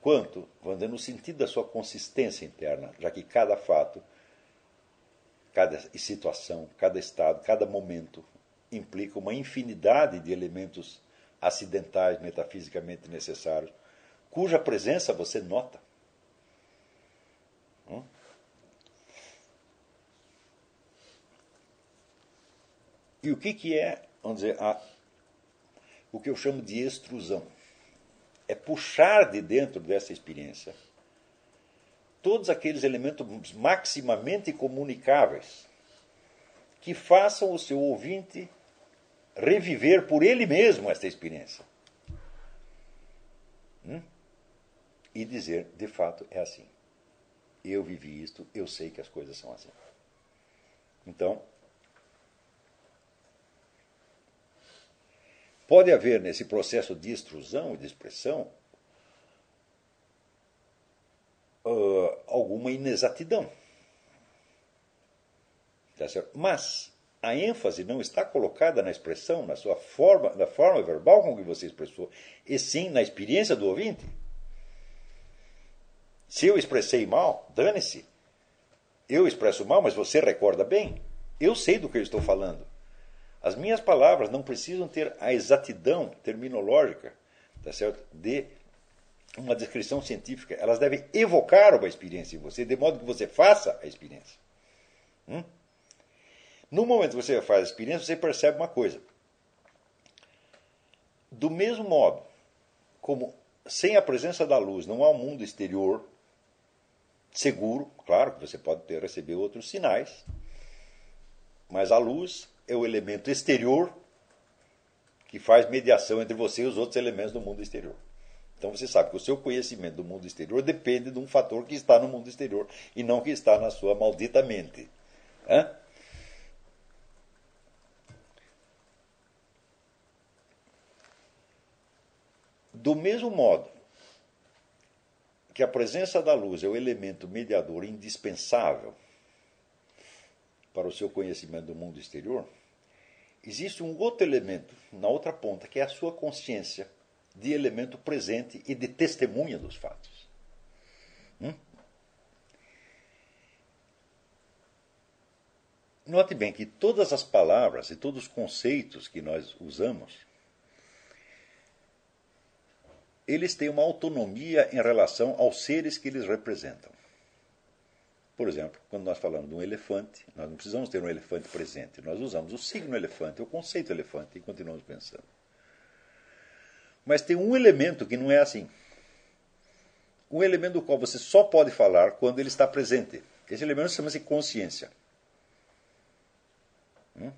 quanto no sentido da sua consistência interna, já que cada fato, cada situação, cada estado, cada momento implica uma infinidade de elementos acidentais, metafisicamente necessários, cuja presença você nota. Hum? E o que, que é, vamos dizer, a, o que eu chamo de extrusão? É puxar de dentro dessa experiência todos aqueles elementos maximamente comunicáveis que façam o seu ouvinte reviver por ele mesmo esta experiência. Hum? E dizer, de fato, é assim. Eu vivi isto, eu sei que as coisas são assim. Então, pode haver nesse processo de extrusão e de expressão uh, alguma inexatidão. Tá Mas a ênfase não está colocada na expressão, na sua forma, na forma verbal com que você expressou, e sim na experiência do ouvinte. Se eu expressei mal, dane-se. Eu expresso mal, mas você recorda bem. Eu sei do que eu estou falando. As minhas palavras não precisam ter a exatidão terminológica tá certo? de uma descrição científica. Elas devem evocar uma experiência em você, de modo que você faça a experiência. Hum? No momento que você faz a experiência, você percebe uma coisa. Do mesmo modo como sem a presença da luz não há um mundo exterior seguro, claro que você pode ter, receber outros sinais, mas a luz é o elemento exterior que faz mediação entre você e os outros elementos do mundo exterior. Então você sabe que o seu conhecimento do mundo exterior depende de um fator que está no mundo exterior e não que está na sua maldita mente. Hã? Do mesmo modo que a presença da luz é o elemento mediador indispensável para o seu conhecimento do mundo exterior, existe um outro elemento na outra ponta, que é a sua consciência de elemento presente e de testemunha dos fatos. Hum? Note bem que todas as palavras e todos os conceitos que nós usamos eles têm uma autonomia em relação aos seres que eles representam. Por exemplo, quando nós falamos de um elefante, nós não precisamos ter um elefante presente, nós usamos o signo elefante, o conceito elefante e continuamos pensando. Mas tem um elemento que não é assim. Um elemento do qual você só pode falar quando ele está presente. Esse elemento chama-se consciência. Hum?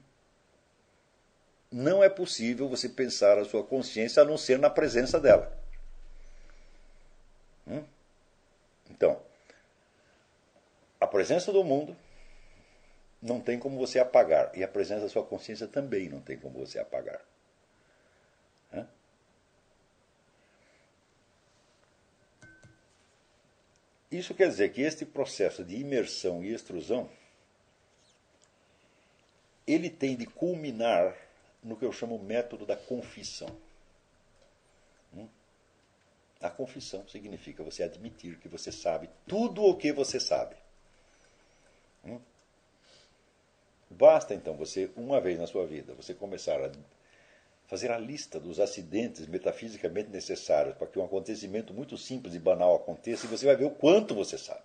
Não é possível você pensar a sua consciência a não ser na presença dela. Hum? Então, a presença do mundo não tem como você apagar, e a presença da sua consciência também não tem como você apagar. Hã? Isso quer dizer que este processo de imersão e extrusão ele tem de culminar no que eu chamo método da confissão. A confissão significa você admitir que você sabe tudo o que você sabe. Hum? Basta então você, uma vez na sua vida, você começar a fazer a lista dos acidentes metafisicamente necessários para que um acontecimento muito simples e banal aconteça e você vai ver o quanto você sabe.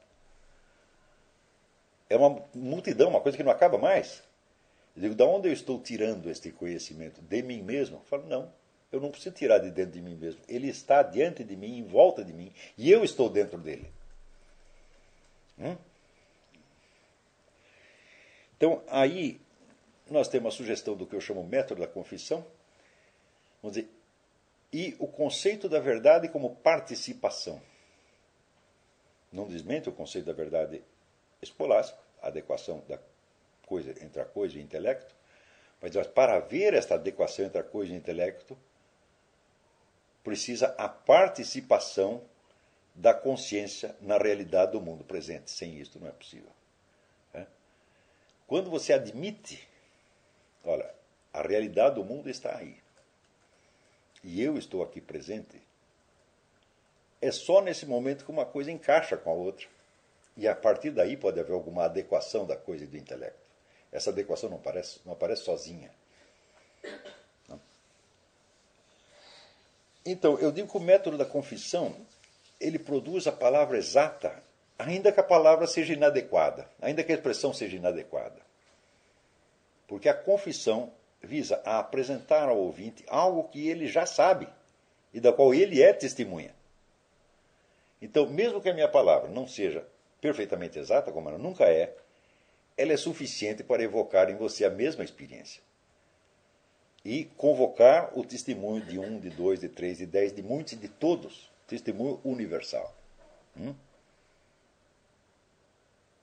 É uma multidão, uma coisa que não acaba mais. Eu digo, da onde eu estou tirando este conhecimento? De mim mesmo? Eu falo, não, eu não preciso tirar de dentro de mim mesmo. Ele está diante de mim, em volta de mim, e eu estou dentro dele. Hum? Então, aí nós temos a sugestão do que eu chamo método da confissão. Vamos dizer, e o conceito da verdade como participação. Não desmente o conceito da verdade escolástico, a adequação da coisa entre a coisa e o intelecto, mas para haver esta adequação entre a coisa e o intelecto, precisa a participação da consciência na realidade do mundo presente. Sem isto não é possível. Quando você admite, olha, a realidade do mundo está aí, e eu estou aqui presente, é só nesse momento que uma coisa encaixa com a outra. E a partir daí pode haver alguma adequação da coisa e do intelecto. Essa adequação não aparece, não aparece sozinha. Então, eu digo que o método da confissão, ele produz a palavra exata, ainda que a palavra seja inadequada, ainda que a expressão seja inadequada. Porque a confissão visa a apresentar ao ouvinte algo que ele já sabe e da qual ele é testemunha. Então, mesmo que a minha palavra não seja perfeitamente exata, como ela nunca é, ela é suficiente para evocar em você a mesma experiência e convocar o testemunho de um, de dois, de três, de dez, de muitos e de todos. Testemunho universal. Hum?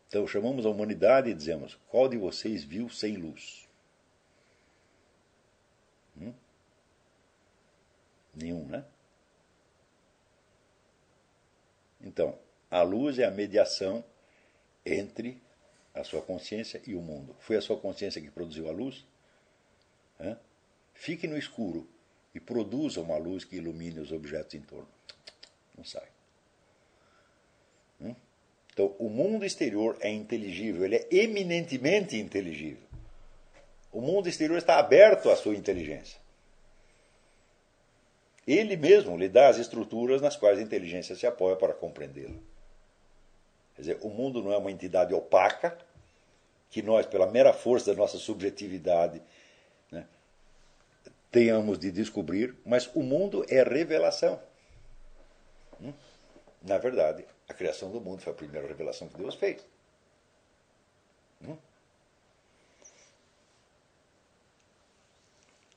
Então chamamos a humanidade e dizemos: qual de vocês viu sem luz? Hum? Nenhum, né? Então, a luz é a mediação entre a sua consciência e o mundo. Foi a sua consciência que produziu a luz? Hã? Fique no escuro e produza uma luz que ilumine os objetos em torno. Não sai. Então, o mundo exterior é inteligível, ele é eminentemente inteligível. O mundo exterior está aberto à sua inteligência. Ele mesmo lhe dá as estruturas nas quais a inteligência se apoia para compreendê-lo. Quer dizer, o mundo não é uma entidade opaca que nós, pela mera força da nossa subjetividade, tenhamos de descobrir, mas o mundo é revelação. Hum? Na verdade, a criação do mundo foi a primeira revelação que Deus fez. Hum?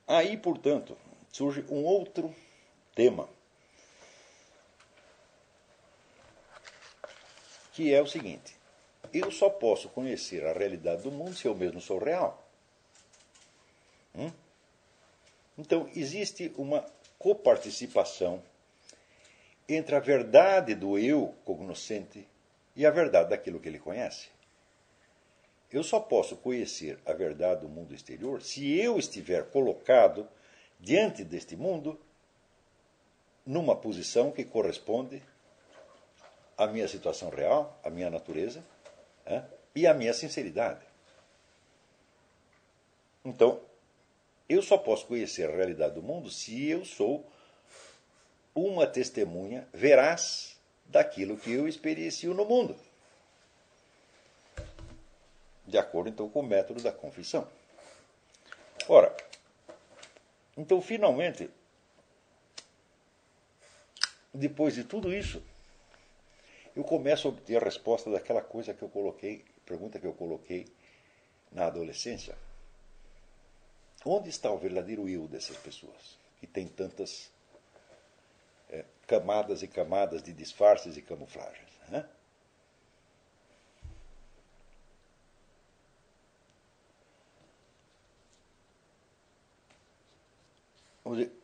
Aí, portanto, surge um outro tema, que é o seguinte: eu só posso conhecer a realidade do mundo se eu mesmo sou real. Hum? Então, existe uma coparticipação entre a verdade do eu cognoscente e a verdade daquilo que ele conhece. Eu só posso conhecer a verdade do mundo exterior se eu estiver colocado diante deste mundo numa posição que corresponde à minha situação real, à minha natureza e à minha sinceridade. Então, eu só posso conhecer a realidade do mundo se eu sou uma testemunha veraz daquilo que eu experiencio no mundo. De acordo então com o método da confissão. Ora, então finalmente, depois de tudo isso, eu começo a obter a resposta daquela coisa que eu coloquei, pergunta que eu coloquei na adolescência. Onde está o verdadeiro eu dessas pessoas, que tem tantas camadas e camadas de disfarces e camuflagens? Né?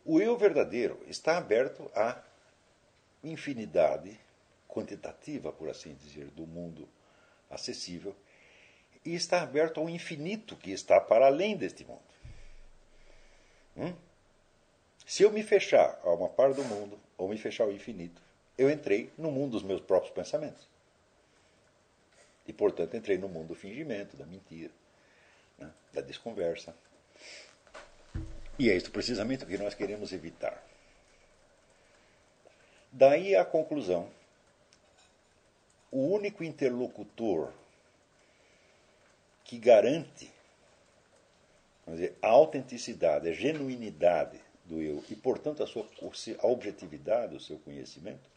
O eu verdadeiro está aberto à infinidade quantitativa, por assim dizer, do mundo acessível e está aberto ao infinito que está para além deste mundo. Hum? Se eu me fechar a uma parte do mundo, ou me fechar ao infinito, eu entrei no mundo dos meus próprios pensamentos. E, portanto, entrei no mundo do fingimento, da mentira, né? da desconversa. E é isso precisamente o que nós queremos evitar. Daí a conclusão: o único interlocutor que garante dizer, a autenticidade, a genuinidade do eu e, portanto, a, sua, a objetividade do seu conhecimento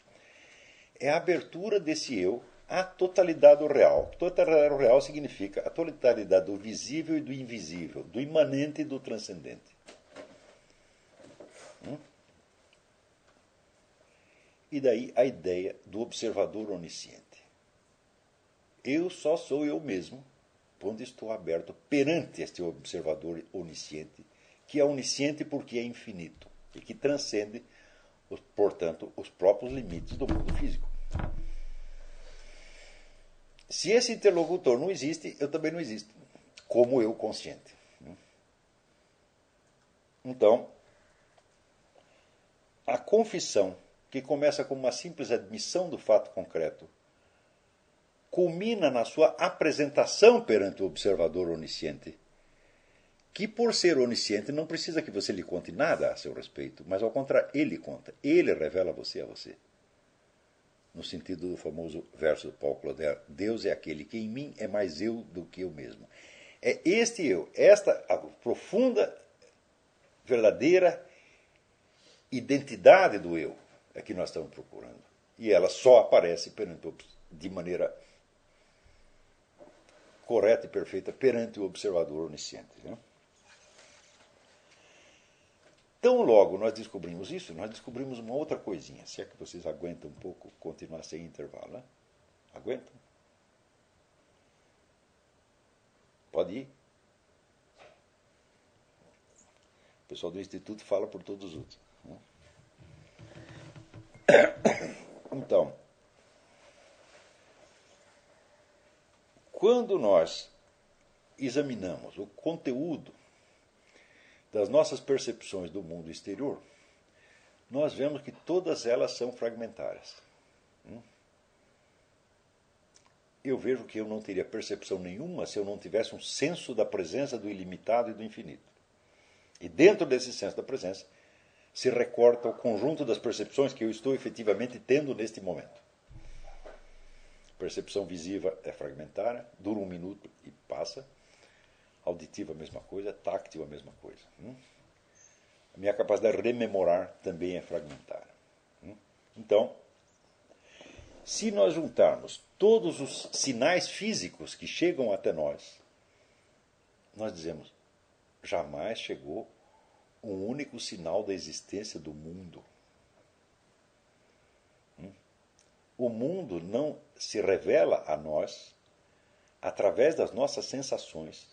é a abertura desse eu à totalidade do real. Totalidade do real significa a totalidade do visível e do invisível, do imanente e do transcendente. Hum? E daí a ideia do observador onisciente. Eu só sou eu mesmo quando estou aberto perante este observador onisciente, que é onisciente porque é infinito e que transcende, portanto, os próprios limites do mundo físico. Se esse interlocutor não existe, eu também não existo, como eu consciente. Então, a confissão, que começa como uma simples admissão do fato concreto, culmina na sua apresentação perante o observador onisciente, que, por ser onisciente, não precisa que você lhe conte nada a seu respeito, mas ao contrário, ele conta, ele revela você a você no sentido do famoso verso do Paulo Claudel: Deus é aquele que em mim é mais eu do que eu mesmo. É este eu, esta profunda, verdadeira identidade do eu é que nós estamos procurando. E ela só aparece perante, de maneira correta e perfeita perante o observador onisciente. Né? Tão logo nós descobrimos isso, nós descobrimos uma outra coisinha. Se é que vocês aguentam um pouco continuar sem intervalo. Né? Aguentam? Pode ir? O pessoal do Instituto fala por todos os outros. Né? Então, quando nós examinamos o conteúdo das nossas percepções do mundo exterior, nós vemos que todas elas são fragmentárias. Hum? Eu vejo que eu não teria percepção nenhuma se eu não tivesse um senso da presença do ilimitado e do infinito. E dentro desse senso da presença se recorta o conjunto das percepções que eu estou efetivamente tendo neste momento. Percepção visiva é fragmentária, dura um minuto e passa auditiva a mesma coisa, táctil a mesma coisa. Hum? A minha capacidade de rememorar também é fragmentária. Hum? Então, se nós juntarmos todos os sinais físicos que chegam até nós, nós dizemos: jamais chegou um único sinal da existência do mundo. Hum? O mundo não se revela a nós através das nossas sensações,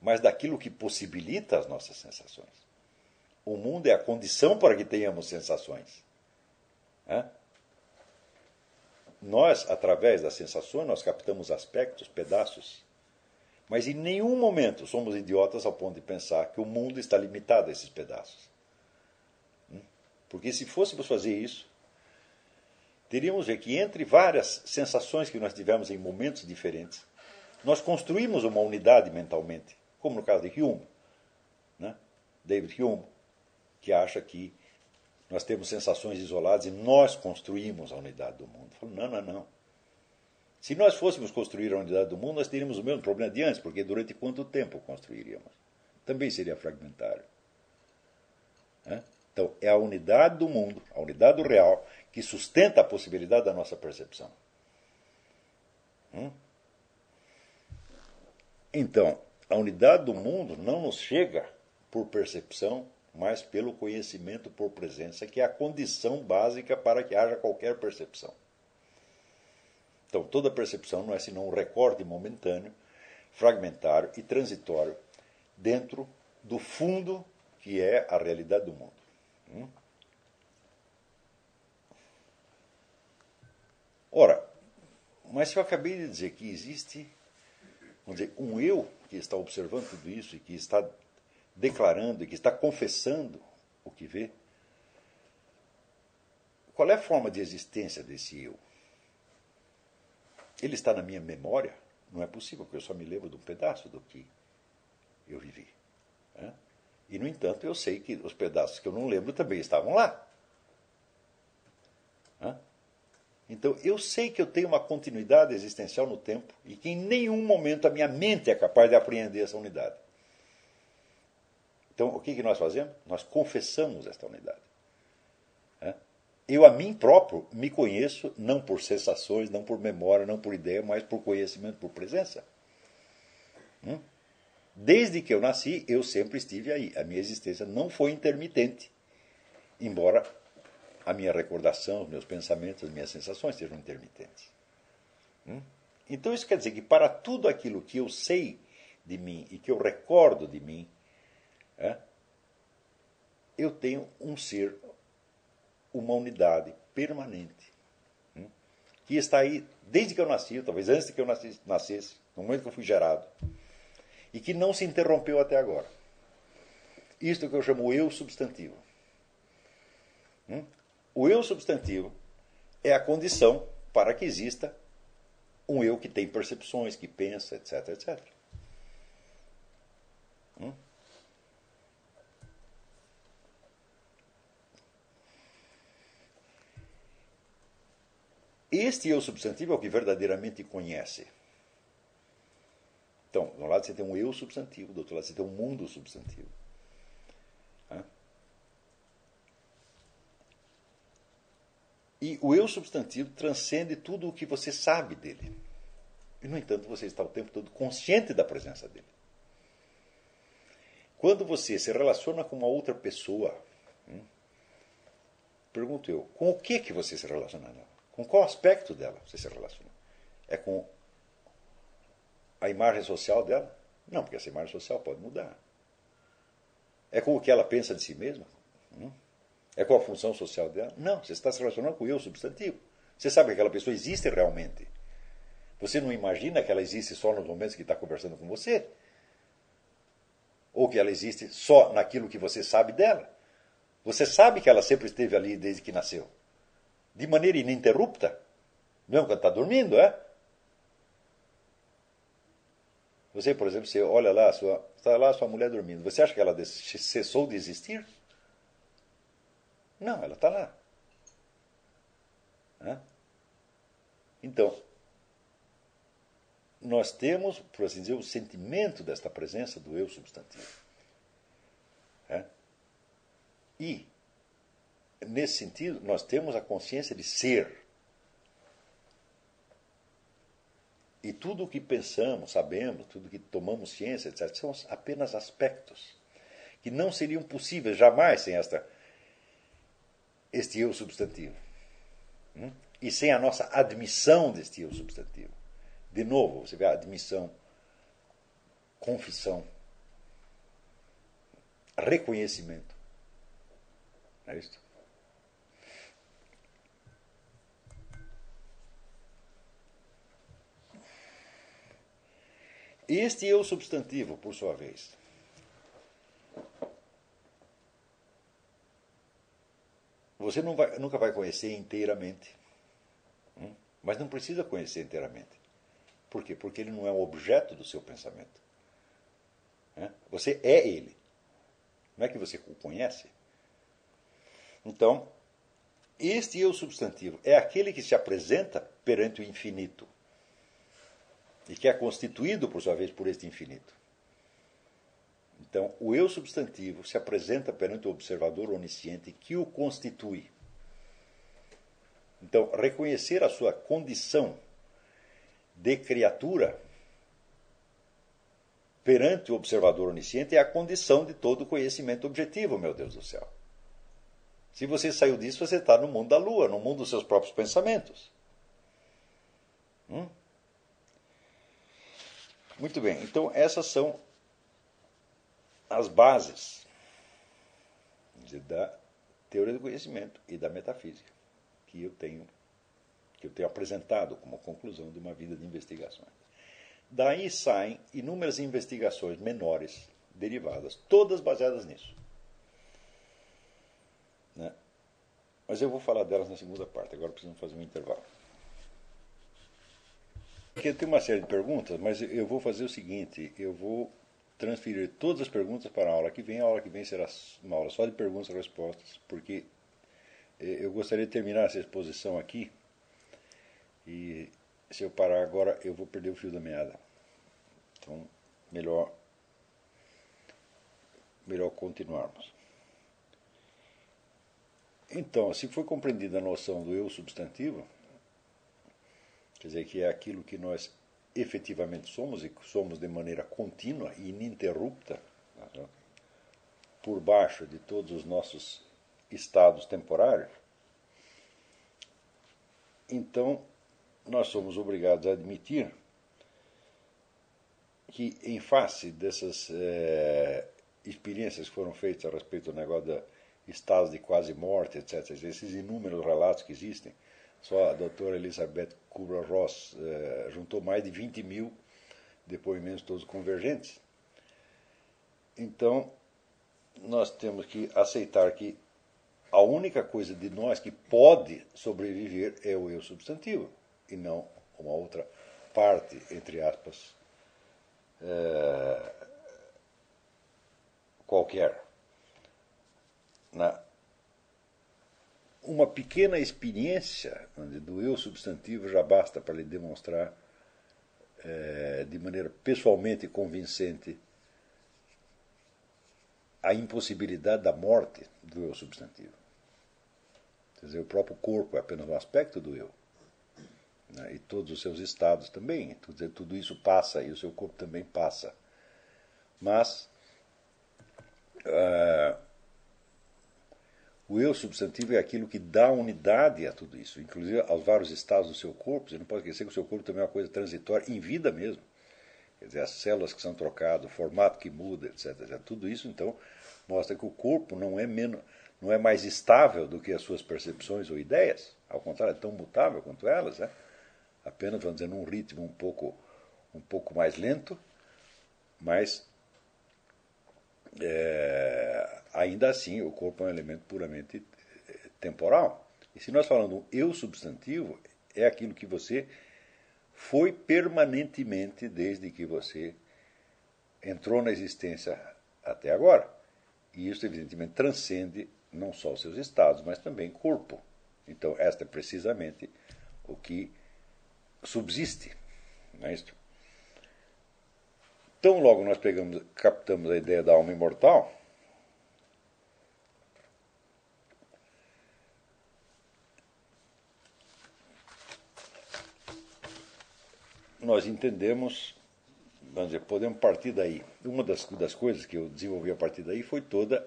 mas daquilo que possibilita as nossas sensações. O mundo é a condição para que tenhamos sensações. Nós, através das sensações, nós captamos aspectos, pedaços, mas em nenhum momento somos idiotas ao ponto de pensar que o mundo está limitado a esses pedaços. Hum? Porque se fôssemos fazer isso, teríamos ver que entre várias sensações que nós tivemos em momentos diferentes, nós construímos uma unidade mentalmente como no caso de Hume, né? David Hume, que acha que nós temos sensações isoladas e nós construímos a unidade do mundo. Falo, não, não, não. Se nós fôssemos construir a unidade do mundo, nós teríamos o mesmo problema de antes, porque durante quanto tempo construiríamos? Também seria fragmentário. Né? Então, é a unidade do mundo, a unidade do real, que sustenta a possibilidade da nossa percepção. Hum? Então, a unidade do mundo não nos chega por percepção, mas pelo conhecimento por presença, que é a condição básica para que haja qualquer percepção. Então, toda percepção não é senão um recorte momentâneo, fragmentário e transitório dentro do fundo que é a realidade do mundo. Hum? Ora, mas se eu acabei de dizer que existe, dizer, um eu que está observando tudo isso e que está declarando e que está confessando o que vê, qual é a forma de existência desse eu? Ele está na minha memória? Não é possível, porque eu só me lembro de um pedaço do que eu vivi. Né? E, no entanto, eu sei que os pedaços que eu não lembro também estavam lá. Né? Então, eu sei que eu tenho uma continuidade existencial no tempo e que em nenhum momento a minha mente é capaz de apreender essa unidade. Então, o que, que nós fazemos? Nós confessamos esta unidade. Eu, a mim próprio, me conheço não por sensações, não por memória, não por ideia, mas por conhecimento, por presença. Hum? Desde que eu nasci, eu sempre estive aí. A minha existência não foi intermitente, embora a minha recordação, os meus pensamentos, as minhas sensações sejam intermitentes. Hum? Então isso quer dizer que para tudo aquilo que eu sei de mim e que eu recordo de mim, é, eu tenho um ser, uma unidade permanente, hum, que está aí desde que eu nasci, talvez antes de que eu nascesse, no momento que eu fui gerado, e que não se interrompeu até agora. Isto que eu chamo eu substantivo. Hum? O eu substantivo é a condição para que exista um eu que tem percepções, que pensa, etc, etc. Hum? Este eu substantivo é o que verdadeiramente conhece. Então, de um lado você tem um eu substantivo, do outro lado você tem um mundo substantivo. E o eu substantivo transcende tudo o que você sabe dele. E, no entanto, você está o tempo todo consciente da presença dele. Quando você se relaciona com uma outra pessoa, hum, pergunto eu, com o que, que você se relaciona? Com qual aspecto dela você se relaciona? É com a imagem social dela? Não, porque essa imagem social pode mudar. É com o que ela pensa de si mesma? Hum? É com a função social dela? Não, você está se relacionando com o eu substantivo. Você sabe que aquela pessoa existe realmente. Você não imagina que ela existe só nos momentos que está conversando com você? Ou que ela existe só naquilo que você sabe dela? Você sabe que ela sempre esteve ali desde que nasceu. De maneira ininterrupta. Mesmo quando está dormindo, é? Você, por exemplo, você olha lá, sua, está lá a sua mulher dormindo. Você acha que ela cessou de existir? Não, ela está lá. Então, nós temos, por assim dizer, o sentimento desta presença do eu substantivo. E, nesse sentido, nós temos a consciência de ser. E tudo o que pensamos, sabemos, tudo o que tomamos ciência, etc., são apenas aspectos que não seriam possíveis jamais sem esta este eu substantivo. Hum? E sem a nossa admissão deste eu substantivo. De novo, você vê a admissão, confissão, reconhecimento. É isto? Este eu substantivo, por sua vez, Você vai, nunca vai conhecer inteiramente. Hum? Mas não precisa conhecer inteiramente. Por quê? Porque ele não é um objeto do seu pensamento. Você é ele. Não é que você o conhece. Então, este eu substantivo é aquele que se apresenta perante o infinito e que é constituído, por sua vez, por este infinito. Então, o eu substantivo se apresenta perante o observador onisciente que o constitui. Então, reconhecer a sua condição de criatura perante o observador onisciente é a condição de todo conhecimento objetivo, meu Deus do céu. Se você saiu disso, você está no mundo da lua, no mundo dos seus próprios pensamentos. Hum? Muito bem, então essas são as bases da teoria do conhecimento e da metafísica que eu tenho que eu tenho apresentado como conclusão de uma vida de investigações. Daí saem inúmeras investigações menores derivadas, todas baseadas nisso. Né? Mas eu vou falar delas na segunda parte, agora precisamos fazer um intervalo. Aqui tem uma série de perguntas, mas eu vou fazer o seguinte: eu vou transferir todas as perguntas para a aula que vem. A aula que vem será uma aula só de perguntas e respostas, porque eh, eu gostaria de terminar essa exposição aqui e se eu parar agora eu vou perder o fio da meada. Então, melhor melhor continuarmos. Então, se foi compreendida a noção do eu substantivo, quer dizer, que é aquilo que nós efetivamente somos e somos de maneira contínua e ininterrupta, né, por baixo de todos os nossos estados temporários, então nós somos obrigados a admitir que, em face dessas é, experiências que foram feitas a respeito do negócio de estados de quase morte, etc., esses inúmeros relatos que existem, só a doutora Elizabeth Kubler-Ross é, juntou mais de 20 mil depoimentos todos convergentes. Então, nós temos que aceitar que a única coisa de nós que pode sobreviver é o eu substantivo, e não uma outra parte, entre aspas, é, qualquer. Na, uma pequena experiência do eu substantivo já basta para lhe demonstrar é, de maneira pessoalmente convincente a impossibilidade da morte do eu substantivo. Quer dizer, o próprio corpo é apenas um aspecto do eu. Né? E todos os seus estados também. Quer dizer, tudo isso passa e o seu corpo também passa. Mas uh, o eu substantivo é aquilo que dá unidade a tudo isso, inclusive aos vários estados do seu corpo. Você não pode esquecer que o seu corpo também é uma coisa transitória, em vida mesmo. Quer dizer, as células que são trocadas, o formato que muda, etc, etc. Tudo isso, então, mostra que o corpo não é, menos, não é mais estável do que as suas percepções ou ideias. Ao contrário, é tão mutável quanto elas. Né? Apenas, vamos dizer, num ritmo um pouco, um pouco mais lento, mas é, ainda assim o corpo é um elemento puramente é, temporal. E se nós falamos eu substantivo, é aquilo que você foi permanentemente desde que você entrou na existência até agora. E isso, evidentemente, transcende não só os seus estados, mas também corpo. Então, esta é precisamente o que subsiste. Não é? Então, logo nós pegamos, captamos a ideia da alma imortal, nós entendemos, vamos dizer, podemos partir daí. Uma das, das coisas que eu desenvolvi a partir daí foi toda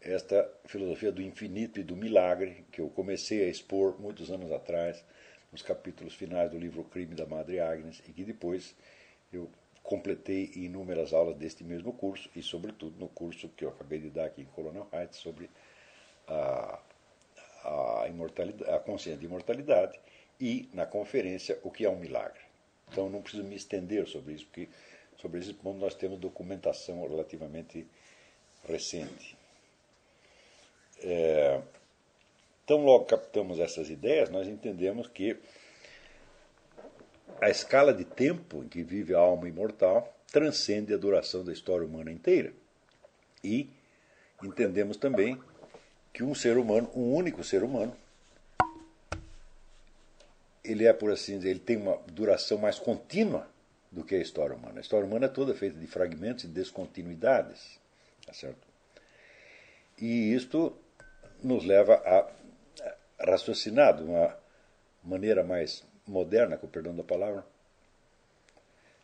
esta filosofia do infinito e do milagre, que eu comecei a expor muitos anos atrás, nos capítulos finais do livro Crime da Madre Agnes, e que depois eu completei em inúmeras aulas deste mesmo curso, e sobretudo no curso que eu acabei de dar aqui em Colonel Heights sobre a, a, imortalidade, a consciência de imortalidade, e na conferência O que é um milagre. Então não preciso me estender sobre isso, porque sobre esse ponto nós temos documentação relativamente recente. É, então, logo captamos essas ideias, nós entendemos que a escala de tempo em que vive a alma imortal transcende a duração da história humana inteira. E entendemos também que um ser humano, um único ser humano, ele é, por assim dizer, ele tem uma duração mais contínua do que a história humana. A história humana é toda feita de fragmentos e descontinuidades. Tá certo? E isto nos leva a raciocinar de uma maneira mais moderna, com o perdão da palavra,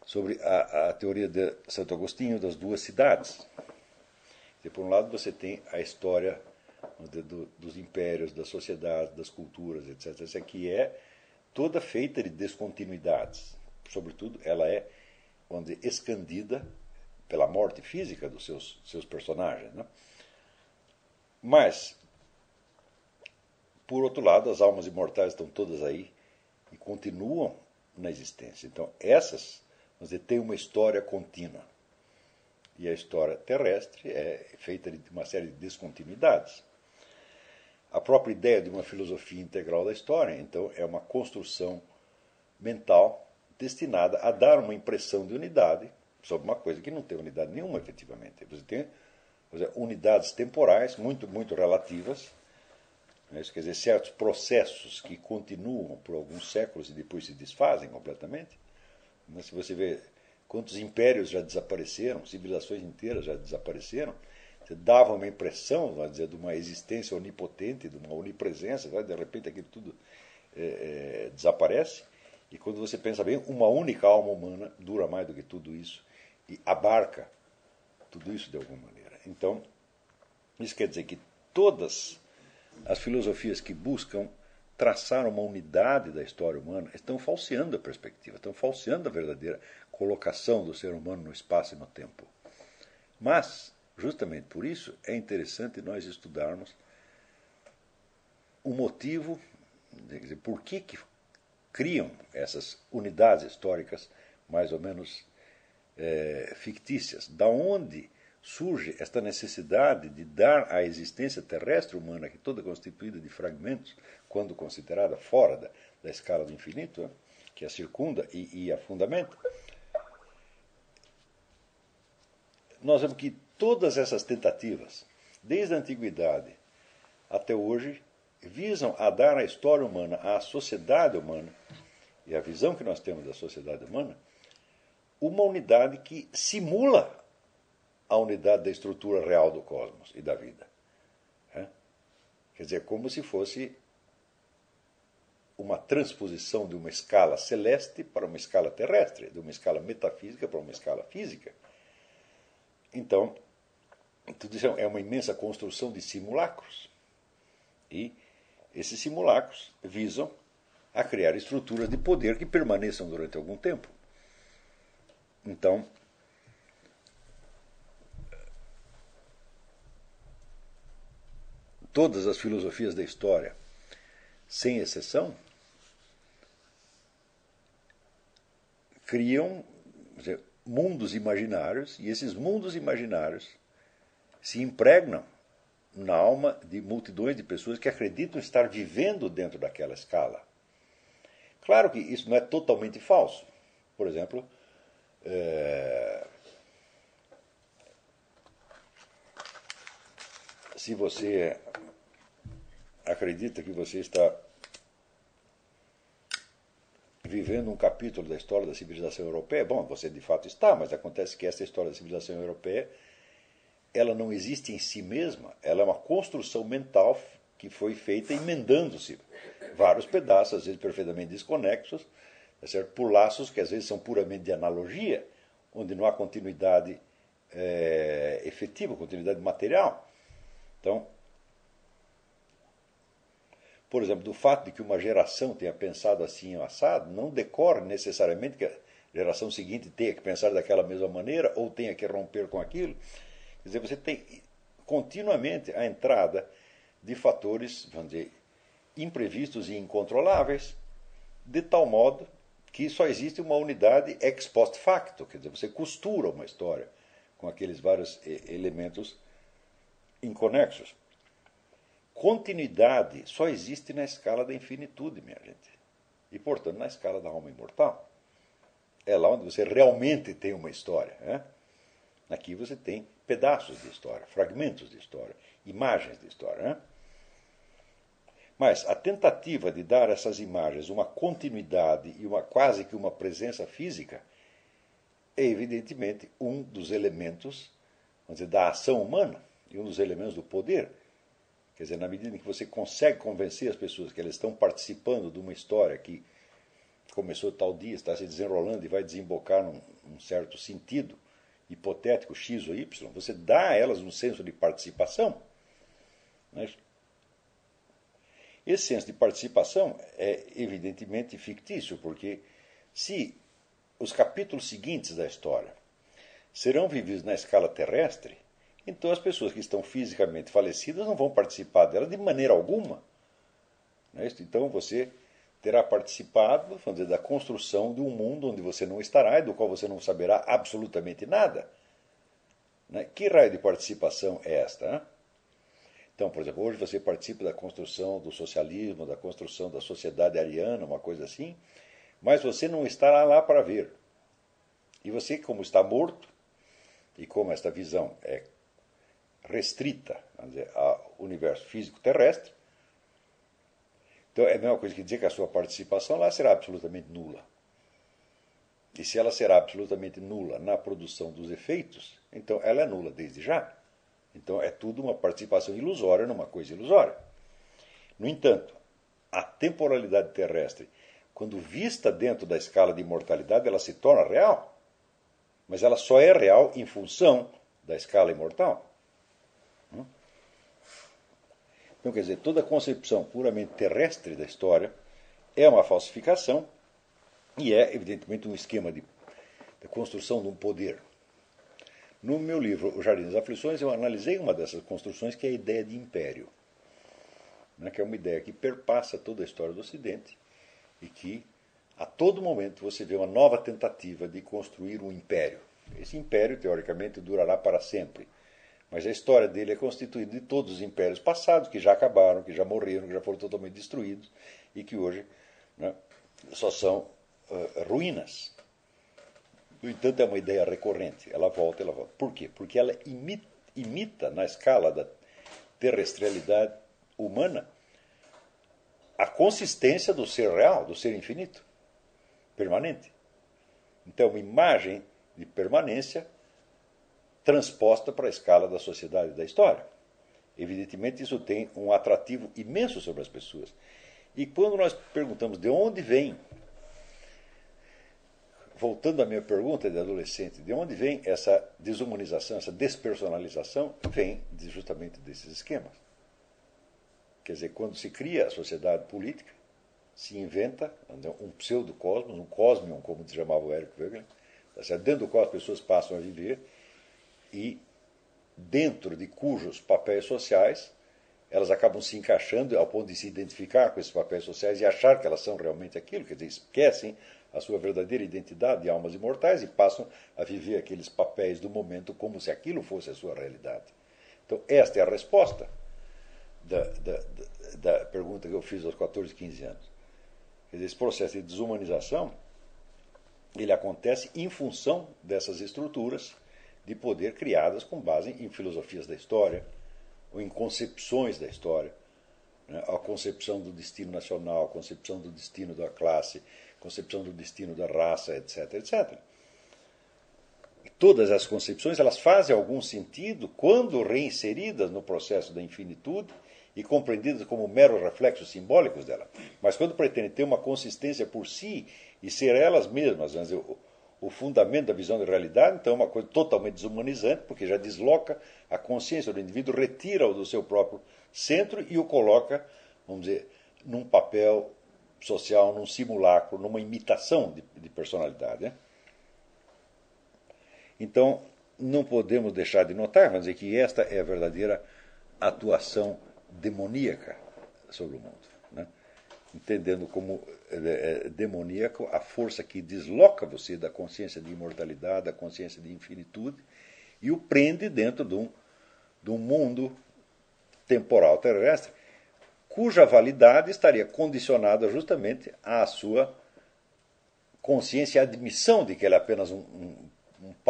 sobre a, a teoria de Santo Agostinho das duas cidades. E, por um lado, você tem a história do, dos impérios, das sociedades, das culturas, etc. Essa aqui é toda feita de descontinuidades. Sobretudo, ela é onde escandida pela morte física dos seus, seus personagens. Né? Mas, por outro lado, as almas imortais estão todas aí e continuam na existência. Então, essas vamos dizer, têm uma história contínua. E a história terrestre é feita de uma série de descontinuidades a própria ideia de uma filosofia integral da história, então, é uma construção mental destinada a dar uma impressão de unidade sobre uma coisa que não tem unidade nenhuma, efetivamente. Você tem dizer, unidades temporais muito, muito relativas, né? quer dizer, certos processos que continuam por alguns séculos e depois se desfazem completamente. Mas né? se você vê quantos impérios já desapareceram, civilizações inteiras já desapareceram, dava uma impressão, vamos dizer, de uma existência onipotente, de uma onipresença, de repente aquilo tudo é, é, desaparece. E quando você pensa bem, uma única alma humana dura mais do que tudo isso e abarca tudo isso de alguma maneira. Então, isso quer dizer que todas as filosofias que buscam traçar uma unidade da história humana estão falseando a perspectiva, estão falseando a verdadeira colocação do ser humano no espaço e no tempo. Mas, justamente por isso, é interessante nós estudarmos o motivo, dizer, por que, que criam essas unidades históricas mais ou menos é, fictícias, da onde surge esta necessidade de dar à existência terrestre humana, que toda constituída de fragmentos, quando considerada fora da, da escala do infinito, né, que a circunda e, e a fundamenta, nós vemos que todas essas tentativas, desde a antiguidade até hoje, visam a dar à história humana, à sociedade humana, e a visão que nós temos da sociedade humana, uma unidade que simula a unidade da estrutura real do cosmos e da vida. É? Quer dizer, como se fosse uma transposição de uma escala celeste para uma escala terrestre, de uma escala metafísica para uma escala física. Então, tudo isso é uma imensa construção de simulacros. E esses simulacros visam a criar estruturas de poder que permaneçam durante algum tempo. Então, todas as filosofias da história, sem exceção, criam dizer, mundos imaginários e esses mundos imaginários se impregnam na alma de multidões de pessoas que acreditam estar vivendo dentro daquela escala. Claro que isso não é totalmente falso. Por exemplo, é... se você acredita que você está vivendo um capítulo da história da civilização europeia, bom, você de fato está, mas acontece que essa história da civilização europeia ela não existe em si mesma, ela é uma construção mental que foi feita emendando-se vários pedaços, às vezes perfeitamente desconexos, tá certo? por laços que às vezes são puramente de analogia, onde não há continuidade é, efetiva, continuidade material. Então, por exemplo, do fato de que uma geração tenha pensado assim ou assado, não decorre necessariamente que a geração seguinte tenha que pensar daquela mesma maneira ou tenha que romper com aquilo. Quer dizer, você tem continuamente a entrada de fatores, vamos dizer, imprevistos e incontroláveis, de tal modo que só existe uma unidade ex post facto, quer dizer, você costura uma história com aqueles vários eh, elementos inconexos. Continuidade só existe na escala da infinitude, minha gente. E, portanto, na escala da alma imortal. É lá onde você realmente tem uma história. Né? Aqui você tem pedaços de história, fragmentos de história, imagens de história. Né? Mas a tentativa de dar a essas imagens uma continuidade e uma quase que uma presença física é evidentemente um dos elementos dizer, da ação humana e um dos elementos do poder Quer dizer, na medida em que você consegue convencer as pessoas que elas estão participando de uma história que começou tal dia, está se desenrolando e vai desembocar num, num certo sentido hipotético X ou Y, você dá a elas um senso de participação. Né? Esse senso de participação é evidentemente fictício, porque se os capítulos seguintes da história serão vividos na escala terrestre, então as pessoas que estão fisicamente falecidas não vão participar dela de maneira alguma. É então você terá participado dizer, da construção de um mundo onde você não estará e do qual você não saberá absolutamente nada. Né? Que raio de participação é esta? Né? Então, por exemplo, hoje você participa da construção do socialismo, da construção da sociedade ariana, uma coisa assim, mas você não estará lá para ver. E você, como está morto, e como esta visão é restrita dizer, ao universo físico terrestre. Então é a mesma coisa que dizer que a sua participação lá será absolutamente nula. E se ela será absolutamente nula na produção dos efeitos, então ela é nula desde já. Então é tudo uma participação ilusória numa coisa ilusória. No entanto, a temporalidade terrestre, quando vista dentro da escala de imortalidade, ela se torna real. Mas ela só é real em função da escala imortal. Hum? Então, quer dizer, toda concepção puramente terrestre da história é uma falsificação e é, evidentemente, um esquema de, de construção de um poder. No meu livro, O Jardim das Aflições, eu analisei uma dessas construções, que é a ideia de império, né, que é uma ideia que perpassa toda a história do Ocidente e que, a todo momento, você vê uma nova tentativa de construir um império. Esse império, teoricamente, durará para sempre. Mas a história dele é constituída de todos os impérios passados, que já acabaram, que já morreram, que já foram totalmente destruídos e que hoje né, só são uh, ruínas. No entanto, é uma ideia recorrente. Ela volta, ela volta. Por quê? Porque ela imita, imita na escala da terrestrialidade humana a consistência do ser real, do ser infinito, permanente. Então, uma imagem de permanência transposta para a escala da sociedade e da história. Evidentemente, isso tem um atrativo imenso sobre as pessoas. E quando nós perguntamos de onde vem voltando à minha pergunta de adolescente, de onde vem essa desumanização, essa despersonalização? Vem justamente desses esquemas. Quer dizer, quando se cria a sociedade política, se inventa um pseudo-cosmos, um cosmion, como chamava o Eric Wegelin, tá dentro do qual as pessoas passam a viver, e dentro de cujos papéis sociais elas acabam se encaixando ao ponto de se identificar com esses papéis sociais e achar que elas são realmente aquilo, quer dizer, esquecem a sua verdadeira identidade de almas imortais e passam a viver aqueles papéis do momento como se aquilo fosse a sua realidade. Então, esta é a resposta da, da, da pergunta que eu fiz aos 14, 15 anos. Quer dizer, esse processo de desumanização ele acontece em função dessas estruturas de poder criadas com base em filosofias da história ou em concepções da história. Né? A concepção do destino nacional, a concepção do destino da classe, concepção do destino da raça, etc, etc. todas as concepções elas fazem algum sentido quando reinseridas no processo da infinitude e compreendidas como meros reflexos simbólicos dela. Mas quando pretendem ter uma consistência por si e ser elas mesmas, dizer, o, fundamento da visão da realidade, então é uma coisa totalmente desumanizante, porque já desloca a consciência do indivíduo, retira-o do seu próprio centro e o coloca, vamos dizer, num papel social, num simulacro, numa imitação de, de personalidade. Né? Então, não podemos deixar de notar, vamos dizer, que esta é a verdadeira atuação demoníaca sobre o mundo. Né? Entendendo como demoníaco a força que desloca você da consciência de imortalidade, da consciência de infinitude, e o prende dentro de um, de um mundo temporal terrestre cuja validade estaria condicionada justamente à sua consciência e admissão de que ele é apenas um, um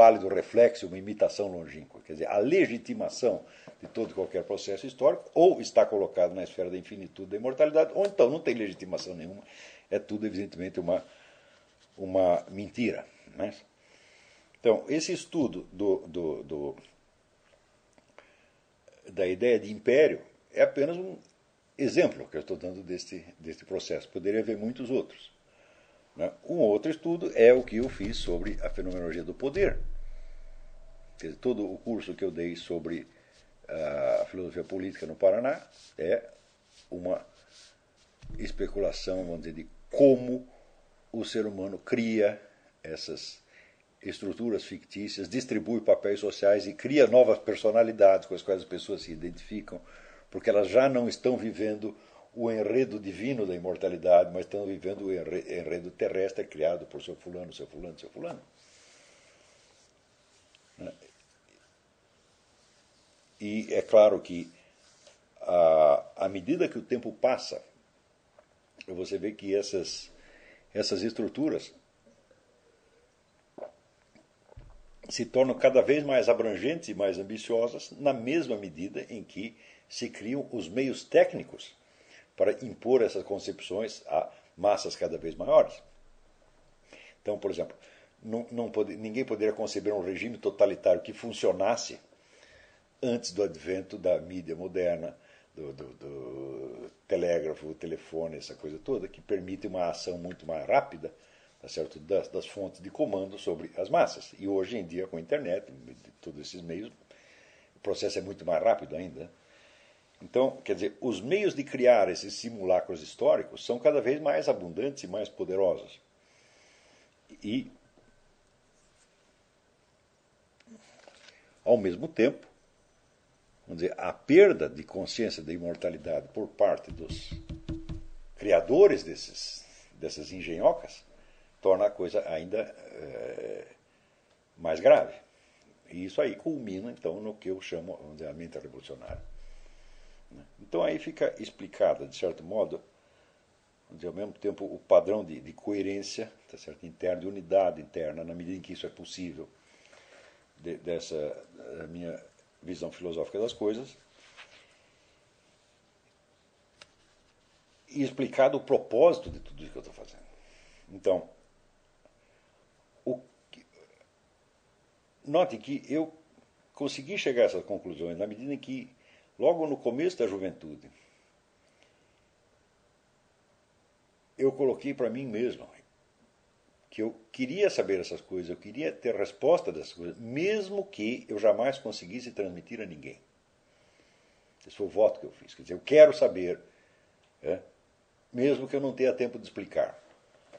pálido reflexo, uma imitação longínqua. Quer dizer, a legitimação de todo e qualquer processo histórico ou está colocado na esfera da infinitude da imortalidade, ou então não tem legitimação nenhuma. É tudo, evidentemente, uma, uma mentira. Né? Então, esse estudo do, do, do, da ideia de império é apenas um exemplo que eu estou dando deste, deste processo. Poderia haver muitos outros. Né? Um outro estudo é o que eu fiz sobre a fenomenologia do poder. Dizer, todo o curso que eu dei sobre a filosofia política no Paraná é uma especulação, vamos dizer, de como o ser humano cria essas estruturas fictícias, distribui papéis sociais e cria novas personalidades com as quais as pessoas se identificam, porque elas já não estão vivendo o enredo divino da imortalidade, mas estão vivendo o enredo terrestre criado por seu fulano, seu fulano, seu fulano. E é claro que, à, à medida que o tempo passa, você vê que essas, essas estruturas se tornam cada vez mais abrangentes e mais ambiciosas, na mesma medida em que se criam os meios técnicos para impor essas concepções a massas cada vez maiores. Então, por exemplo, não, não pode, ninguém poderia conceber um regime totalitário que funcionasse antes do advento da mídia moderna, do, do, do telégrafo, telefone, essa coisa toda, que permite uma ação muito mais rápida tá certo? Das, das, fontes de comando sobre as massas. E hoje em dia, com a internet, todos esses meios, o processo é muito mais rápido ainda. Então, quer dizer, os meios de criar esses simulacros históricos são cada vez mais abundantes e mais poderosos. E, ao mesmo tempo, vamos dizer, a perda de consciência da imortalidade por parte dos criadores desses, dessas engenhocas torna a coisa ainda é, mais grave. E isso aí culmina, então, no que eu chamo vamos dizer, a mente revolucionária. Então aí fica explicada, de certo modo, ao mesmo tempo, o padrão de, de coerência tá certo? interna, de unidade interna, na medida em que isso é possível, de, dessa minha visão filosófica das coisas, e explicado o propósito de tudo isso que eu estou fazendo. Então, o note que eu consegui chegar a essas conclusões na medida em que, logo no começo da juventude, eu coloquei para mim mesmo que eu queria saber essas coisas, eu queria ter resposta dessas coisas, mesmo que eu jamais conseguisse transmitir a ninguém. Esse foi o voto que eu fiz. Quer dizer, eu quero saber, é, mesmo que eu não tenha tempo de explicar,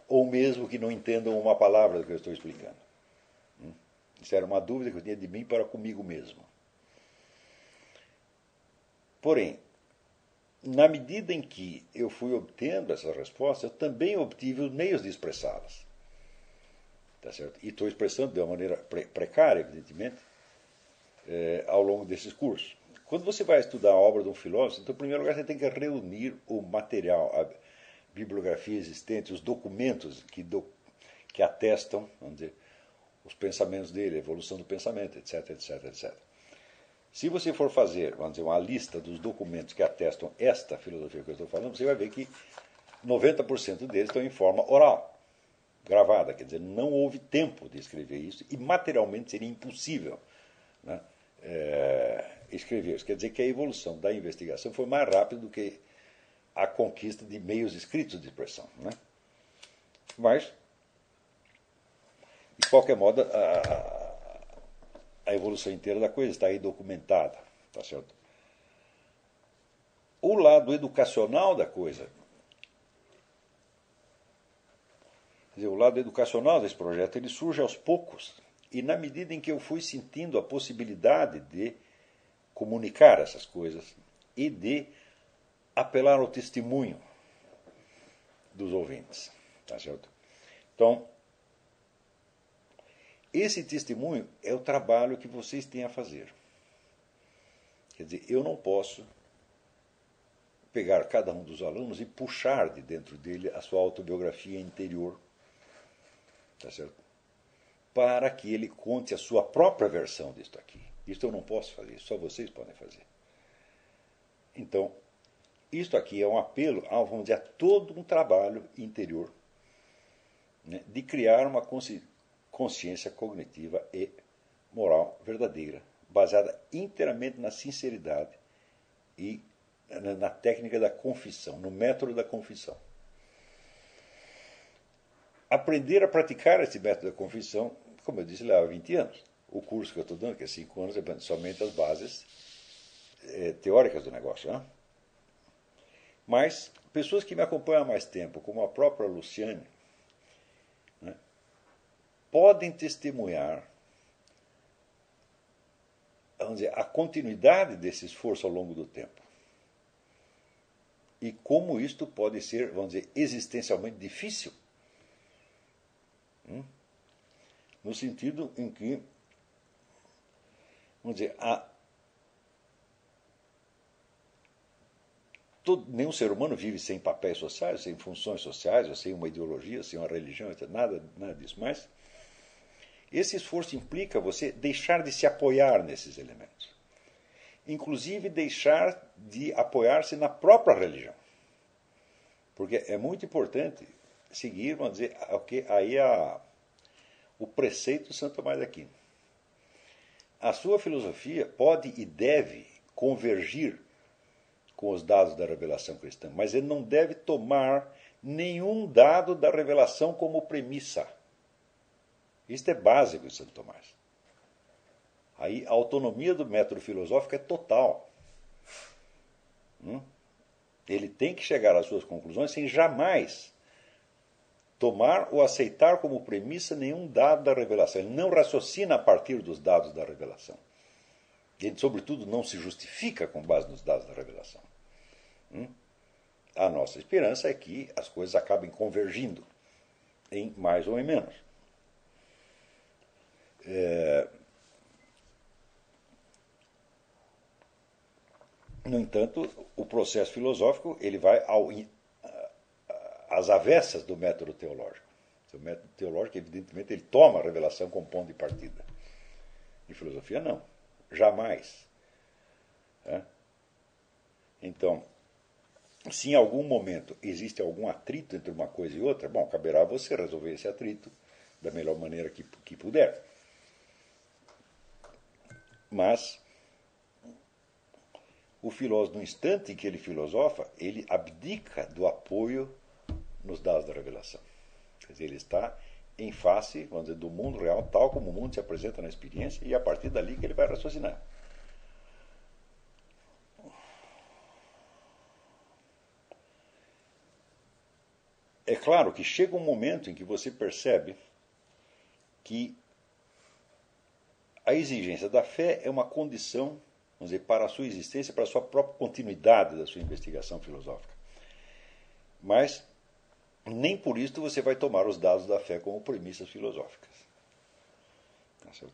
ou mesmo que não entendam uma palavra do que eu estou explicando. Hum? Isso era uma dúvida que eu tinha de mim para comigo mesmo. Porém, na medida em que eu fui obtendo essas respostas, eu também obtive os meios de expressá-las. Tá certo? E estou expressando de uma maneira pre precária, evidentemente, é, ao longo desses cursos. Quando você vai estudar a obra de um filósofo, então, em primeiro lugar, você tem que reunir o material, a bibliografia existente, os documentos que, do, que atestam, vamos dizer, os pensamentos dele, a evolução do pensamento, etc, etc, etc. Se você for fazer, vamos dizer, uma lista dos documentos que atestam esta filosofia que eu estou falando, você vai ver que 90% deles estão em forma oral gravada, quer dizer, não houve tempo de escrever isso e materialmente seria impossível né, é, escrever isso. Quer dizer que a evolução da investigação foi mais rápida do que a conquista de meios escritos de expressão. Né? Mas, de qualquer modo, a, a evolução inteira da coisa está aí documentada, tá certo? O lado educacional da coisa dizer, o lado educacional desse projeto ele surge aos poucos e na medida em que eu fui sentindo a possibilidade de comunicar essas coisas e de apelar ao testemunho dos ouvintes, tá certo? Então, esse testemunho é o trabalho que vocês têm a fazer. Quer dizer, eu não posso pegar cada um dos alunos e puxar de dentro dele a sua autobiografia interior Tá certo? Para que ele conte a sua própria versão disto aqui. Isto eu não posso fazer, só vocês podem fazer. Então, isto aqui é um apelo a, vamos dizer, a todo um trabalho interior né, de criar uma consciência cognitiva e moral verdadeira, baseada inteiramente na sinceridade e na técnica da confissão, no método da confissão aprender a praticar esse método da confissão, como eu disse, leva 20 anos. O curso que eu estou dando, que é 5 anos, é somente as bases é, teóricas do negócio. Né? Mas pessoas que me acompanham há mais tempo, como a própria Luciane, né, podem testemunhar vamos dizer, a continuidade desse esforço ao longo do tempo. E como isto pode ser, vamos dizer, existencialmente difícil Hum? No sentido em que, vamos dizer, a, todo, nenhum ser humano vive sem papéis sociais, sem funções sociais, ou sem uma ideologia, sem uma religião, nada, nada disso. Mas esse esforço implica você deixar de se apoiar nesses elementos. Inclusive deixar de apoiar-se na própria religião. Porque é muito importante seguir, vamos dizer, okay, aí a, o preceito de Santo Tomás de Aquino. a sua filosofia pode e deve convergir com os dados da revelação cristã, mas ele não deve tomar nenhum dado da revelação como premissa. Isto é básico em Santo Tomás. Aí a autonomia do método filosófico é total. Hum? Ele tem que chegar às suas conclusões sem jamais tomar ou aceitar como premissa nenhum dado da revelação. Ele não raciocina a partir dos dados da revelação. Ele, sobretudo, não se justifica com base nos dados da revelação. Hum? A nossa esperança é que as coisas acabem convergindo em mais ou em menos. É... No entanto, o processo filosófico ele vai ao, às avessas do método teológico. O método teológico, evidentemente, ele toma a revelação como ponto de partida. Em filosofia, não. Jamais. É? Então, se em algum momento existe algum atrito entre uma coisa e outra, bom, caberá a você resolver esse atrito da melhor maneira que, que puder. Mas o filósofo, no instante em que ele filosofa, ele abdica do apoio nos dados da revelação. Quer dizer, ele está em face, vamos dizer, do mundo real, tal como o mundo se apresenta na experiência, e é a partir dali que ele vai raciocinar. É claro que chega um momento em que você percebe que a exigência da fé é uma condição, vamos dizer, para a sua existência, para a sua própria continuidade da sua investigação filosófica. Mas nem por isso você vai tomar os dados da fé como premissas filosóficas. Tá?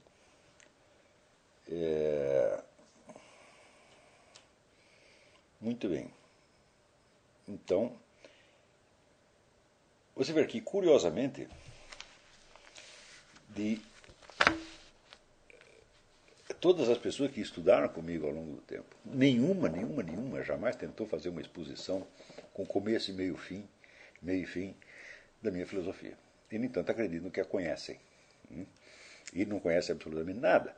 É... Muito bem. Então, você vê que, curiosamente, de todas as pessoas que estudaram comigo ao longo do tempo, nenhuma, nenhuma, nenhuma jamais tentou fazer uma exposição com começo e meio fim, meio e fim da minha filosofia. E, no entanto, acreditam que a conhecem. Hum? E não conhecem absolutamente nada.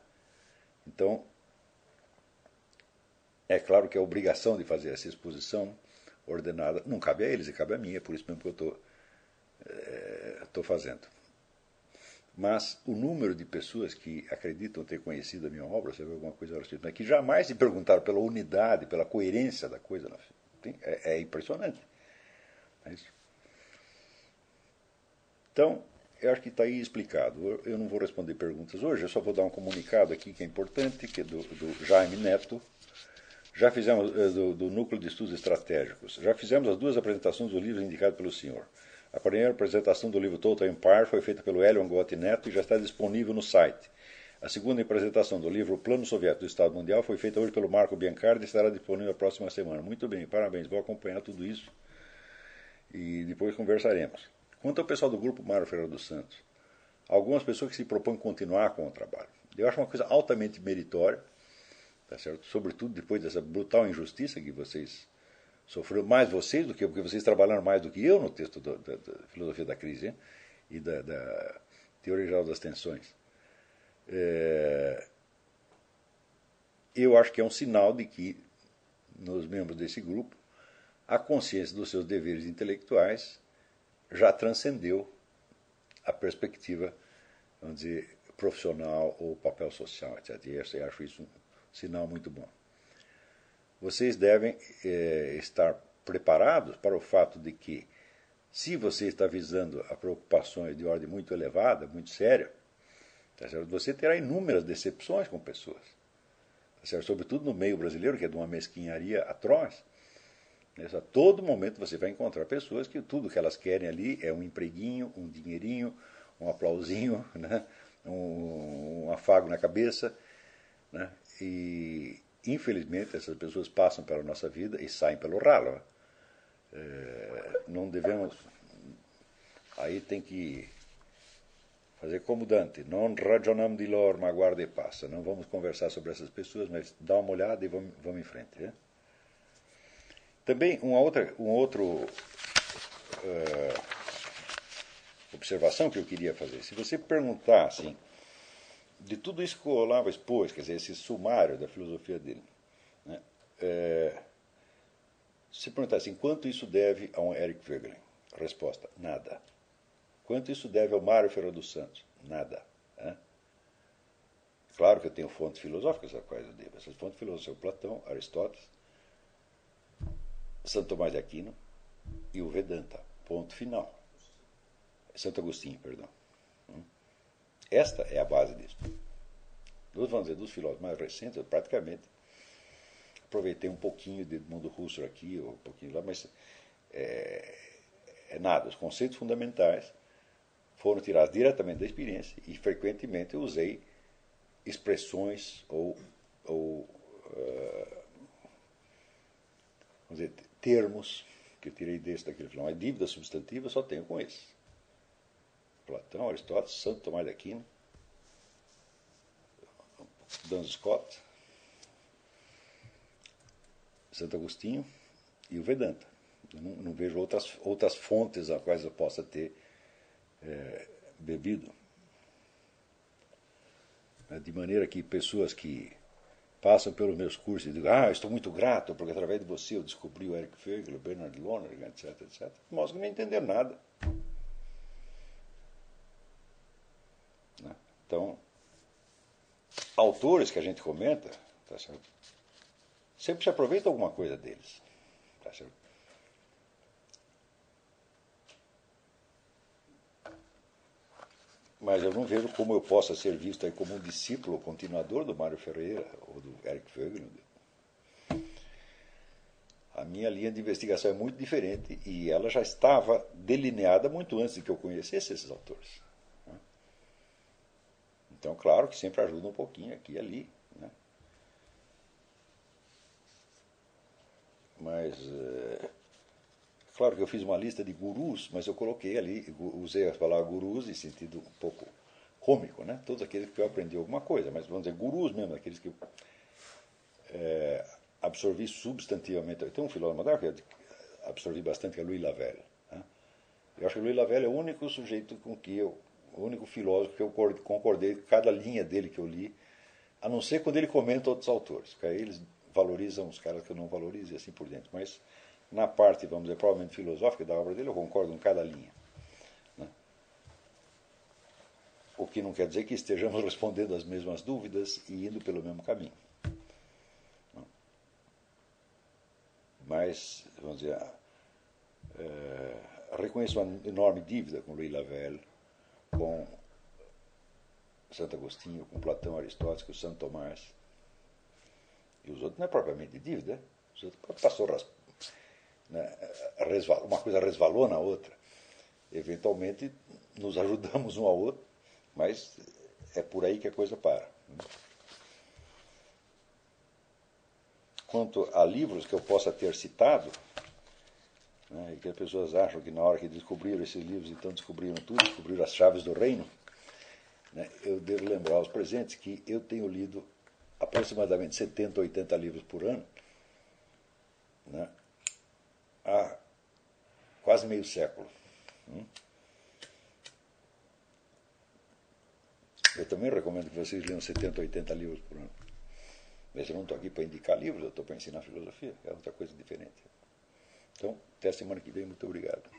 Então, é claro que a obrigação de fazer essa exposição ordenada não cabe a eles, e cabe a mim, é por isso mesmo que eu estou é, fazendo. Mas o número de pessoas que acreditam ter conhecido a minha obra, vê alguma coisa relacionada, mas que jamais se perguntaram pela unidade, pela coerência da coisa, é, é impressionante. É então, eu acho que está aí explicado. Eu não vou responder perguntas hoje, eu só vou dar um comunicado aqui que é importante, que é do, do Jaime Neto. Já fizemos eh, do, do Núcleo de Estudos Estratégicos. Já fizemos as duas apresentações do livro indicado pelo senhor. A primeira apresentação do livro Total Empire foi feita pelo Elion Gotti Neto e já está disponível no site. A segunda apresentação do livro Plano Soviético do Estado Mundial foi feita hoje pelo Marco Biancardi e estará disponível na próxima semana. Muito bem, parabéns. Vou acompanhar tudo isso e depois conversaremos. Quanto ao pessoal do grupo Mário Ferreira dos Santos, algumas pessoas que se propõem continuar com o trabalho. Eu acho uma coisa altamente meritória, tá certo? sobretudo depois dessa brutal injustiça que vocês sofreu mais vocês do que eu, porque vocês trabalharam mais do que eu no texto da, da, da filosofia da crise hein? e da, da, teoria geral das tensões. É, eu acho que é um sinal de que nos membros desse grupo a consciência dos seus deveres intelectuais já transcendeu a perspectiva, vamos dizer, profissional ou papel social, etc. E acho isso um sinal muito bom vocês devem é, estar preparados para o fato de que, se você está visando a preocupações de ordem muito elevada, muito séria, tá você terá inúmeras decepções com pessoas. Tá Sobretudo no meio brasileiro, que é de uma mesquinharia atroz. Né? A todo momento você vai encontrar pessoas que tudo que elas querem ali é um empreguinho, um dinheirinho, um aplausinho, né? um, um afago na cabeça. Né? E, infelizmente, essas pessoas passam pela nossa vida e saem pelo ralo. É, não devemos. Aí tem que fazer como Dante: non ragionam di lor, ma guarda e passa. Não vamos conversar sobre essas pessoas, mas dá uma olhada e vamos, vamos em frente. Né? Também uma outra, um outro uh, observação que eu queria fazer. Se você perguntar assim de tudo isso que o Olavo expôs, quer dizer, esse sumário da filosofia dele, né, é, se perguntar assim, quanto isso deve a um Eric Wegelin? Resposta, nada. Quanto isso deve ao Mário Ferreira dos Santos? Nada. Né? Claro que eu tenho fontes filosóficas a quais eu devo. Essas fontes filosóficas são Platão, Aristóteles, Santo Tomás de Aquino e o Vedanta. Ponto final. Santo Agostinho, perdão. Hum? Esta é a base disso. Dos, vamos dizer, dos filósofos mais recentes, eu praticamente aproveitei um pouquinho de Mundo Russo aqui, ou um pouquinho lá, mas é, é nada. Os conceitos fundamentais foram tirados diretamente da experiência e frequentemente eu usei expressões ou, ou uh, vamos dizer, termos que eu tirei desse daquele filão. A dívida substantiva eu só tenho com esse. Platão, Aristóteles, Santo Tomás de Aquino, Duns Scott, Santo Agostinho e o Vedanta. Eu não, não vejo outras, outras fontes a quais eu possa ter é, bebido. De maneira que pessoas que passam pelos meus cursos e dizem, ah, estou muito grato porque através de você eu descobri o Eric Fegel, o Bernard Lonergan, etc, etc, mostram que não entenderam nada. Né? Então, autores que a gente comenta, tá sempre se aproveita alguma coisa deles. Tá certo? Mas eu não vejo como eu possa ser visto aí como um discípulo ou continuador do Mário Ferreira ou do Eric Fögel. A minha linha de investigação é muito diferente e ela já estava delineada muito antes de que eu conhecesse esses autores. Né? Então, claro que sempre ajuda um pouquinho aqui e ali. Né? Mas é, Claro que eu fiz uma lista de gurus, mas eu coloquei ali, usei a palavra gurus em sentido um pouco cômico, né? Todos aqueles que eu aprendi alguma coisa, mas vamos dizer gurus mesmo, aqueles que é, absorvi substantivamente. Tem um filósofo moderno que eu absorvi bastante, que é Louis Lavelle. Né? Eu acho que Louis Lavelle é o único sujeito com que eu, o único filósofo que eu concordei com cada linha dele que eu li, a não ser quando ele comenta outros autores, porque aí eles valorizam os caras que eu não valorizo e assim por diante. Mas na parte, vamos dizer, provavelmente filosófica da obra dele, eu concordo com cada linha. Né? O que não quer dizer que estejamos respondendo as mesmas dúvidas e indo pelo mesmo caminho. Mas, vamos dizer, é, reconheço uma enorme dívida com Louis Lavelle, com Santo Agostinho, com Platão, Aristóteles, com Santo Tomás. E os outros não é propriamente dívida. Os outros passou né, uma coisa resvalou na outra. Eventualmente nos ajudamos um ao outro, mas é por aí que a coisa para. Quanto a livros que eu possa ter citado, né, e que as pessoas acham que na hora que descobriram esses livros, então descobriram tudo, descobriram as chaves do reino, né, eu devo lembrar aos presentes que eu tenho lido aproximadamente 70, 80 livros por ano, né, há quase meio século. Hum? Eu também recomendo que vocês leiam 70, 80 livros por ano. Mas eu não estou aqui para indicar livros, eu estou para ensinar filosofia, é outra coisa diferente. Então, até semana que vem, muito obrigado.